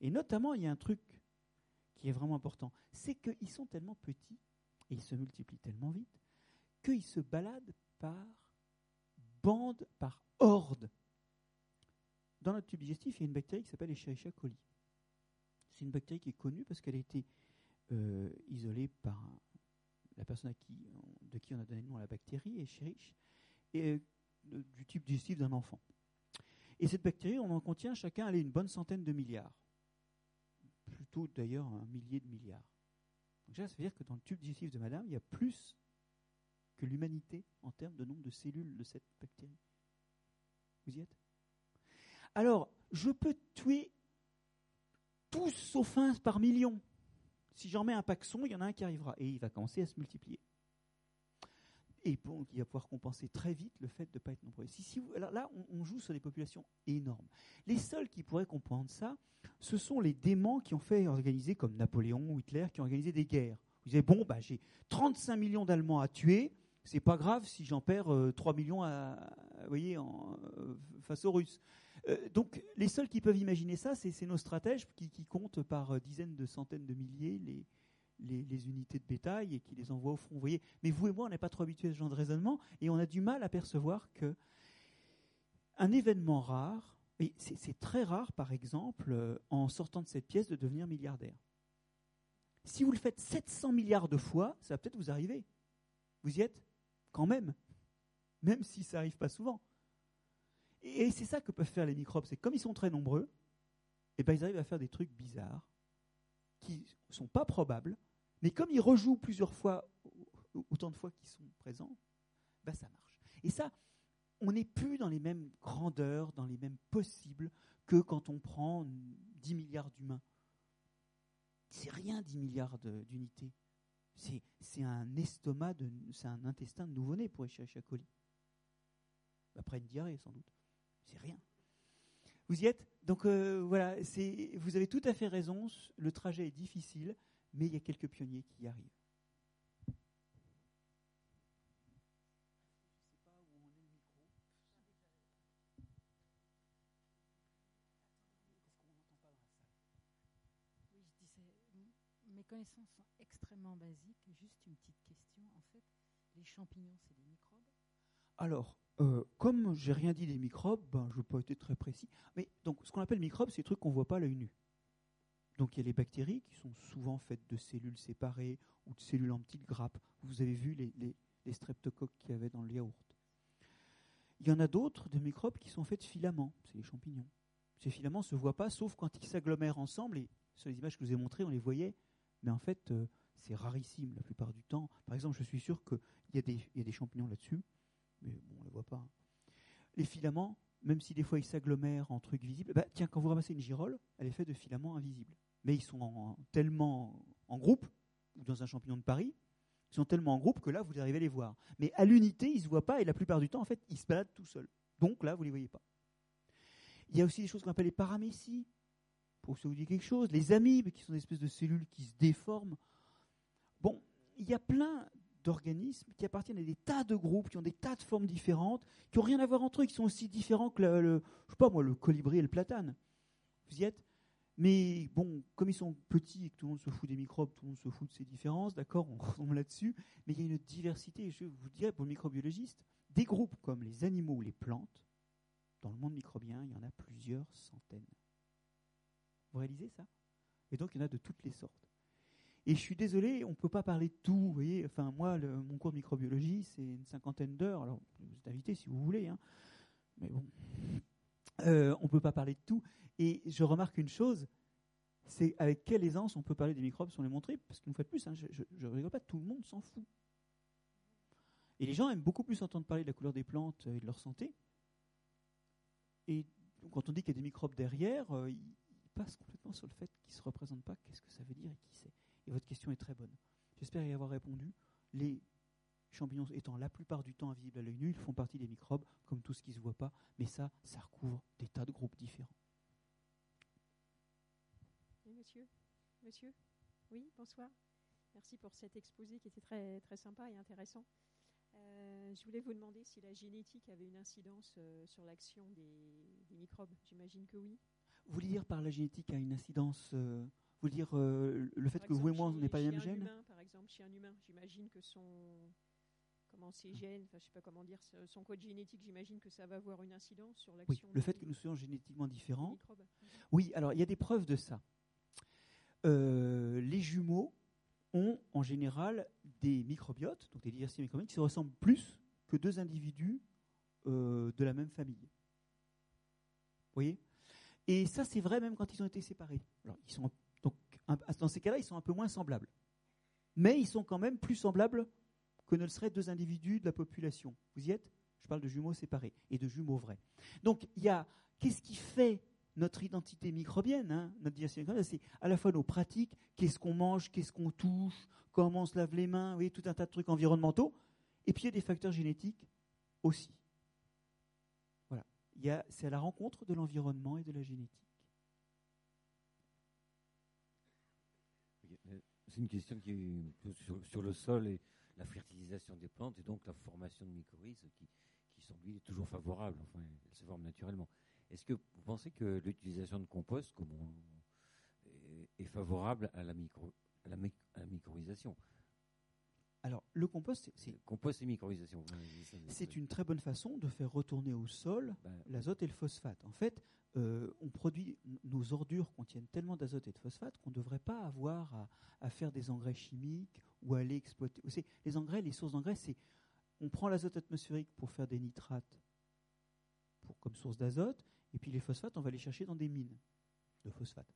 Et notamment, il y a un truc qui est vraiment important, c'est qu'ils sont tellement petits et ils se multiplient tellement vite qu'ils se baladent par bande, par horde. Dans notre tube digestif, il y a une bactérie qui s'appelle Escherichia coli. C'est une bactérie qui est connue parce qu'elle a été euh, isolée par la personne à qui, de qui on a donné le nom à la bactérie, Escherichia, et euh, du type digestif d'un enfant. Et cette bactérie, on en contient chacun allez, une bonne centaine de milliards. Plutôt d'ailleurs un millier de milliards. Donc ça veut dire que dans le tube digestif de madame, il y a plus que l'humanité en termes de nombre de cellules de cette bactérie. Vous y êtes? Alors, je peux tuer tous sauf un par million. Si j'en mets un paxon, il y en a un qui arrivera et il va commencer à se multiplier. Et bon, il va pouvoir compenser très vite le fait de ne pas être nombreux. Si, alors là, on, joue sur des populations énormes. Les seuls qui pourraient comprendre ça, ce sont les démons qui ont fait organiser, comme Napoléon ou Hitler, qui ont organisé des guerres. Vous disiez, bon, bah, j'ai 35 millions d'Allemands à tuer, c'est pas grave si j'en perds 3 euh, millions à, voyez, en, euh, face aux Russes. Euh, donc les seuls qui peuvent imaginer ça, c'est nos stratèges qui, qui, comptent par dizaines de centaines de milliers les, les, unités de bétail et qui les envoient au front. Vous voyez Mais vous et moi, on n'est pas trop habitués à ce genre de raisonnement et on a du mal à percevoir que un événement rare, et c'est très rare par exemple, en sortant de cette pièce, de devenir milliardaire. Si vous le faites 700 milliards de fois, ça va peut-être vous arriver. Vous y êtes quand même, même si ça n'arrive pas souvent. Et, c'est ça que peuvent faire les microbes, c'est comme ils sont très nombreux, et eh ben ils arrivent à faire des trucs bizarres qui ne sont pas probables, mais comme ils rejouent plusieurs fois, autant de fois qu'ils sont présents, ben ça marche. Et ça, on n'est plus dans les mêmes grandeurs, dans les mêmes possibles que quand on prend 10 milliards d'humains. C'est rien 10 milliards d'unités. C'est un estomac, c'est un intestin de nouveau-né pour Escherichia coli. Après une diarrhée, sans doute. C'est rien. Vous y êtes? Donc euh, voilà, vous avez tout à fait raison. Le trajet est difficile, mais il y a quelques pionniers qui y arrivent. mes connaissances sont extrêmement basiques. Juste une petite question. En fait, les champignons, c'est des microbes? Alors, euh, comme j'ai rien dit des microbes, ben, je n'ai pas été très précis. Mais donc, ce qu'on appelle microbes, c'est des trucs qu'on ne voit pas à l'œil nu. Donc, il y a les bactéries qui sont souvent faites de cellules séparées ou de cellules en petites grappes. Vous avez vu les, streptocoques qu'il y avait dans le yaourt. Il y en a d'autres de microbes qui sont faits de filaments, c'est les champignons. Ces filaments ne se voient pas sauf quand ils s'agglomèrent ensemble. Et sur les images que je vous ai montrées, on les voyait mais en fait, euh, c'est rarissime la plupart du temps. Par exemple, je suis sûr qu'il y, y, a des champignons là-dessus, mais bon, on ne les voit pas. Hein. Les filaments, même si des fois ils s'agglomèrent en trucs visibles, bah, tiens, quand vous ramassez une girole, elle est faite de filaments invisibles. Mais ils sont tellement en groupe, ou dans un champignon de Paris, ils sont tellement en groupe que là, vous arrivez à les voir. Mais à l'unité, ils ne se voient pas, et la plupart du temps, en fait, ils se baladent tout seuls. Donc là, vous ne les voyez pas. Il y a aussi des choses qu'on appelle les paramécies pour que ça vous dise quelque chose. Les amibes, qui sont des espèces de cellules qui se déforment. Bon, il y a plein d'organismes qui appartiennent à des tas de groupes, qui ont des tas de formes différentes, qui n'ont rien à voir entre eux, qui sont aussi différents que le, je sais pas moi, le colibri et le platane. Vous y êtes? Mais bon, comme ils sont petits et que tout le monde se fout des microbes, tout le monde se fout de ces différences, d'accord, on retombe là-dessus, mais il y a une diversité, je vous dirais pour le microbiologiste, des groupes comme les animaux ou les plantes, dans le monde microbien, il y en a plusieurs centaines. Vous réalisez ça? Et donc, il y en a de toutes les sortes. Et je suis désolé, on ne peut pas parler de tout. Vous voyez, enfin, moi, mon cours de microbiologie, c'est une cinquantaine d'heures. Alors, vous êtes invité si vous voulez. Hein. Mais bon, euh, on ne peut pas parler de tout. Et je remarque une chose, c'est avec quelle aisance on peut parler des microbes sans les montrer. Parce qu'une fois de plus, hein, je ne rigole pas, tout le monde s'en fout. Et les gens aiment beaucoup plus entendre parler de la couleur des plantes et de leur santé. Et quand on dit qu'il y a des microbes derrière, euh, passe complètement sur le fait qu'ils ne se représentent pas, qu'est-ce que ça veut dire et qui c'est. Et votre question est très bonne. J'espère y avoir répondu. Champignons étant la plupart du temps invisibles à l'œil nu, ils font partie des microbes, comme tout ce qui ne se voit pas, mais ça, ça recouvre des tas de groupes différents. Monsieur Monsieur Oui, bonsoir. Merci pour cet exposé qui était très, très sympa et intéressant. Euh, je voulais vous demander si la génétique avait une incidence euh, sur l'action des, microbes. J'imagine que oui. Vous voulez dire par la génétique a une incidence euh, Vous voulez dire le fait que vous et moi, on n'est pas les mêmes gènes Par exemple, chez un humain, j'imagine que son comment ses gènes, enfin je sais pas comment dire, son code génétique, j'imagine que ça va avoir une incidence sur l'action. Oui, le fait que nous soyons génétiquement différents. Oui, alors il y a des preuves de ça. les jumeaux ont en général des microbiotes, donc des diversités microbiotes, qui se ressemblent plus que deux individus euh, de la même famille. Vous voyez? Et ça, c'est vrai même quand ils ont été séparés. Alors, ils sont, donc, dans ces cas-là, ils sont un peu moins semblables. Mais ils sont quand même plus semblables que ne le seraient deux individus de la population. Vous y êtes? Je parle de jumeaux séparés et de jumeaux vrais. Donc, il y a. Qu'est-ce qui fait notre identité microbienne, hein, notre diversité microbienne, c'est à la fois nos pratiques, qu'est-ce qu'on mange, qu'est-ce qu'on touche, comment on se lave les mains, oui, tout un tas de trucs environnementaux, et puis il y a des facteurs génétiques aussi. Voilà, c'est à la rencontre de l'environnement et de la génétique. C'est une question qui est sur, le sol et la fertilisation des plantes et donc la formation de mycorhizes qui, qui semble toujours favorable. Enfin, elle se forme naturellement. Est-ce que vous pensez que l'utilisation de compost est, favorable à la, micro, la, mycorhisation alors, le compost, c'est compost et. C'est une très bonne façon de faire retourner au sol ben, l'azote et le phosphate. En fait, euh, on produit nos ordures contiennent tellement d'azote et de phosphate qu'on ne devrait pas avoir à, à, faire des engrais chimiques ou à aller exploiter. Les engrais, les sources d'engrais, c'est on prend l'azote atmosphérique pour faire des nitrates pour, comme source d'azote, et puis les phosphates, on va les chercher dans des mines de phosphate.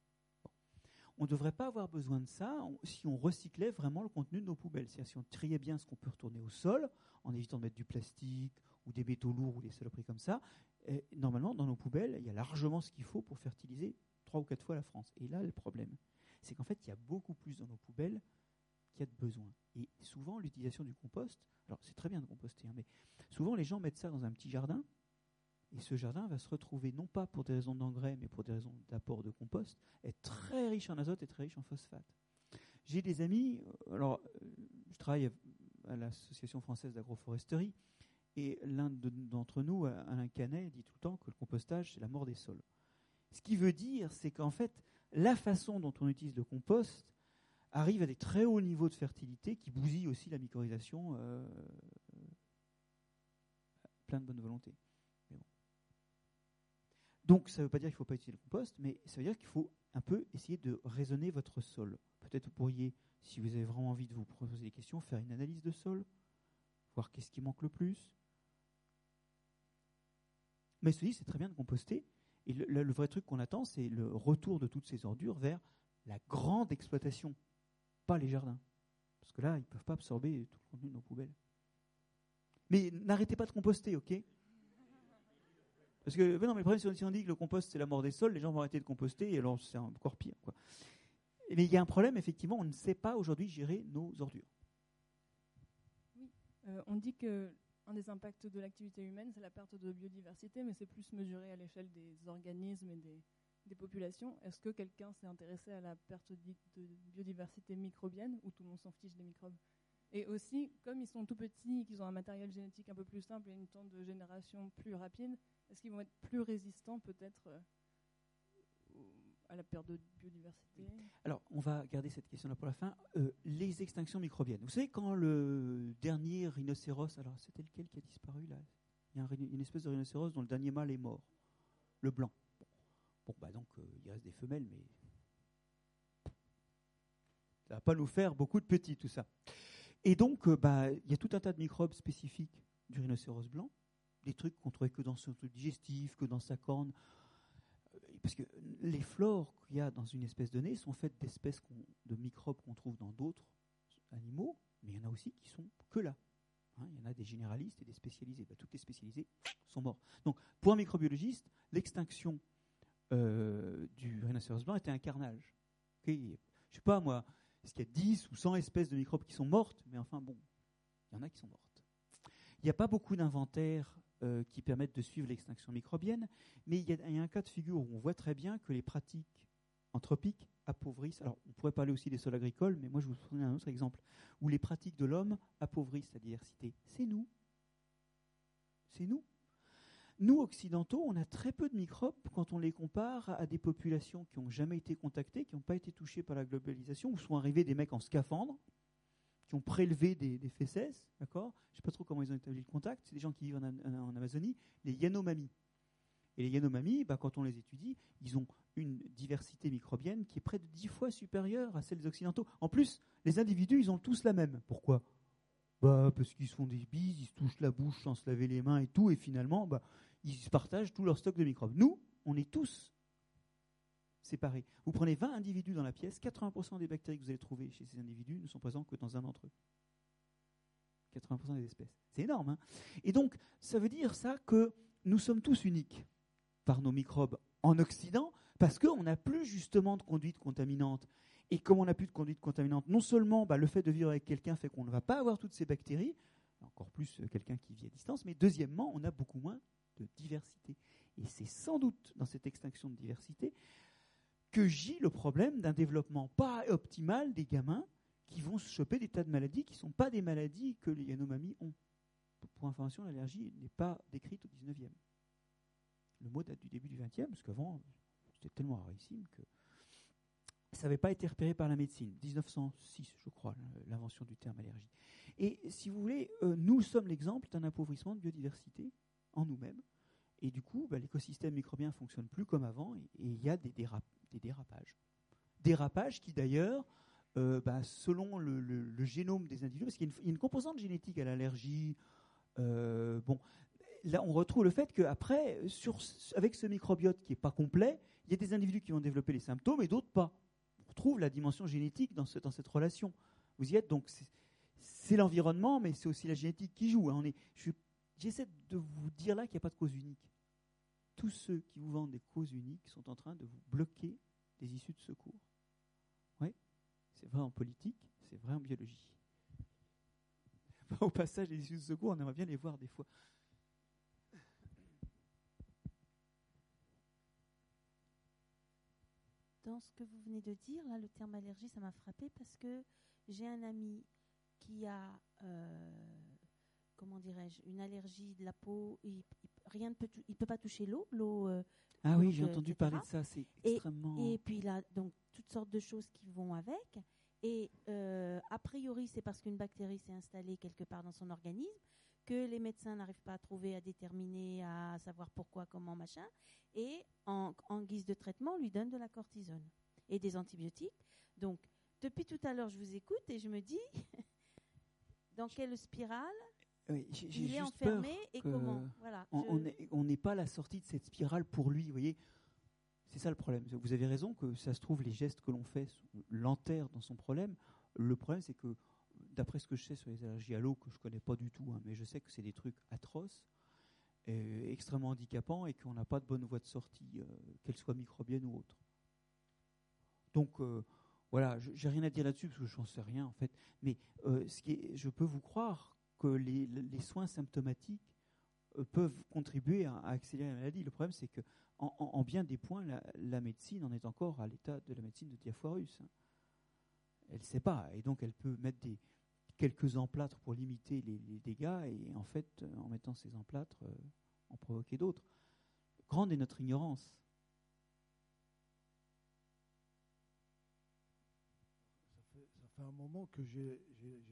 On ne devrait pas avoir besoin de ça si on recyclait vraiment le contenu de nos poubelles. C'est-à-dire si on triait bien ce qu'on peut retourner au sol, en évitant de mettre du plastique ou des métaux lourds ou des saloperies comme ça. Et normalement, dans nos poubelles, il y a largement ce qu'il faut pour fertiliser trois ou quatre fois la France. Et là, le problème, c'est qu'en fait, il y a beaucoup plus dans nos poubelles qu'il y a de besoin. Et souvent, l'utilisation du compost, alors c'est très bien de composter, hein, mais souvent les gens mettent ça dans un petit jardin et ce jardin va se retrouver, non pas pour des raisons d'engrais, mais pour des raisons d'apport de compost, être très riche en azote et très riche en phosphate. J'ai des amis, euh, alors euh, je travaille à l'Association française d'agroforesterie, et l'un d'entre nous, Alain Canet, dit tout le temps que le compostage, c'est la mort des sols. Ce qui veut dire, c'est qu'en fait, la façon dont on utilise le compost arrive à des très hauts niveaux de fertilité qui bousillent aussi la mycorhisation euh, plein de bonne volonté. Donc, ça ne veut pas dire qu'il ne faut pas utiliser le compost, mais ça veut dire qu'il faut un peu essayer de raisonner votre sol. Peut-être vous pourriez, si vous avez vraiment envie de vous poser des questions, faire une analyse de sol, voir qu'est-ce qui manque le plus. Mais ceci, c'est très bien de composter. Et le, le vrai truc qu'on attend, c'est le retour de toutes ces ordures vers la grande exploitation, pas les jardins. Parce que là, ils ne peuvent pas absorber tout le contenu de nos poubelles. Mais n'arrêtez pas de composter, ok? Parce que non, mais le problème, si on dit que le compost c'est la mort des sols, les gens vont arrêter de composter, et alors c'est encore pire. Mais il y a un problème, effectivement, on ne sait pas aujourd'hui gérer nos ordures. Oui, euh, on dit que un des impacts de l'activité humaine, c'est la perte de biodiversité, mais c'est plus mesuré à l'échelle des organismes et des, des populations. Est-ce que quelqu'un s'est intéressé à la perte de biodiversité microbienne, ou tout le monde s'en fiche des microbes? Et aussi, comme ils sont tout petits, qu'ils ont un matériel génétique un peu plus simple et une temps de génération plus rapide, est-ce qu'ils vont être plus résistants peut-être euh, à la perte de biodiversité? Alors, on va garder cette question-là pour la fin. Euh, les extinctions microbiennes. Vous savez, quand le dernier rhinocéros, alors c'était lequel qui a disparu là? Il y a une espèce de rhinocéros dont le dernier mâle est mort, le blanc. Bon, bah donc euh, il reste des femelles, mais ça va pas nous faire beaucoup de petits tout ça. Et donc, bah, il y a tout un tas de microbes spécifiques du rhinocéros blanc des trucs qu'on trouvait que dans son truc digestif, que dans sa corne. Euh, parce que les flores qu'il y a dans une espèce donnée sont faites d'espèces de microbes qu'on trouve dans d'autres animaux, mais il y en a aussi qui sont que là. Hein, il y en a des généralistes et des spécialisés. Bah, toutes les spécialisées sont mortes. Donc, pour un microbiologiste, l'extinction euh, du rhinocéros blanc était un carnage. Je ne sais pas, moi, est-ce qu'il y a 10 ou 100 espèces de microbes qui sont mortes? Mais enfin, bon, il y en a qui sont mortes. Il n'y a pas beaucoup d'inventaires euh, qui permettent de suivre l'extinction microbienne, mais il y, a, un cas de figure où on voit très bien que les pratiques anthropiques appauvrissent. Alors, on pourrait parler aussi des sols agricoles, mais moi, je vous donne un autre exemple où les pratiques de l'homme appauvrissent la diversité. C'est nous. C'est nous. Nous, occidentaux, on a très peu de microbes quand on les compare à des populations qui n'ont jamais été contactées, qui n'ont pas été touchées par la globalisation, où sont arrivés des mecs en scaphandre, qui ont prélevé des, fesses, d'accord? Je ne sais pas trop comment ils ont établi le contact. C'est des gens qui vivent en, Amazonie, les Yanomami. Et les Yanomami, bah, quand on les étudie, ils ont une diversité microbienne qui est près de dix fois supérieure à celle des Occidentaux. En plus, les individus, ils ont tous la même. Pourquoi? Bah, Parce qu'ils se font des bises, ils se touchent la bouche sans se laver les mains et tout, et finalement, bah, ils partagent tout leur stock de microbes. Nous, on est tous séparés. Vous prenez 20 individus dans la pièce, 80% des bactéries que vous allez trouver chez ces individus ne sont présents que dans un d'entre eux. 80% des espèces. C'est énorme. Hein et donc, ça veut dire ça que nous sommes tous uniques par nos microbes en Occident, parce qu'on n'a plus justement de conduite contaminante. Et comme on n'a plus de conduite contaminante, non seulement bah, le fait de vivre avec quelqu'un fait qu'on ne va pas avoir toutes ces bactéries, encore plus euh, quelqu'un qui vit à distance, mais deuxièmement, on a beaucoup moins de diversité. Et c'est sans doute dans cette extinction de diversité que gît le problème d'un développement pas optimal des gamins qui vont se choper des tas de maladies qui ne sont pas des maladies que les Yanomami ont. Pour information, l'allergie n'est pas décrite au 19e. Le mot date du début du 20e, parce qu'avant, c'était tellement rarissime que ça n'avait pas été repéré par la médecine. 1906, je crois, l'invention du terme allergie. Et si vous voulez, euh, nous sommes l'exemple d'un appauvrissement de biodiversité en nous-mêmes. Et du coup, bah, l'écosystème microbien fonctionne plus comme avant et il y a des, dérapages. Dérapages qui d'ailleurs, euh, bah, selon le, génome des individus, parce qu'il y, a une composante génétique à l'allergie, euh, bon, là on retrouve le fait qu'après, avec ce microbiote qui n'est pas complet, il y a des individus qui vont développer les symptômes et d'autres pas. On retrouve la dimension génétique dans cette relation. Vous y êtes donc c'est l'environnement, mais c'est aussi la génétique qui joue. Hein. On est, je suis J'essaie de vous dire là qu'il n'y a pas de cause unique. Tous ceux qui vous vendent des causes uniques sont en train de vous bloquer des issues de secours. Oui, c'est vrai en politique, c'est vrai en biologie. Au passage, les issues de secours, on aimerait bien les voir des fois. Dans ce que vous venez de dire, là, le terme allergie, ça m'a frappé parce que j'ai un ami qui a euh, comment dirais-je, une allergie de la peau, il, rien ne peut, il peut pas toucher l'eau, l'eau. Euh, ah oui, j'ai entendu parler de ça, c'est extrêmement. Et, puis là, donc toutes sortes de choses qui vont avec. Et euh, a priori, c'est parce qu'une bactérie s'est installée quelque part dans son organisme que les médecins n'arrivent pas à trouver, à déterminer, à savoir pourquoi, comment, machin. Et en, en guise de traitement, on lui donne de la cortisone et des antibiotiques. Donc, depuis tout à l'heure, je vous écoute et je me dis, dans quelle spirale il est enfermé et comment voilà, On n'est pas la sortie de cette spirale pour lui, vous voyez. C'est ça le problème. Vous avez raison que ça se trouve, les gestes que l'on fait l'enterrent dans son problème. Le problème, c'est que, d'après ce que je sais sur les allergies à l'eau, que je ne connais pas du tout, hein, mais je sais que c'est des trucs atroces, et extrêmement handicapants, et qu'on n'a pas de bonne voie de sortie, euh, qu'elle soit microbienne ou autre. Donc, euh, voilà, j'ai rien à dire là-dessus, parce que je n'en sais rien, en fait. Mais euh, ce qui est, je peux vous croire que les, soins symptomatiques euh, peuvent contribuer à, accélérer la maladie. Le problème, c'est que en, bien des points, la, médecine en est encore à l'état de la médecine de Diafoirus. Hein. Elle ne sait pas, et donc elle peut mettre quelques emplâtres pour limiter les, dégâts, et en fait, euh, en mettant ces emplâtres, euh, en provoquer d'autres. Grande est notre ignorance. Ça fait un moment que j'ai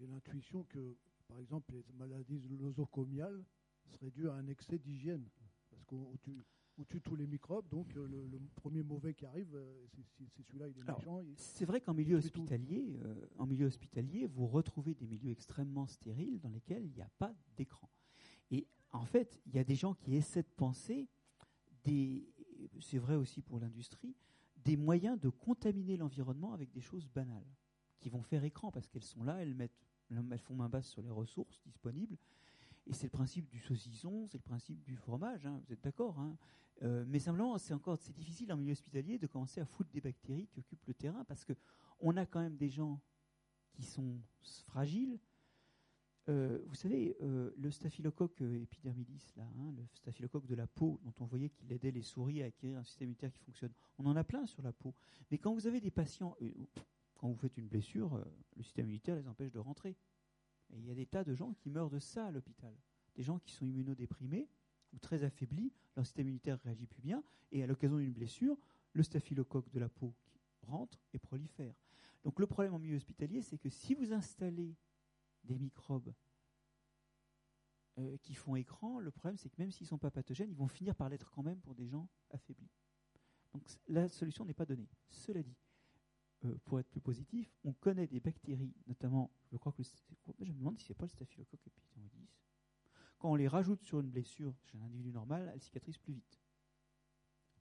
l'intuition que par exemple, les maladies nosocomiales seraient dues à un excès d'hygiène. Parce qu'on tue, tous les microbes, donc euh, le, premier mauvais qui arrive, euh, c'est celui-là, il est méchant. C'est vrai qu'en milieu hospitalier, euh, en milieu hospitalier, vous retrouvez des milieux extrêmement stériles dans lesquels il n'y a pas d'écran. Et en fait, il y a des gens qui essaient de penser des, c'est vrai aussi pour l'industrie, des moyens de contaminer l'environnement avec des choses banales, qui vont faire écran parce qu'elles sont là, elles mettent elles font main basse sur les ressources disponibles. Et c'est le principe du saucisson, c'est le principe du fromage, hein, vous êtes d'accord hein. euh, Mais simplement, c'est encore c'est difficile en milieu hospitalier de commencer à foutre des bactéries qui occupent le terrain parce que on a quand même des gens qui sont fragiles. euh, vous savez, euh, le staphylocoque epidermidis, là, hein, le staphylocoque de la peau, dont on voyait qu'il aidait les souris à acquérir un système immunitaire qui fonctionne, on en a plein sur la peau. Mais quand vous avez des patients, quand vous faites une blessure, euh, le système immunitaire les empêche de rentrer. Et il y a des tas de gens qui meurent de ça à l'hôpital. Des gens qui sont immunodéprimés ou très affaiblis, leur système immunitaire réagit plus bien, et à l'occasion d'une blessure, le staphylocoque de la peau qui rentre et prolifère. Donc le problème en milieu hospitalier, c'est que si vous installez des microbes euh, qui font écran, le problème c'est que même s'ils ne sont pas pathogènes, ils vont finir par l'être quand même pour des gens affaiblis. Donc la solution n'est pas donnée. Cela dit, euh, pour être plus positif, on connaît des bactéries, notamment, je crois que le- je me demande si c'est pas le staphylocoque. Quand on les rajoute sur une blessure chez un individu normal, elles cicatrisent plus vite.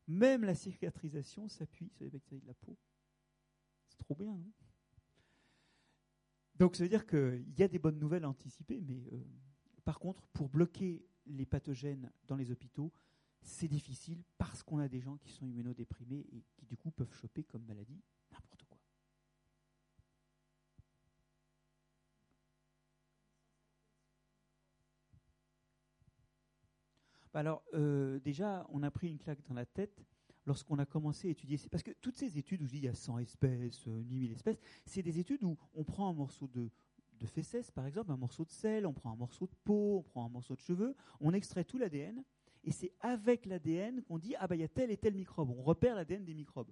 Même la cicatrisation s'appuie sur les bactéries de la peau. C'est trop bien, Donc ça veut dire qu'il y a des bonnes nouvelles à anticiper, mais euh, par contre, pour bloquer les pathogènes dans les hôpitaux, c'est difficile parce qu'on a des gens qui sont immunodéprimés et qui du coup peuvent choper comme maladie n'importe quoi. Bah alors, euh, déjà, on a pris une claque dans la tête lorsqu'on a commencé à étudier. Parce que toutes ces études où je dis il y a 100 espèces, euh, 10 000 espèces, c'est des études où on prend un morceau de, de fesses, par exemple, un morceau de sel, on prend un morceau de peau, on prend un morceau de cheveux, on extrait tout l'ADN, et c'est avec l'ADN qu'on dit ah bah il y a tel et tel microbe. On repère l'ADN des microbes.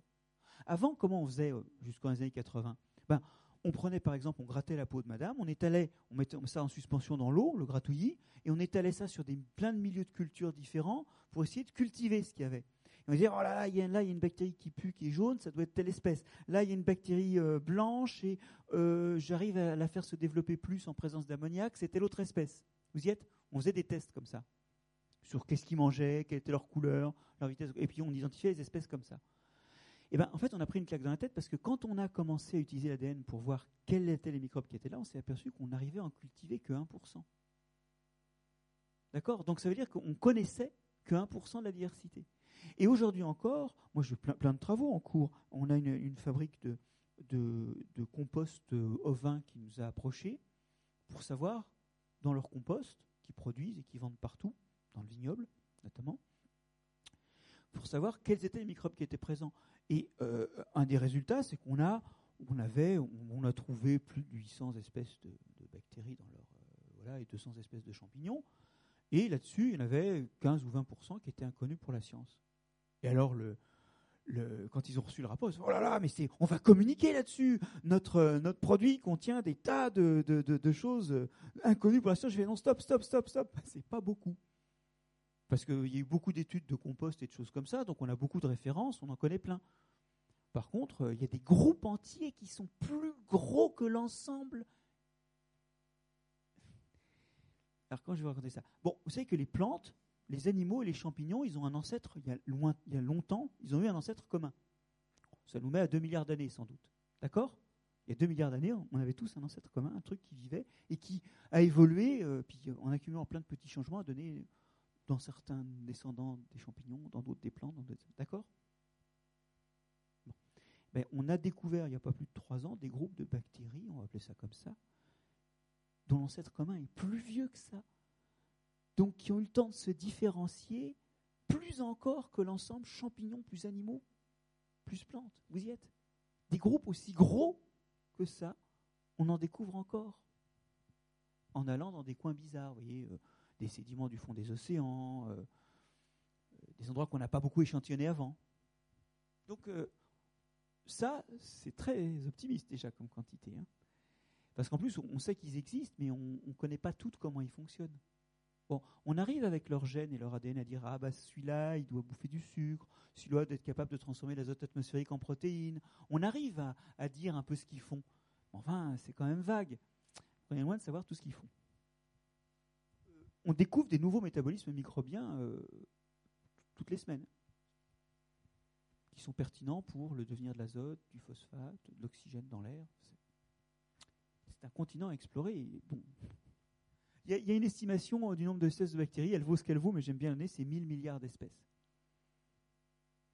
Avant, comment on faisait euh, jusqu'aux années 80 ben, On prenait par exemple, on grattait la peau de madame, on étalait, on mettait ça en suspension dans l'eau, le gratouillis, et on étalait ça sur des, plein de milieux de culture différents pour essayer de cultiver ce qu'il y avait. On disait, oh là là, il y a une bactérie qui pue, qui est jaune, ça doit être telle espèce. Là, il y a une bactérie euh, blanche et euh, j'arrive à la faire se développer plus en présence d'ammoniac, c'est telle autre espèce. Vous y êtes? On faisait des tests comme ça, sur qu'est-ce qu'ils mangeaient, quelle était leur couleur, leur vitesse, et puis on identifiait les espèces comme ça. Et ben, en fait, on a pris une claque dans la tête parce que quand on a commencé à utiliser l'ADN pour voir quels étaient les microbes qui étaient là, on s'est aperçu qu'on n'arrivait à en cultiver que 1%. D'accord? Donc ça veut dire qu'on connaissait que 1% de la diversité. Et aujourd'hui encore, moi j'ai plein, de travaux en cours. On a une, fabrique de, de, de, compost ovin qui nous a approchés pour savoir, dans leur compost, qu'ils produisent et qu'ils vendent partout, dans le vignoble notamment, pour savoir quels étaient les microbes qui étaient présents. Et euh, un des résultats, c'est qu'on a, on avait, on, a trouvé plus de 800 espèces de, bactéries dans leur, euh, voilà, et 200 espèces de champignons. Et là-dessus, il y en avait 15 ou 20% qui étaient inconnus pour la science. Et alors, quand ils ont reçu le rapport, ils ont dit, oh là là, mais on va communiquer là-dessus. Notre, euh, notre produit contient des tas de, de, de, choses inconnues pour la science. Je vais non, stop, stop, stop, stop. C'est pas beaucoup. Parce qu'il y a eu beaucoup d'études de compost et de choses comme ça, donc on a beaucoup de références, on en connaît plein. Par contre, il y a des groupes entiers qui sont plus gros que l'ensemble. Alors, quand je vais vous raconter ça? Bon, vous savez que les plantes, les animaux et les champignons, ils ont un ancêtre, il y a, longtemps, ils ont eu un ancêtre commun. Ça nous met à 2 milliards d'années, sans doute. D'accord? Il y a 2 milliards d'années, on avait tous un ancêtre commun, un truc qui vivait et qui a évolué, euh, puis en accumulant plein de petits changements, a donné dans certains descendants des champignons, dans d'autres des plantes, d'accord? Bon. ben, On a découvert il n'y a pas plus de trois ans des groupes de bactéries, on va appeler ça comme ça, dont l'ancêtre commun est plus vieux que ça, donc qui ont eu le temps de se différencier plus encore que l'ensemble champignons plus animaux plus plantes. Vous y êtes? Des groupes aussi gros que ça, on en découvre encore en allant dans des coins bizarres, vous voyez. Euh, des sédiments du fond des océans, euh, des endroits qu'on n'a pas beaucoup échantillonnés avant. Donc euh, ça, c'est très optimiste déjà comme quantité. Hein. Parce qu'en plus, on sait qu'ils existent, mais on ne connaît pas toutes comment ils fonctionnent. On arrive avec leur gène et leur ADN à dire ah bah celui-là, il doit bouffer du sucre, celui-là doit être capable de transformer l'azote atmosphérique en protéines. On arrive à, à dire un peu ce qu'ils font. Enfin, c'est quand même vague. On est loin de savoir tout ce qu'ils font on découvre des nouveaux métabolismes microbiens euh, toutes les semaines, qui sont pertinents pour le devenir de l'azote, du phosphate, de l'oxygène dans l'air. C'est un continent à explorer. Bon. Il y, a, il y, a une estimation du nombre d'espèces de bactéries, elle vaut ce qu'elle vaut, mais j'aime bien l'année, c'est 1000 milliards d'espèces.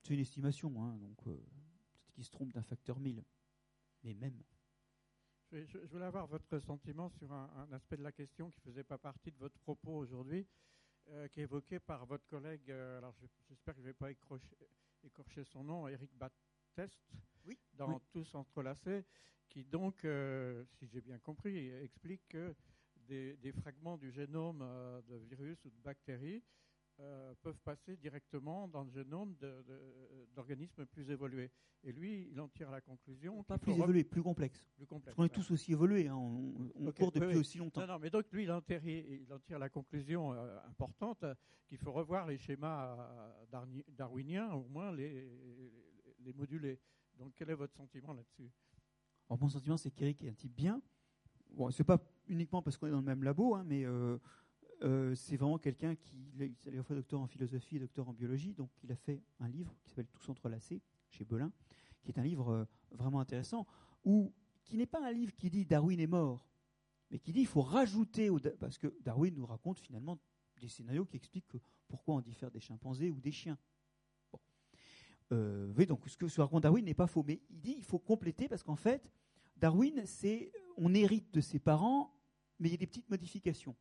C'est une estimation, hein, donc euh, peut-être qu'ils se trompent d'un facteur 1000, mais même. Je, je- je voulais avoir votre sentiment sur un, un aspect de la question qui ne faisait pas partie de votre propos aujourd'hui, euh, qui est évoqué par votre collègue, euh, alors je- j'espère que je ne vais pas écrocher- écorcher son nom, Eric Battest, dans oui. Tous entrelacés, qui donc, euh, si j'ai bien compris, explique que des, des fragments du génome euh, de virus ou de bactéries euh, peuvent passer directement dans le génome d'organismes plus évolués. Et lui, il en tire la conclusion. Pas plus évolué, plus complexe. Plus complexe. Parce qu'on est tous aussi évolués, hein, on, on Ok, court depuis oui, aussi longtemps. Non, non, mais donc lui, il en tire, il en tire la conclusion euh, importante qu'il faut revoir les schémas euh, darwiniens, au moins les, les moduler. Donc quel est votre sentiment là-dessus? Alors, mon sentiment, c'est qu'Eric est un type bien. Bon, c'est pas uniquement parce qu'on est dans le même labo, hein, mais euh, euh, c'est vraiment quelqu'un qui est à la fois docteur en philosophie et docteur en biologie. Donc, il a fait un livre qui s'appelle Tous entrelacés chez Belin, qui est un livre euh, vraiment intéressant, où, qui n'est pas un livre qui dit Darwin est mort, mais qui dit il faut rajouter, parce que Darwin nous raconte finalement des scénarios qui expliquent que pourquoi on diffère des chimpanzés ou des chiens. Bon. Euh, donc ce que ce raconte Darwin n'est pas faux, mais il dit il faut compléter parce qu'en fait, Darwin, c'est on hérite de ses parents, mais il y a des petites modifications.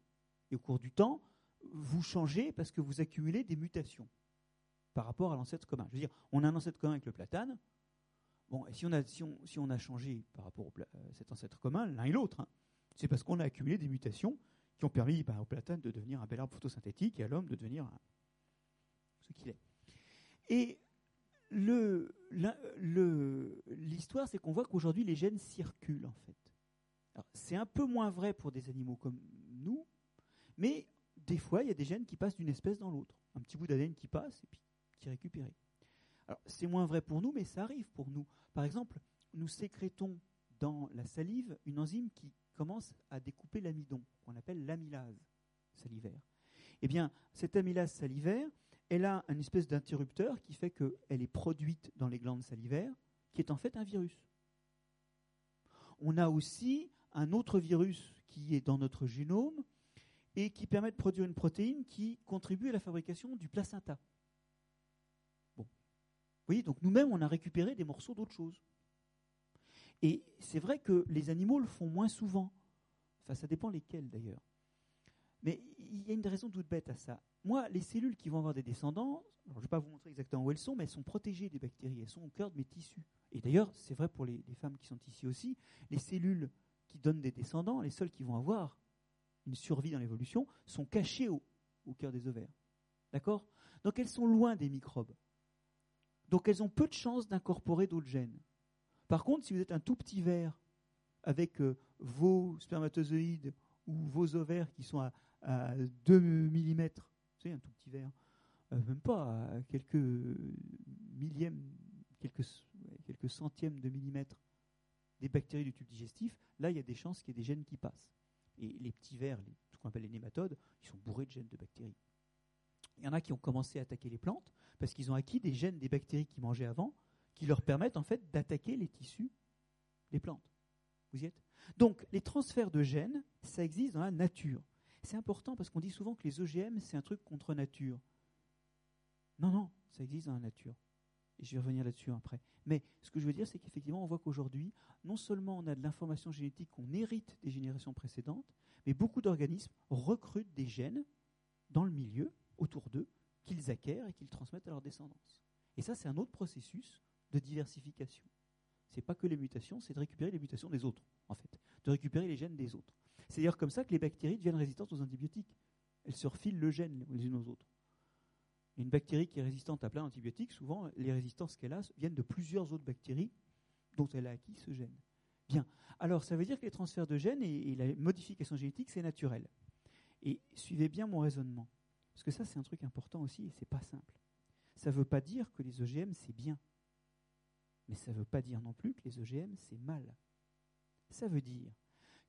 Et au cours du temps, vous changez parce que vous accumulez des mutations par rapport à l'ancêtre commun. Je veux dire, on a un ancêtre commun avec le platane. Bon, et si on a, si on, si on a changé par rapport à cet ancêtre commun, l'un et l'autre, hein, c'est parce qu'on a accumulé des mutations qui ont permis bah, au platane de devenir un bel arbre photosynthétique et à l'homme de devenir ce qu'il est. Et la- le- l'histoire, c'est qu'on voit qu'aujourd'hui, les gènes circulent, en fait. C'est un peu moins vrai pour des animaux comme nous, mais des fois, il y a des gènes qui passent d'une espèce dans l'autre. Un petit bout d'ADN qui passe et puis qui est récupéré. Alors, c'est moins vrai pour nous, mais ça arrive pour nous. Par exemple, nous sécrétons dans la salive une enzyme qui commence à découper l'amidon, qu'on appelle l'amylase salivaire. Eh bien, cette amylase salivaire, elle a une espèce d'interrupteur qui fait qu'elle est produite dans les glandes salivaires, qui est en fait un virus. On a aussi un autre virus qui est dans notre génome et qui permet de produire une protéine qui contribue à la fabrication du placenta. Bon. Vous voyez, donc nous-mêmes, on a récupéré des morceaux d'autre chose. Et c'est vrai que les animaux le font moins souvent. Enfin, ça dépend lesquels d'ailleurs. Mais il y a une raison toute bête à ça. Moi, les cellules qui vont avoir des descendants, je ne vais pas vous montrer exactement où elles sont, mais elles sont protégées des bactéries, elles sont au cœur de mes tissus. Et d'ailleurs, c'est vrai pour les femmes qui sont ici aussi, les cellules qui donnent des descendants, les seules qui vont avoir une survie dans l'évolution, sont cachées au, cœur des ovaires. D'accord? Donc elles sont loin des microbes. Donc elles ont peu de chances d'incorporer d'autres gènes. Par contre, si vous êtes un tout petit ver avec euh, vos spermatozoïdes ou vos ovaires qui sont à, à 2 mm, savez, un tout petit ver, euh, même pas à quelques millièmes, quelques, quelques centièmes de millimètre des bactéries du tube digestif, là, il y a des chances qu'il y ait des gènes qui passent. Et les petits vers, les, ce qu'on appelle les nématodes, ils sont bourrés de gènes de bactéries. Il y en a qui ont commencé à attaquer les plantes parce qu'ils ont acquis des gènes des bactéries qu'ils mangeaient avant qui leur permettent en fait d'attaquer les tissus des plantes. Vous y êtes? Donc les transferts de gènes, ça existe dans la nature. C'est important parce qu'on dit souvent que les OGM, c'est un truc contre nature. Non, non, ça existe dans la nature. Je vais revenir là-dessus après. Mais ce que je veux dire, c'est qu'effectivement, on voit qu'aujourd'hui, non seulement on a de l'information génétique qu'on hérite des générations précédentes, mais beaucoup d'organismes recrutent des gènes dans le milieu, autour d'eux, qu'ils acquièrent et qu'ils transmettent à leur descendance. Et ça, c'est un autre processus de diversification. C'est pas que les mutations, c'est de récupérer les mutations des autres, en fait, de récupérer les gènes des autres. C'est d'ailleurs comme ça que les bactéries deviennent résistantes aux antibiotiques. Elles se refilent le gène les unes aux autres. Une bactérie qui est résistante à plein d'antibiotiques, souvent, les résistances qu'elle a viennent de plusieurs autres bactéries dont elle a acquis ce gène. Bien. Alors, ça veut dire que les transferts de gènes et, et la modification génétique, c'est naturel. Et suivez bien mon raisonnement. Parce que ça, c'est un truc important aussi, et c'est pas simple. Ça ne veut pas dire que les OGM, c'est bien. Mais ça ne veut pas dire non plus que les OGM, c'est mal. Ça veut dire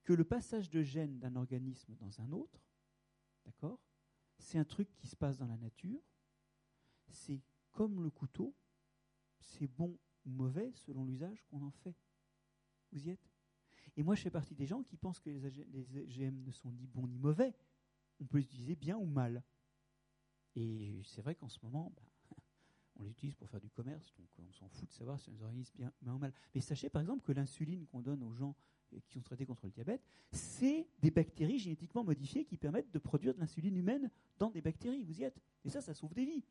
que le passage de gènes d'un organisme dans un autre, d'accord, c'est un truc qui se passe dans la nature. C'est comme le couteau, c'est bon ou mauvais selon l'usage qu'on en fait. Vous y êtes? Et moi, je fais partie des gens qui pensent que les OGM ne sont ni bons ni mauvais. On peut les utiliser bien ou mal. Et c'est vrai qu'en ce moment, bah, on les utilise pour faire du commerce, donc on s'en fout de savoir si on les organise bien, bien ou mal. Mais sachez par exemple que l'insuline qu'on donne aux gens qui sont traités contre le diabète, c'est des bactéries génétiquement modifiées qui permettent de produire de l'insuline humaine dans des bactéries. Vous y êtes? Et ça, ça sauve des vies.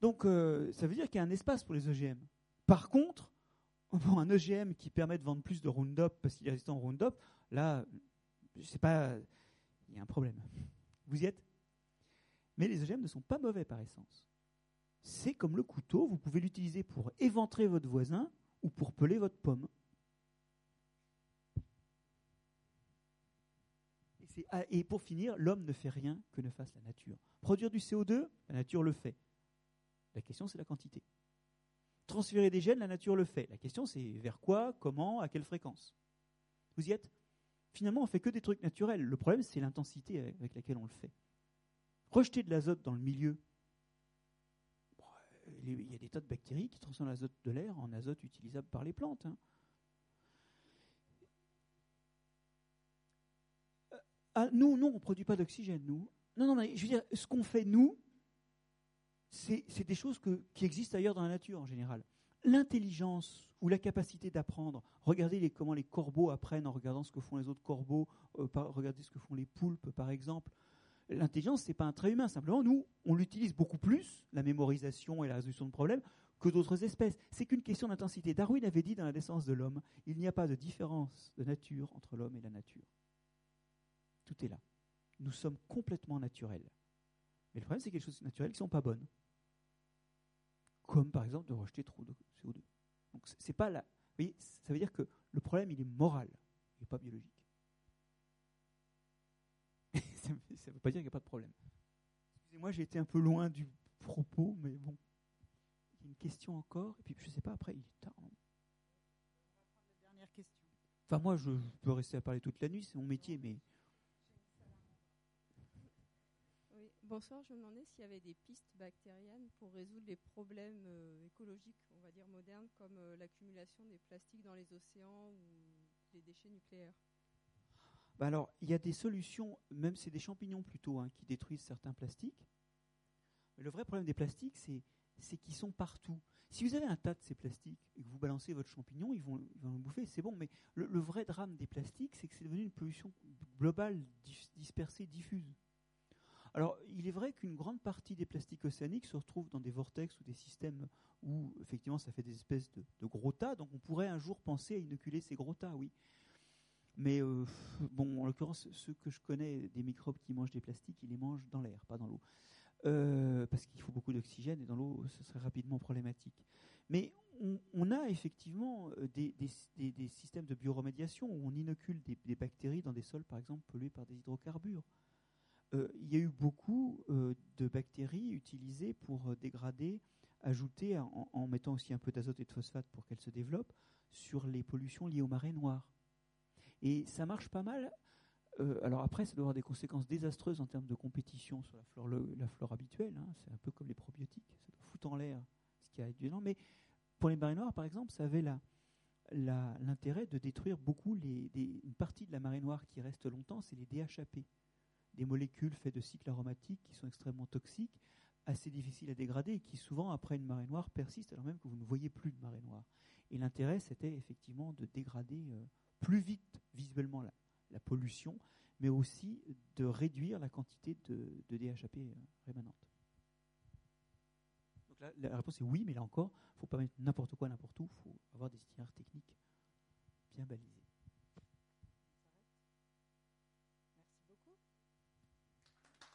Donc, euh, ça veut dire qu'il y a un espace pour les OGM. Par contre, un OGM qui permet de vendre plus de Roundup parce qu'il est résistant au Roundup, là, je sais pas, il y a un problème. Vous y êtes Mais les OGM ne sont pas mauvais par essence. C'est comme le couteau, vous pouvez l'utiliser pour éventrer votre voisin ou pour peler votre pomme. Et, ah, et pour finir, l'homme ne fait rien que ne fasse la nature. Produire du CO2, la nature le fait. La question, c'est la quantité. Transférer des gènes, la nature le fait. La question, c'est vers quoi, comment, à quelle fréquence. Vous y êtes? Finalement, on fait que des trucs naturels. Le problème, c'est l'intensité avec laquelle on le fait. Rejeter de l'azote dans le milieu, il y a des tas de bactéries qui transforment l'azote de l'air en azote utilisable par les plantes. Hein. Euh, ah, nous, non, on ne produit pas d'oxygène, nous. Non, non, mais je veux dire, ce qu'on fait, nous, c'est des choses qui existent ailleurs dans la nature en général. L'intelligence ou la capacité d'apprendre, regardez comment les corbeaux apprennent en regardant ce que font les autres corbeaux, euh, regardez ce que font les poulpes par exemple. L'intelligence, ce n'est pas un trait humain, simplement nous, on l'utilise beaucoup plus, la mémorisation et la résolution de problèmes, que d'autres espèces. C'est qu'une question d'intensité. Darwin avait dit dans la naissance de l'homme, il n'y a pas de différence de nature entre l'homme et la nature. Tout est là. Nous sommes complètement naturels. Mais le problème, c'est a des choses naturelles qui ne sont pas bonnes. Comme par exemple de rejeter trop de CO2. Donc c'est pas là. Vous voyez, ça veut dire que le problème, il est moral, il n'est pas biologique. ça ne veut pas dire qu'il n'y a pas de problème. Excusez-moi, j'ai été un peu loin du propos, mais bon. Il y a une question encore, et puis je ne sais pas, après, il est tard. Dernière question. Enfin, moi, je peux rester à parler toute la nuit, c'est mon métier, mais Bonsoir, je me demandais s'il y avait des pistes bactériennes pour résoudre les problèmes euh, écologiques, on va dire modernes, comme euh, l'accumulation des plastiques dans les océans ou les déchets nucléaires. Bah alors, il y a des solutions, même c'est des champignons plutôt, hein, qui détruisent certains plastiques. Mais le vrai problème des plastiques, c'est qu'ils sont partout. Si vous avez un tas de ces plastiques et que vous balancez votre champignon, ils vont, le bouffer, c'est bon. Mais le, vrai drame des plastiques, c'est que c'est devenu une pollution globale, dispersée, diffuse. Alors, il est vrai qu'une grande partie des plastiques océaniques se retrouvent dans des vortex ou des systèmes où, effectivement, ça fait des espèces de, gros tas. Donc, on pourrait un jour penser à inoculer ces gros tas, oui. Mais, euh, bon, en l'occurrence, ceux que je connais, des microbes qui mangent des plastiques, ils les mangent dans l'air, pas dans l'eau. Euh, parce qu'il faut beaucoup d'oxygène et dans l'eau, ce serait rapidement problématique. Mais on, a effectivement euh, des, systèmes de bioremédiation où on inocule des, bactéries dans des sols, par exemple, pollués par des hydrocarbures. Euh, il y a eu beaucoup euh, de bactéries utilisées pour euh, dégrader, ajouter, en, mettant aussi un peu d'azote et de phosphate pour qu'elles se développent, sur les pollutions liées aux marées noires. Et ça marche pas mal. alors après, ça doit avoir des conséquences désastreuses en termes de compétition sur la flore, habituelle. Hein. C'est un peu comme les probiotiques. Ça doit foutre en l'air ce qui a non. Mais pour les marées noires, par exemple, ça avait l'intérêt de détruire beaucoup les, une partie de la marée noire qui reste longtemps, c'est les DHAP des molécules faites de cycles aromatiques qui sont extrêmement toxiques, assez difficiles à dégrader et qui souvent, après une marée noire, persistent alors même que vous ne voyez plus de marée noire. Et l'intérêt, c'était effectivement de dégrader euh, plus vite visuellement la, pollution, mais aussi de réduire la quantité de, DHAP euh, rémanente. Donc la réponse est oui, mais là encore, il ne faut pas mettre n'importe quoi n'importe où, il faut avoir des itinéraires techniques bien balisés.